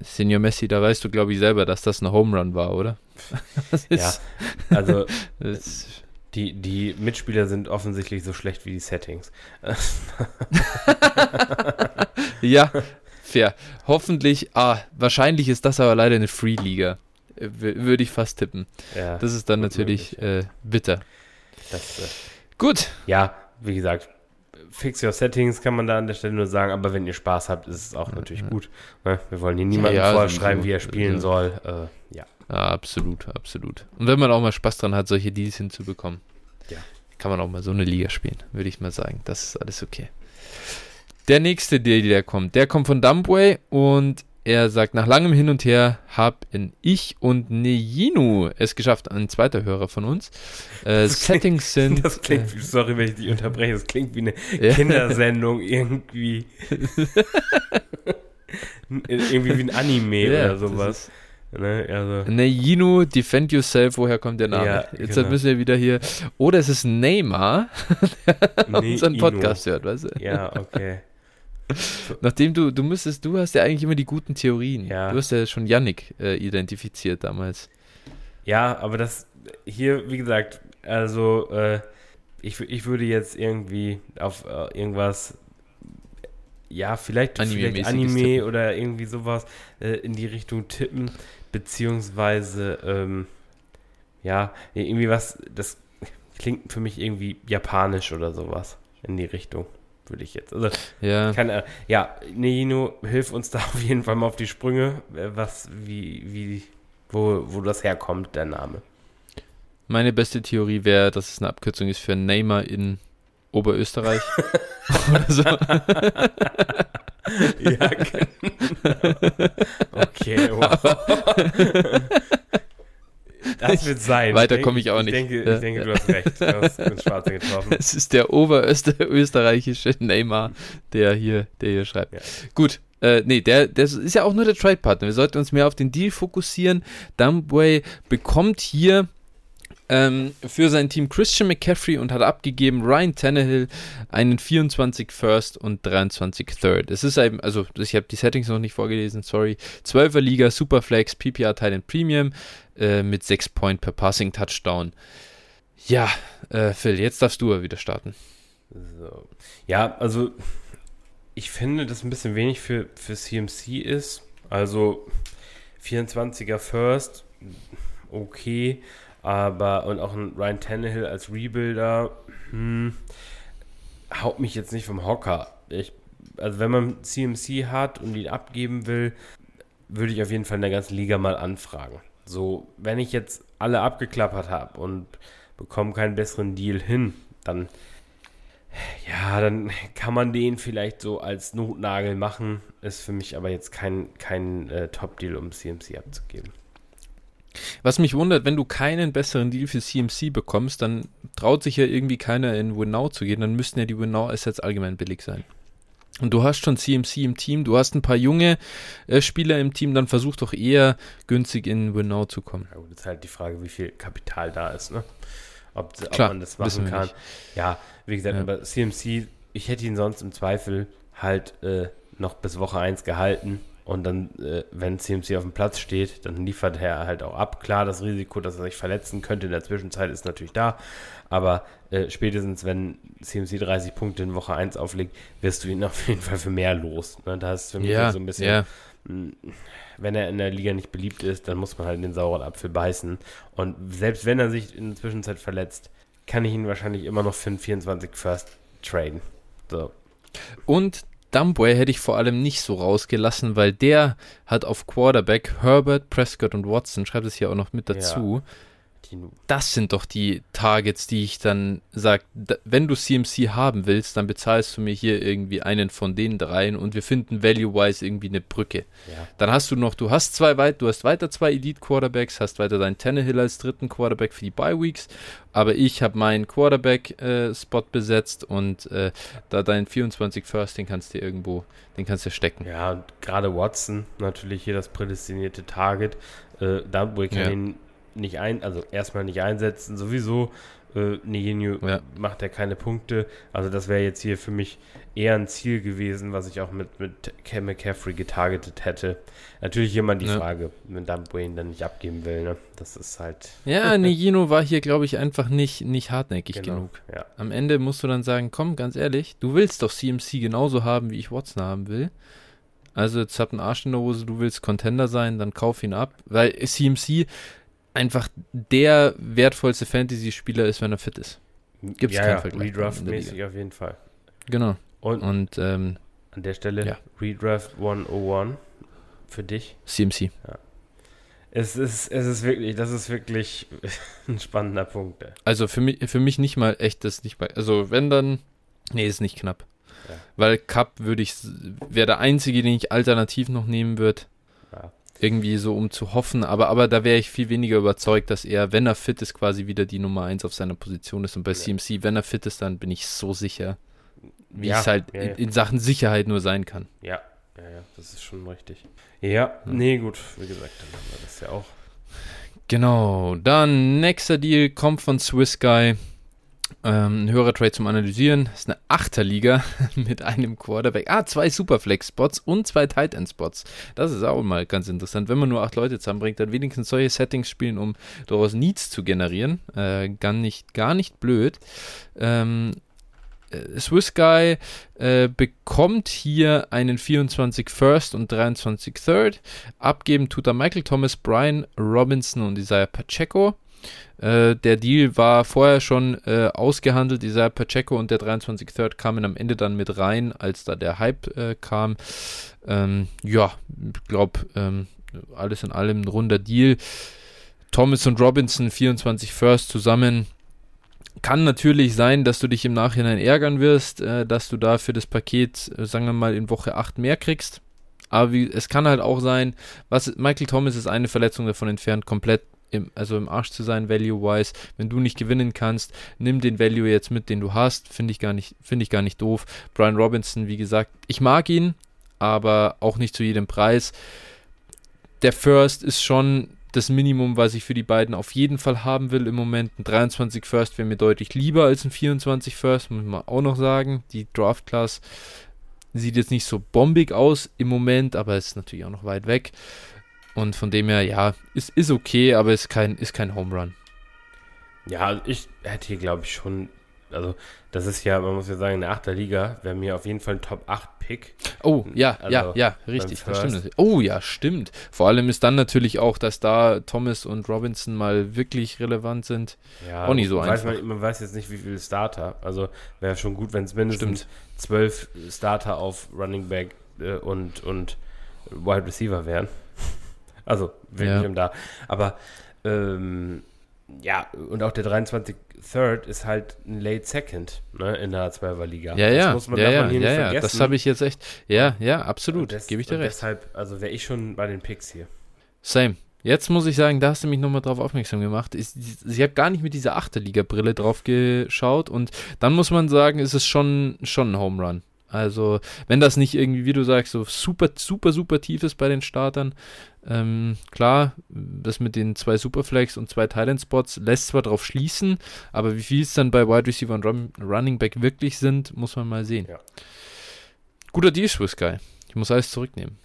Senior Messi, da weißt du, glaube ich, selber, dass das ein Home Run war, oder? ja, also die, die Mitspieler sind offensichtlich so schlecht wie die Settings. ja, fair. Hoffentlich, ah, wahrscheinlich ist das aber leider eine Free-Liga. Würde ich fast tippen. Ja, das ist dann natürlich äh, bitter. Das, äh, Gut. Ja, wie gesagt, fix your settings kann man da an der Stelle nur sagen, aber wenn ihr Spaß habt, ist es auch natürlich ja. gut. Ne? Wir wollen hier niemandem ja, vorschreiben, wie er spielen soll. Äh, ja. Ja, absolut, absolut. Und wenn man auch mal Spaß dran hat, solche Deals hinzubekommen, ja. kann man auch mal so eine Liga spielen, würde ich mal sagen. Das ist alles okay. Der nächste Deal, der kommt, der kommt von Dumbway und er sagt, nach langem Hin und Her haben ich und Nejinu es geschafft, ein zweiter Hörer von uns. Äh, Settings sind. Das klingt, äh, sorry, wenn ich dich unterbreche, das klingt wie eine ja. Kindersendung irgendwie. irgendwie wie ein Anime ja, oder sowas. Ne, also. Nejinu, Defend Yourself, woher kommt der Name? Ja, Jetzt genau. müssen wir wieder hier. Oder es ist Neymar, der ne unseren Podcast hört, weißt du? Ja, okay. Nachdem du, du müsstest, du hast ja eigentlich immer die guten Theorien. Ja. Du hast ja schon Yannick äh, identifiziert damals. Ja, aber das hier, wie gesagt, also äh, ich, ich würde jetzt irgendwie auf äh, irgendwas, ja, vielleicht, vielleicht Anime oder irgendwie sowas äh, in die Richtung tippen, beziehungsweise, ähm, ja, irgendwie was, das klingt für mich irgendwie japanisch oder sowas in die Richtung würde ich jetzt. Also, ja. Kann, äh, ja, Neino, hilf uns da auf jeden Fall mal auf die Sprünge, äh, was, wie, wie, wo, wo das herkommt, der Name. Meine beste Theorie wäre, dass es eine Abkürzung ist für Neymar in Oberösterreich. Oder so. ja, genau. Okay, wow. Das wird sein. Weiter komme ich auch nicht. Ich denke, ich denke, du hast recht. Du hast ins Schwarze getroffen. Es ist der oberösterreichische Neymar, der hier, der hier schreibt. Ja. Gut, äh, nee, der, der ist ja auch nur der Trade-Partner. Wir sollten uns mehr auf den Deal fokussieren. Dumbway bekommt hier ähm, für sein Team Christian McCaffrey und hat abgegeben Ryan Tannehill einen 24 First und 23 Third. Es ist eben, also ich habe die Settings noch nicht vorgelesen, sorry. 12er Liga, Superflex, PPR Titan Premium äh, mit 6 Point per Passing Touchdown. Ja, äh, Phil, jetzt darfst du wieder starten. So. Ja, also ich finde, dass ein bisschen wenig für, für CMC ist. Also 24er First, okay, aber und auch ein Ryan Tannehill als Rebuilder, hm, haut mich jetzt nicht vom Hocker. Ich, also wenn man CMC hat und ihn abgeben will, würde ich auf jeden Fall in der ganzen Liga mal anfragen. So, wenn ich jetzt alle abgeklappert habe und bekomme keinen besseren Deal hin, dann ja, dann kann man den vielleicht so als Notnagel machen. Ist für mich aber jetzt kein, kein äh, Top-Deal, um CMC abzugeben. Was mich wundert, wenn du keinen besseren Deal für CMC bekommst, dann traut sich ja irgendwie keiner in Winnow zu gehen. Dann müssten ja die Winnow-Assets allgemein billig sein. Und du hast schon CMC im Team, du hast ein paar junge äh, Spieler im Team, dann versuch doch eher günstig in Winnow zu kommen. Ja, gut, ist halt die Frage, wie viel Kapital da ist, ne? Ob, Klar, ob man das machen kann. Ja, wie gesagt, ja. aber CMC, ich hätte ihn sonst im Zweifel halt äh, noch bis Woche 1 gehalten. Und dann, äh, wenn CMC auf dem Platz steht, dann liefert er halt auch ab. Klar, das Risiko, dass er sich verletzen könnte in der Zwischenzeit, ist natürlich da. Aber äh, spätestens, wenn CMC 30 Punkte in Woche 1 auflegt, wirst du ihn auf jeden Fall für mehr los. Ne? Da ist für mich ja, so ein bisschen, ja. Hm, wenn er in der Liga nicht beliebt ist, dann muss man halt den sauren Apfel beißen. Und selbst wenn er sich in der Zwischenzeit verletzt, kann ich ihn wahrscheinlich immer noch für einen 24 First traden. So. Und Dumbway hätte ich vor allem nicht so rausgelassen, weil der hat auf Quarterback Herbert, Prescott und Watson, schreibt es hier auch noch mit dazu. Ja. Das sind doch die Targets, die ich dann sage, wenn du CMC haben willst, dann bezahlst du mir hier irgendwie einen von den dreien und wir finden value-wise irgendwie eine Brücke. Ja. Dann hast du noch, du hast zwei weit, du hast weiter zwei Elite-Quarterbacks, hast weiter deinen Tannehill als dritten Quarterback für die Bye-Weeks, aber ich habe meinen Quarterback-Spot äh, besetzt und äh, da dein 24 First, den kannst du irgendwo, den kannst du stecken. Ja, und gerade Watson, natürlich hier das prädestinierte Target. Äh, da, wo ich ja. ihn nicht ein, also erstmal nicht einsetzen, sowieso. Äh, Nigenu ja. macht ja keine Punkte. Also das wäre jetzt hier für mich eher ein Ziel gewesen, was ich auch mit, mit Cam McCaffrey getargetet hätte. Natürlich immer die ja. Frage, wenn Dump Wayne dann nicht abgeben will, ne? Das ist halt. Ja, Nigino war hier, glaube ich, einfach nicht, nicht hartnäckig genau. genug. Ja. Am Ende musst du dann sagen, komm, ganz ehrlich, du willst doch CMC genauso haben, wie ich Watson haben will. Also jetzt habt einen Arsch in der Hose, du willst Contender sein, dann kauf ihn ab. Weil CMC einfach der wertvollste Fantasy-Spieler ist, wenn er fit ist. Gibt es ja, keinen ja, Vergleich. Redraft-mäßig auf jeden Fall. Genau. Und, Und ähm, an der Stelle ja. Redraft 101 für dich. CMC. Ja. Es ist, es ist wirklich, das ist wirklich ein spannender Punkt. Also für mich, für mich nicht mal echt das nicht bei. Also wenn dann, nee, ist nicht knapp. Ja. Weil Cup würde ich, wäre der einzige, den ich alternativ noch nehmen würde. Irgendwie so um zu hoffen, aber, aber da wäre ich viel weniger überzeugt, dass er, wenn er fit ist, quasi wieder die Nummer 1 auf seiner Position ist. Und bei ja. CMC, wenn er fit ist, dann bin ich so sicher, wie ja, es halt ja, in, in, Sachen Sicherheit nur sein kann. Ja, ja, ja, das ist schon richtig. Ja, nee, gut, wie gesagt, dann haben wir das ja auch. Genau, dann nächster Deal kommt von Swiss Guy. Ähm, ein höherer Trade zum Analysieren. Das ist eine Achterliga mit einem Quarterback. Ah, zwei Superflex-Spots und zwei Tight End-Spots. Das ist auch mal ganz interessant. Wenn man nur acht Leute zusammenbringt, dann wenigstens solche Settings spielen, um daraus Needs zu generieren. Äh, gar, nicht, gar nicht blöd. Ähm, äh, Swiss Guy äh, bekommt hier einen 24 First und 23 Third. Abgeben tut er Michael Thomas, Brian Robinson und Isaiah Pacheco. Äh, der Deal war vorher schon äh, ausgehandelt. Dieser Pacheco und der 23 Third kamen am Ende dann mit rein, als da der Hype äh, kam. Ähm, ja, ich glaube, ähm, alles in allem ein runder Deal. Thomas und Robinson 24 First zusammen. Kann natürlich sein, dass du dich im Nachhinein ärgern wirst, äh, dass du da für das Paket, äh, sagen wir mal, in Woche 8 mehr kriegst. Aber wie, es kann halt auch sein, was Michael Thomas ist eine Verletzung davon entfernt, komplett im, also im Arsch zu sein, value-wise. Wenn du nicht gewinnen kannst, nimm den Value jetzt mit, den du hast. Finde ich, gar nicht, find ich gar nicht doof. Brian Robinson, wie gesagt, ich mag ihn, aber auch nicht zu jedem Preis. Der First ist schon das Minimum, was ich für die beiden auf jeden Fall haben will im Moment. Ein 23 First wäre mir deutlich lieber als ein 24 First, muss man auch noch sagen. Die Draft Class sieht jetzt nicht so bombig aus im Moment, aber ist natürlich auch noch weit weg. Und von dem her, ja, ist, ist okay, aber ist kein, ist kein Home Run. Ja, ich hätte hier, glaube ich, schon also das ist ja, man muss ja sagen, in der 8. Liga wäre mir auf jeden Fall ein Top 8 Pick. Oh, ja, also ja, ja, richtig, das stimmt. Oh, ja, stimmt. Vor allem ist dann natürlich auch, dass da Thomas und Robinson mal wirklich relevant sind. Ja, auch nicht so einfach. Man, man, weiß jetzt nicht, wie viele Starter. Also wäre schon gut, wenn es mindestens zwölf Starter auf Running Back äh, und, und Wide Receiver wären. Also, wirklich ja. da. Aber ähm, ja, und auch der 23 Third ist halt ein Late Second ne, in der 12er Liga. Ja, ja, das muss man, ja, ja, ja, ja, das habe ich jetzt echt, ja, ja, absolut, gebe ich dir recht. Deshalb, also wäre ich schon bei den Picks hier. Same. Jetzt muss ich sagen, da hast du mich nochmal drauf aufmerksam gemacht. Ich, ich habe gar nicht mit dieser 8. Liga-Brille drauf geschaut und dann muss man sagen, ist es schon, schon ein Home Run. Also, wenn das nicht irgendwie, wie du sagst, so super, super, super tief ist bei den Startern, ähm, klar, das mit den zwei Superflex und zwei Thailand-Spots lässt zwar darauf schließen, aber wie viel es dann bei Wide Receiver und Run Running Back wirklich sind, muss man mal sehen. Ja. Guter Deal, Swiss Guy. Ich muss alles zurücknehmen.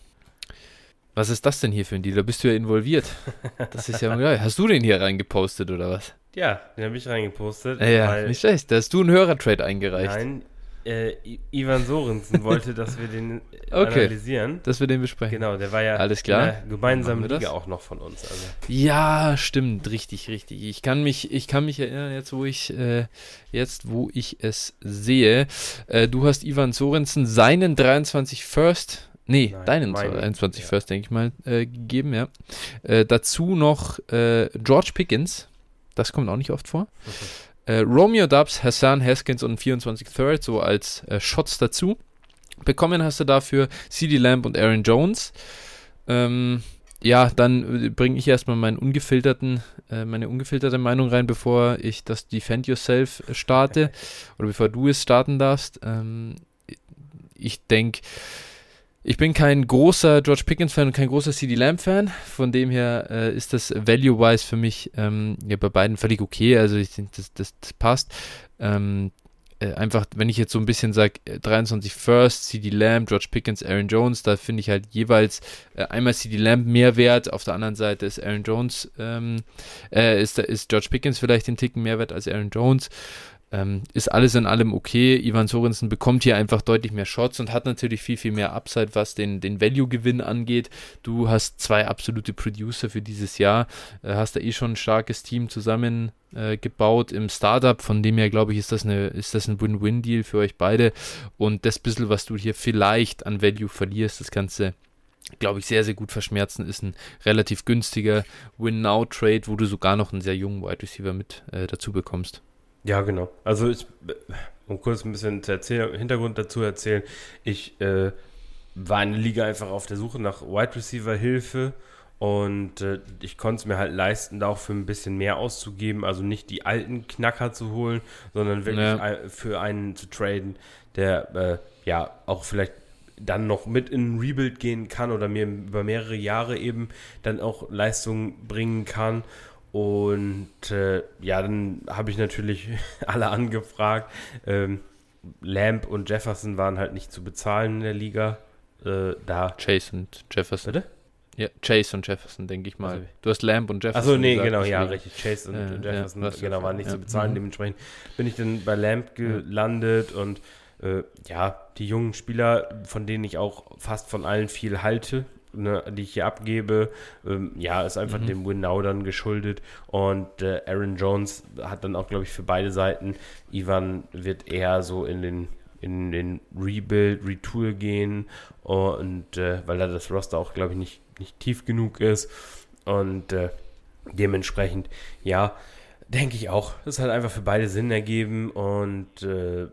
Was ist das denn hier für ein Deal? Da bist du ja involviert. Das ist ja geil. Hast du den hier reingepostet oder was? Ja, den habe ich reingepostet. Ja, ja nicht schlecht. Da hast du einen Hörertrade eingereicht. Nein, äh, Ivan Sorensen wollte, dass wir den okay, analysieren. Dass wir den besprechen. Genau, der war ja Alles klar. in der gemeinsamen Liga auch noch von uns. Also. Ja, stimmt, richtig, richtig. Ich kann mich, ich kann mich erinnern, jetzt wo ich, äh, jetzt wo ich es sehe. Äh, du hast Ivan Sorensen seinen 23 First Nee, Nein, deinen meine, 21 ja. First, denke ich mal, äh, gegeben, ja. Äh, dazu noch äh, George Pickens. Das kommt auch nicht oft vor. Okay. Äh, Romeo Dubs, Hassan Haskins und 24 Third, so als äh, Shots dazu. Bekommen hast du dafür CD Lamb und Aaron Jones. Ähm, ja, dann äh, bringe ich erstmal meinen ungefilterten, äh, meine ungefilterte Meinung rein, bevor ich das Defend Yourself starte oder bevor du es starten darfst. Ähm, ich denke, ich bin kein großer George Pickens-Fan und kein großer CD Lamb-Fan. Von dem her äh, ist das value-wise für mich ähm, ja, bei beiden völlig okay. Also ich denke, das, das, das, passt. Ähm, äh, einfach, wenn ich jetzt so ein bisschen sage, 23 First, CD Lamb, George Pickens, Aaron Jones, da finde ich halt jeweils äh, einmal CD Lamb mehr wert. Auf der anderen Seite ist Aaron Jones, ähm, äh, ist, ist George Pickens vielleicht den Ticken mehr wert als Aaron Jones. Ähm, ist alles in allem okay. Ivan Sorensen bekommt hier einfach deutlich mehr Shots und hat natürlich viel, viel mehr Upside, was den, den Value-Gewinn angeht. Du hast zwei absolute Producer für dieses Jahr, äh, hast da eh schon ein starkes Team zusammengebaut äh, im Startup. Von dem her, glaube ich, ist das, eine, ist das ein Win-Win-Deal für euch beide. Und das bisschen, was du hier vielleicht an Value verlierst, das Ganze glaube ich, sehr, sehr gut verschmerzen, ist ein relativ günstiger Win-Now-Trade, wo du sogar noch einen sehr jungen Wide Receiver mit äh, dazu bekommst. Ja, genau. Also ich, um kurz ein bisschen erzählen, Hintergrund dazu erzählen, ich äh, war in der Liga einfach auf der Suche nach Wide Receiver Hilfe und äh, ich konnte es mir halt leisten, da auch für ein bisschen mehr auszugeben, also nicht die alten Knacker zu holen, sondern wirklich ja. für einen zu traden, der äh, ja auch vielleicht dann noch mit in ein Rebuild gehen kann oder mir über mehrere Jahre eben dann auch Leistung bringen kann. Und äh, ja, dann habe ich natürlich alle angefragt. Ähm, Lamb und Jefferson waren halt nicht zu bezahlen in der Liga. Äh, da. Chase und Jefferson. Bitte? Ja, Chase und Jefferson, denke ich mal. Also, du hast Lamb und Jefferson. Achso, nee, gesagt, genau, ja, richtig. Chase und, äh, Jefferson, ja, genau, waren nicht ja. zu bezahlen. Mhm. Dementsprechend bin ich dann bei Lamb gelandet und äh, ja, die jungen Spieler, von denen ich auch fast von allen viel halte, ne, die ich hier abgebe, ähm, ja, ist einfach mhm. dem Win Now dann geschuldet. Und äh, Aaron Jones hat dann auch, glaube ich, für beide Seiten, Ivan wird eher so in den in den Rebuild, Retool gehen und äh, weil da das Roster auch, glaube ich, nicht, nicht tief genug ist. Und äh, dementsprechend, ja, denke ich auch. Das hat einfach für beide Sinn ergeben und äh,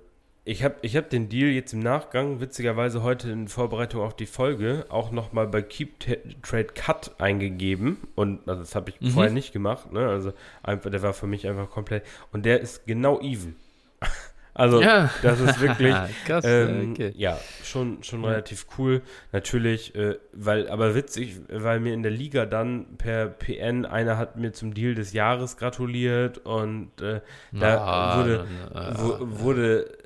ich habe ich hab den Deal jetzt im Nachgang, witzigerweise heute in Vorbereitung auf die Folge, auch nochmal bei Keep Trade Cut eingegeben. Und also das habe ich mhm. vorher nicht gemacht. Ne? Also einfach, der war für mich einfach komplett. Und der ist genau even. Also Ja. das ist wirklich Krass, ähm, okay. ja schon schon Ja. relativ cool. Natürlich, äh, weil aber witzig, weil mir in der Liga dann per PN einer hat mir zum Deal des Jahres gratuliert und äh, da Ah, wurde Wo, wurde,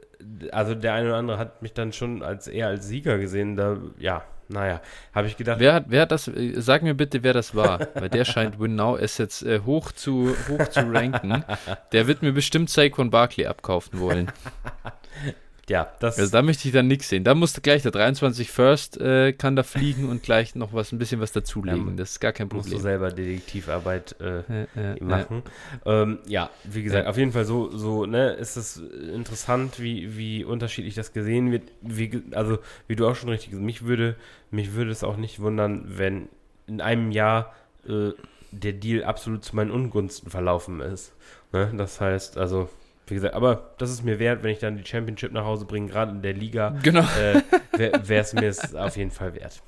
also der eine oder andere hat mich dann schon als eher als Sieger gesehen. Da, ja, naja, habe ich gedacht, Wer hat, wer hat das, äh, sag mir bitte, wer das war, weil der scheint Win Now Assets äh, hoch, zu, hoch zu ranken. Der wird mir bestimmt Saquon Barkley abkaufen wollen. ja, das Also da möchte ich dann nichts sehen. Da musste gleich der 23 First, äh, kann da fliegen und gleich noch was, ein bisschen was dazulegen. Ja, Das ist gar kein musst du Problem. selber Detektivarbeit äh, Äh, machen. Ähm, ja, wie gesagt, auf jeden Fall so, so, ne, ist es interessant, wie, wie unterschiedlich das gesehen wird. Wie, also, wie du auch schon richtig gesagt mich würde, mich würde es auch nicht wundern, wenn in einem Jahr äh, der Deal absolut zu meinen Ungunsten verlaufen ist. Ne? Das heißt, also, wie gesagt, aber das ist mir wert, wenn ich dann die Championship nach Hause bringe, gerade in der Liga, Genau. äh, wäre es mir auf jeden Fall wert.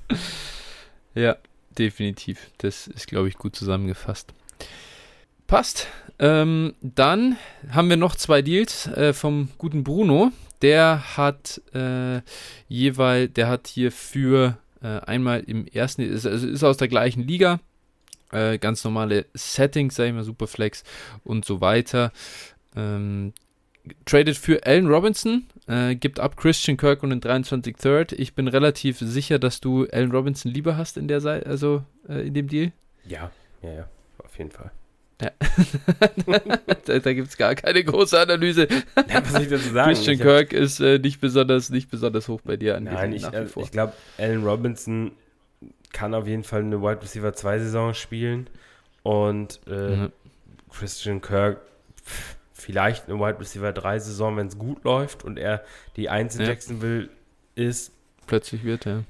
Ja, definitiv. Das ist, glaube ich, gut zusammengefasst. Passt. Ähm, dann haben wir noch zwei Deals äh, vom guten Bruno. Der hat äh, jeweils, der hat hier für äh, einmal im ersten, ist, also ist aus der gleichen Liga, äh, ganz normale Settings, sag ich mal, Superflex und so weiter. Ähm, tradet für Allen Robinson, äh, gibt ab Christian Kirk und den 23 Third. Ich bin relativ sicher, dass du Allen Robinson lieber hast in der Seite, also äh, in dem Deal. Ja, ja, ja, auf jeden Fall. da da gibt es gar keine große Analyse. Ja, was ich dazu sagen? Christian hab- Kirk ist äh, nicht, besonders, nicht besonders hoch bei dir angesehen Nein, ich, äh, ich glaube, Allen Robinson kann auf jeden Fall eine Wide Receiver 2 Saison spielen und äh, Mhm. Christian Kirk pff, vielleicht eine Wide Receiver 3 Saison, wenn es gut läuft und er die 1 in Ja. Jacksonville ist, Plötzlich wird, ja.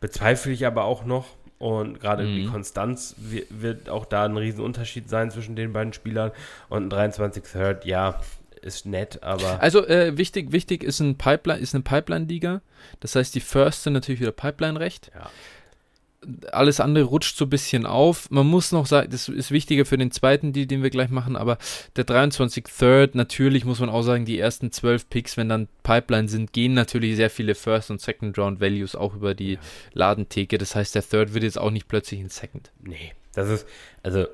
bezweifle ich aber auch noch. Und gerade Mhm. die Konstanz wi- wird auch da ein Riesenunterschied sein zwischen den beiden Spielern. Und ein 23 Third, ja, ist nett, aber Also äh, wichtig, wichtig ist ein Pipeline, ist eine Pipeline-Liga. Das heißt, die First sind natürlich wieder Pipeline-Recht. ja. Alles andere rutscht so ein bisschen auf. Man muss noch sagen, das ist wichtiger für den zweiten Deal, den wir gleich machen, aber der 23 Third, natürlich muss man auch sagen, die ersten 12 Picks, wenn dann Pipeline sind, gehen natürlich sehr viele First- und Second-Round-Values auch über die Ja. Ladentheke. Das heißt, der Third wird jetzt auch nicht plötzlich ein Second. Nee, das ist, also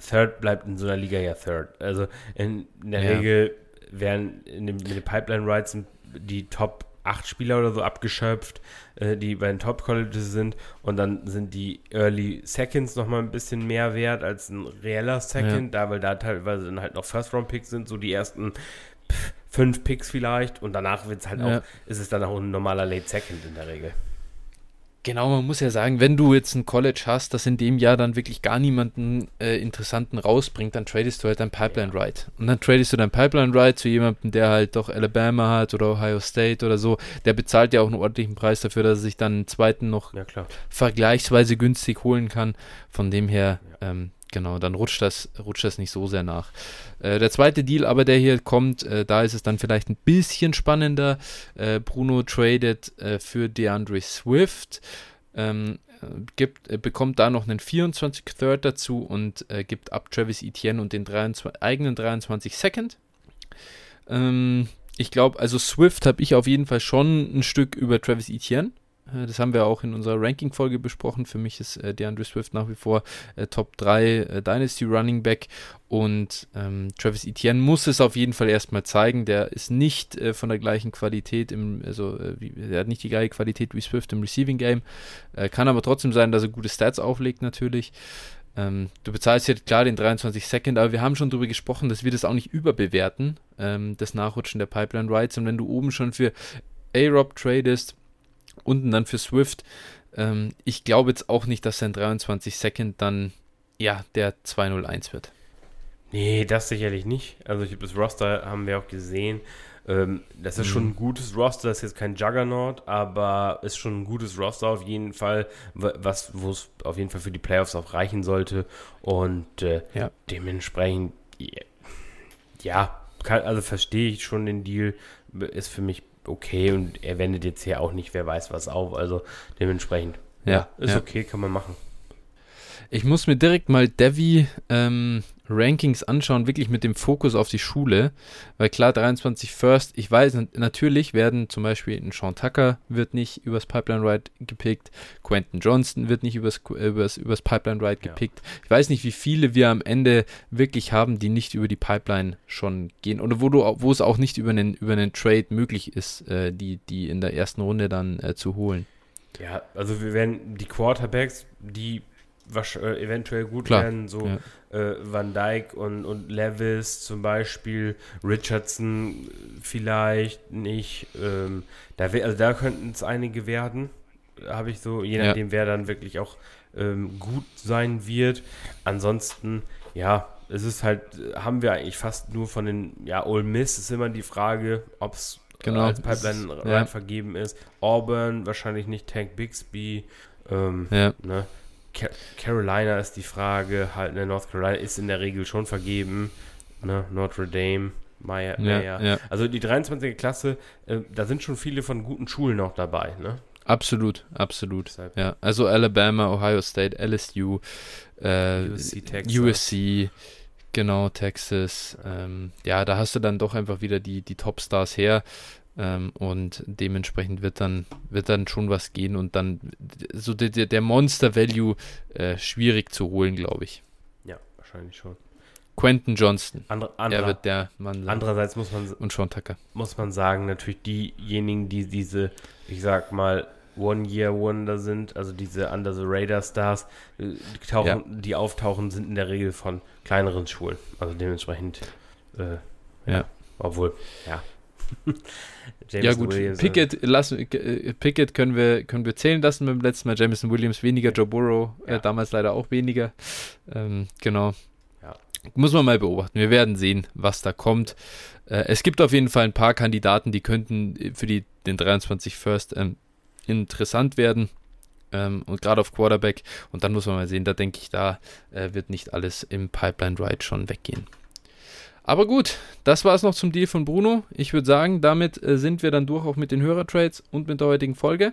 Third bleibt in so einer Liga ja Third. Also in, in der Ja. Regel werden in dem, mit den Pipeline Rights die Top 8 Spieler oder so abgeschöpft, äh, die bei den Top Colleges sind und dann sind die Early Seconds nochmal ein bisschen mehr wert als ein reeller Second, da weil da teilweise dann halt noch First Round Picks sind, so die ersten pff, fünf Picks vielleicht und danach wird es halt Ja. auch, ist es dann auch ein normaler Late Second in der Regel. Genau, man muss ja sagen, wenn du jetzt ein College hast, das in dem Jahr dann wirklich gar niemanden äh, Interessanten rausbringt, dann tradest du halt dein Pipeline Right. Und dann tradest du dein Pipeline Right zu jemandem, der halt doch Alabama hat oder Ohio State oder so. Der bezahlt ja auch einen ordentlichen Preis dafür, dass er sich dann einen zweiten noch Ja vergleichsweise günstig holen kann. Von dem her, ähm, genau, dann rutscht das, rutscht das nicht so sehr nach. Äh, der zweite Deal aber, der hier kommt, äh, da ist es dann vielleicht ein bisschen spannender. Äh, Bruno tradet äh, für DeAndre Swift. Ähm, äh, gibt, äh, bekommt da noch einen 24 Third dazu und gibt ab Travis Etienne und den 23, eigenen 23 Second. Ähm, ich glaube, also Swift habe ich auf jeden Fall schon ein Stück über Travis Etienne. Äh, Das haben wir auch in unserer Ranking-Folge besprochen. Für mich ist äh, DeAndre Swift nach wie vor äh, Top 3 äh, Dynasty Running Back und ähm, Travis Etienne muss es auf jeden Fall erstmal zeigen. Der ist nicht äh, von der gleichen Qualität im, also äh, wie, der hat nicht die gleiche Qualität wie Swift im Receiving Game. Kann aber trotzdem sein, dass er gute Stats auflegt natürlich. Ähm, du bezahlst jetzt klar den 23 Second, aber wir haben schon darüber gesprochen, dass wir das auch nicht überbewerten, ähm, das Nachrutschen der Pipeline Rights. Und wenn du oben schon für A-Rob tradest, unten dann für Swift, ähm, ich glaube jetzt auch nicht, dass sein 23 Second dann ja der 201 wird. Nee, das sicherlich nicht. Also ich, das Roster haben wir auch gesehen. Ähm, das ist Mhm. schon ein gutes Roster, das ist jetzt kein Juggernaut, aber ist schon ein gutes Roster auf jeden Fall, wa- was wo es auf jeden Fall für die Playoffs auch reichen sollte. Und äh, Ja. dementsprechend, ja, ja kann, also verstehe ich schon den Deal, ist für mich okay und er wendet jetzt hier auch nicht, wer weiß was auf. Also dementsprechend, Ja, ist ja. okay, kann man machen. Ich muss mir direkt mal Devi ähm, Rankings anschauen, wirklich mit dem Fokus auf die Schule. Weil klar, 23 First, ich weiß, natürlich werden zum Beispiel ein Sean Tucker wird nicht übers Pipeline Ride gepickt, Quentin Johnston wird nicht übers, übers, übers Pipeline Ride gepickt. Ja. Ich weiß nicht, wie viele wir am Ende wirklich haben, die nicht über die Pipeline schon gehen. Oder wo, du, wo es auch nicht über einen, über einen Trade möglich ist, äh, die, die in der ersten Runde dann äh, zu holen. Ja, also wir werden die Quarterbacks, die was, äh, eventuell gut Klar, werden, so ja. äh, Van Dyke und, und Levis zum Beispiel, Richardson vielleicht nicht. Ähm, da, also da könnten es einige werden, habe ich so, je nachdem, ja. wer dann wirklich auch ähm, gut sein wird. Ansonsten, ja, es ist halt, haben wir eigentlich fast nur von den, ja, Ole Miss ist immer die Frage, ob es genau, als Pipeline ist, ja. vergeben ist. Auburn, wahrscheinlich nicht Tank Bixby. Ähm, ja. ne? Carolina ist die Frage, halt, ne, North Carolina ist in der Regel schon vergeben, ne, Notre Dame, Maya, ja, ja. Also die 23. Klasse, äh, da sind schon viele von guten Schulen noch dabei, ne? Absolut, absolut. Deshalb. Ja, also Alabama, Ohio State, LSU, äh, USC, Texas. USC, genau, Texas. Ähm, ja, da hast du dann doch einfach wieder die, die Top-Stars her. Ähm, und dementsprechend wird dann, wird dann schon was gehen und dann so der, der Monster Value äh, schwierig zu holen, glaube ich. Ja, wahrscheinlich schon. Quentin Johnston. Andre, andere, er wird der Mann sein. Andererseits muss man und Sean Tucker. Muss man sagen, natürlich diejenigen, die diese, ich sag mal, One-Year-Wonder sind, also diese Under the Radar Stars, äh, die, tauchen, ja. die auftauchen, sind in der Regel von kleineren Schulen. Also dementsprechend, äh, ja. ja. Obwohl, ja. ja gut, Williams, Pickett, lassen, äh, Pickett können wir, können wir zählen lassen beim letzten Mal. Jameson Williams weniger, Joe Burrow äh, ja. äh, damals leider auch weniger. Ähm, genau. Ja. Muss man mal beobachten. Wir werden sehen, was da kommt. Äh, es gibt auf jeden Fall ein paar Kandidaten, die könnten für die, den 23 First ähm, interessant werden. Ähm, und gerade auf Quarterback. Und dann muss man mal sehen, da denke ich, da äh, wird nicht alles im Pipeline Ride schon weggehen. Aber gut, das war es noch zum Deal von Bruno. Ich würde sagen, damit äh, sind wir dann durch auch mit den Hörertrades und mit der heutigen Folge.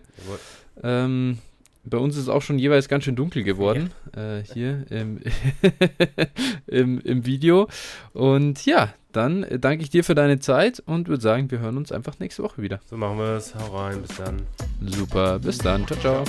Ähm, bei uns ist es auch schon jeweils ganz schön dunkel geworden, ja. äh, hier im, im, im, Video. Und ja, dann äh, danke ich dir für deine Zeit und würde sagen, wir hören uns einfach nächste Woche wieder. So machen wir es. Hau rein, bis dann. Super, bis dann. Ciao, ciao.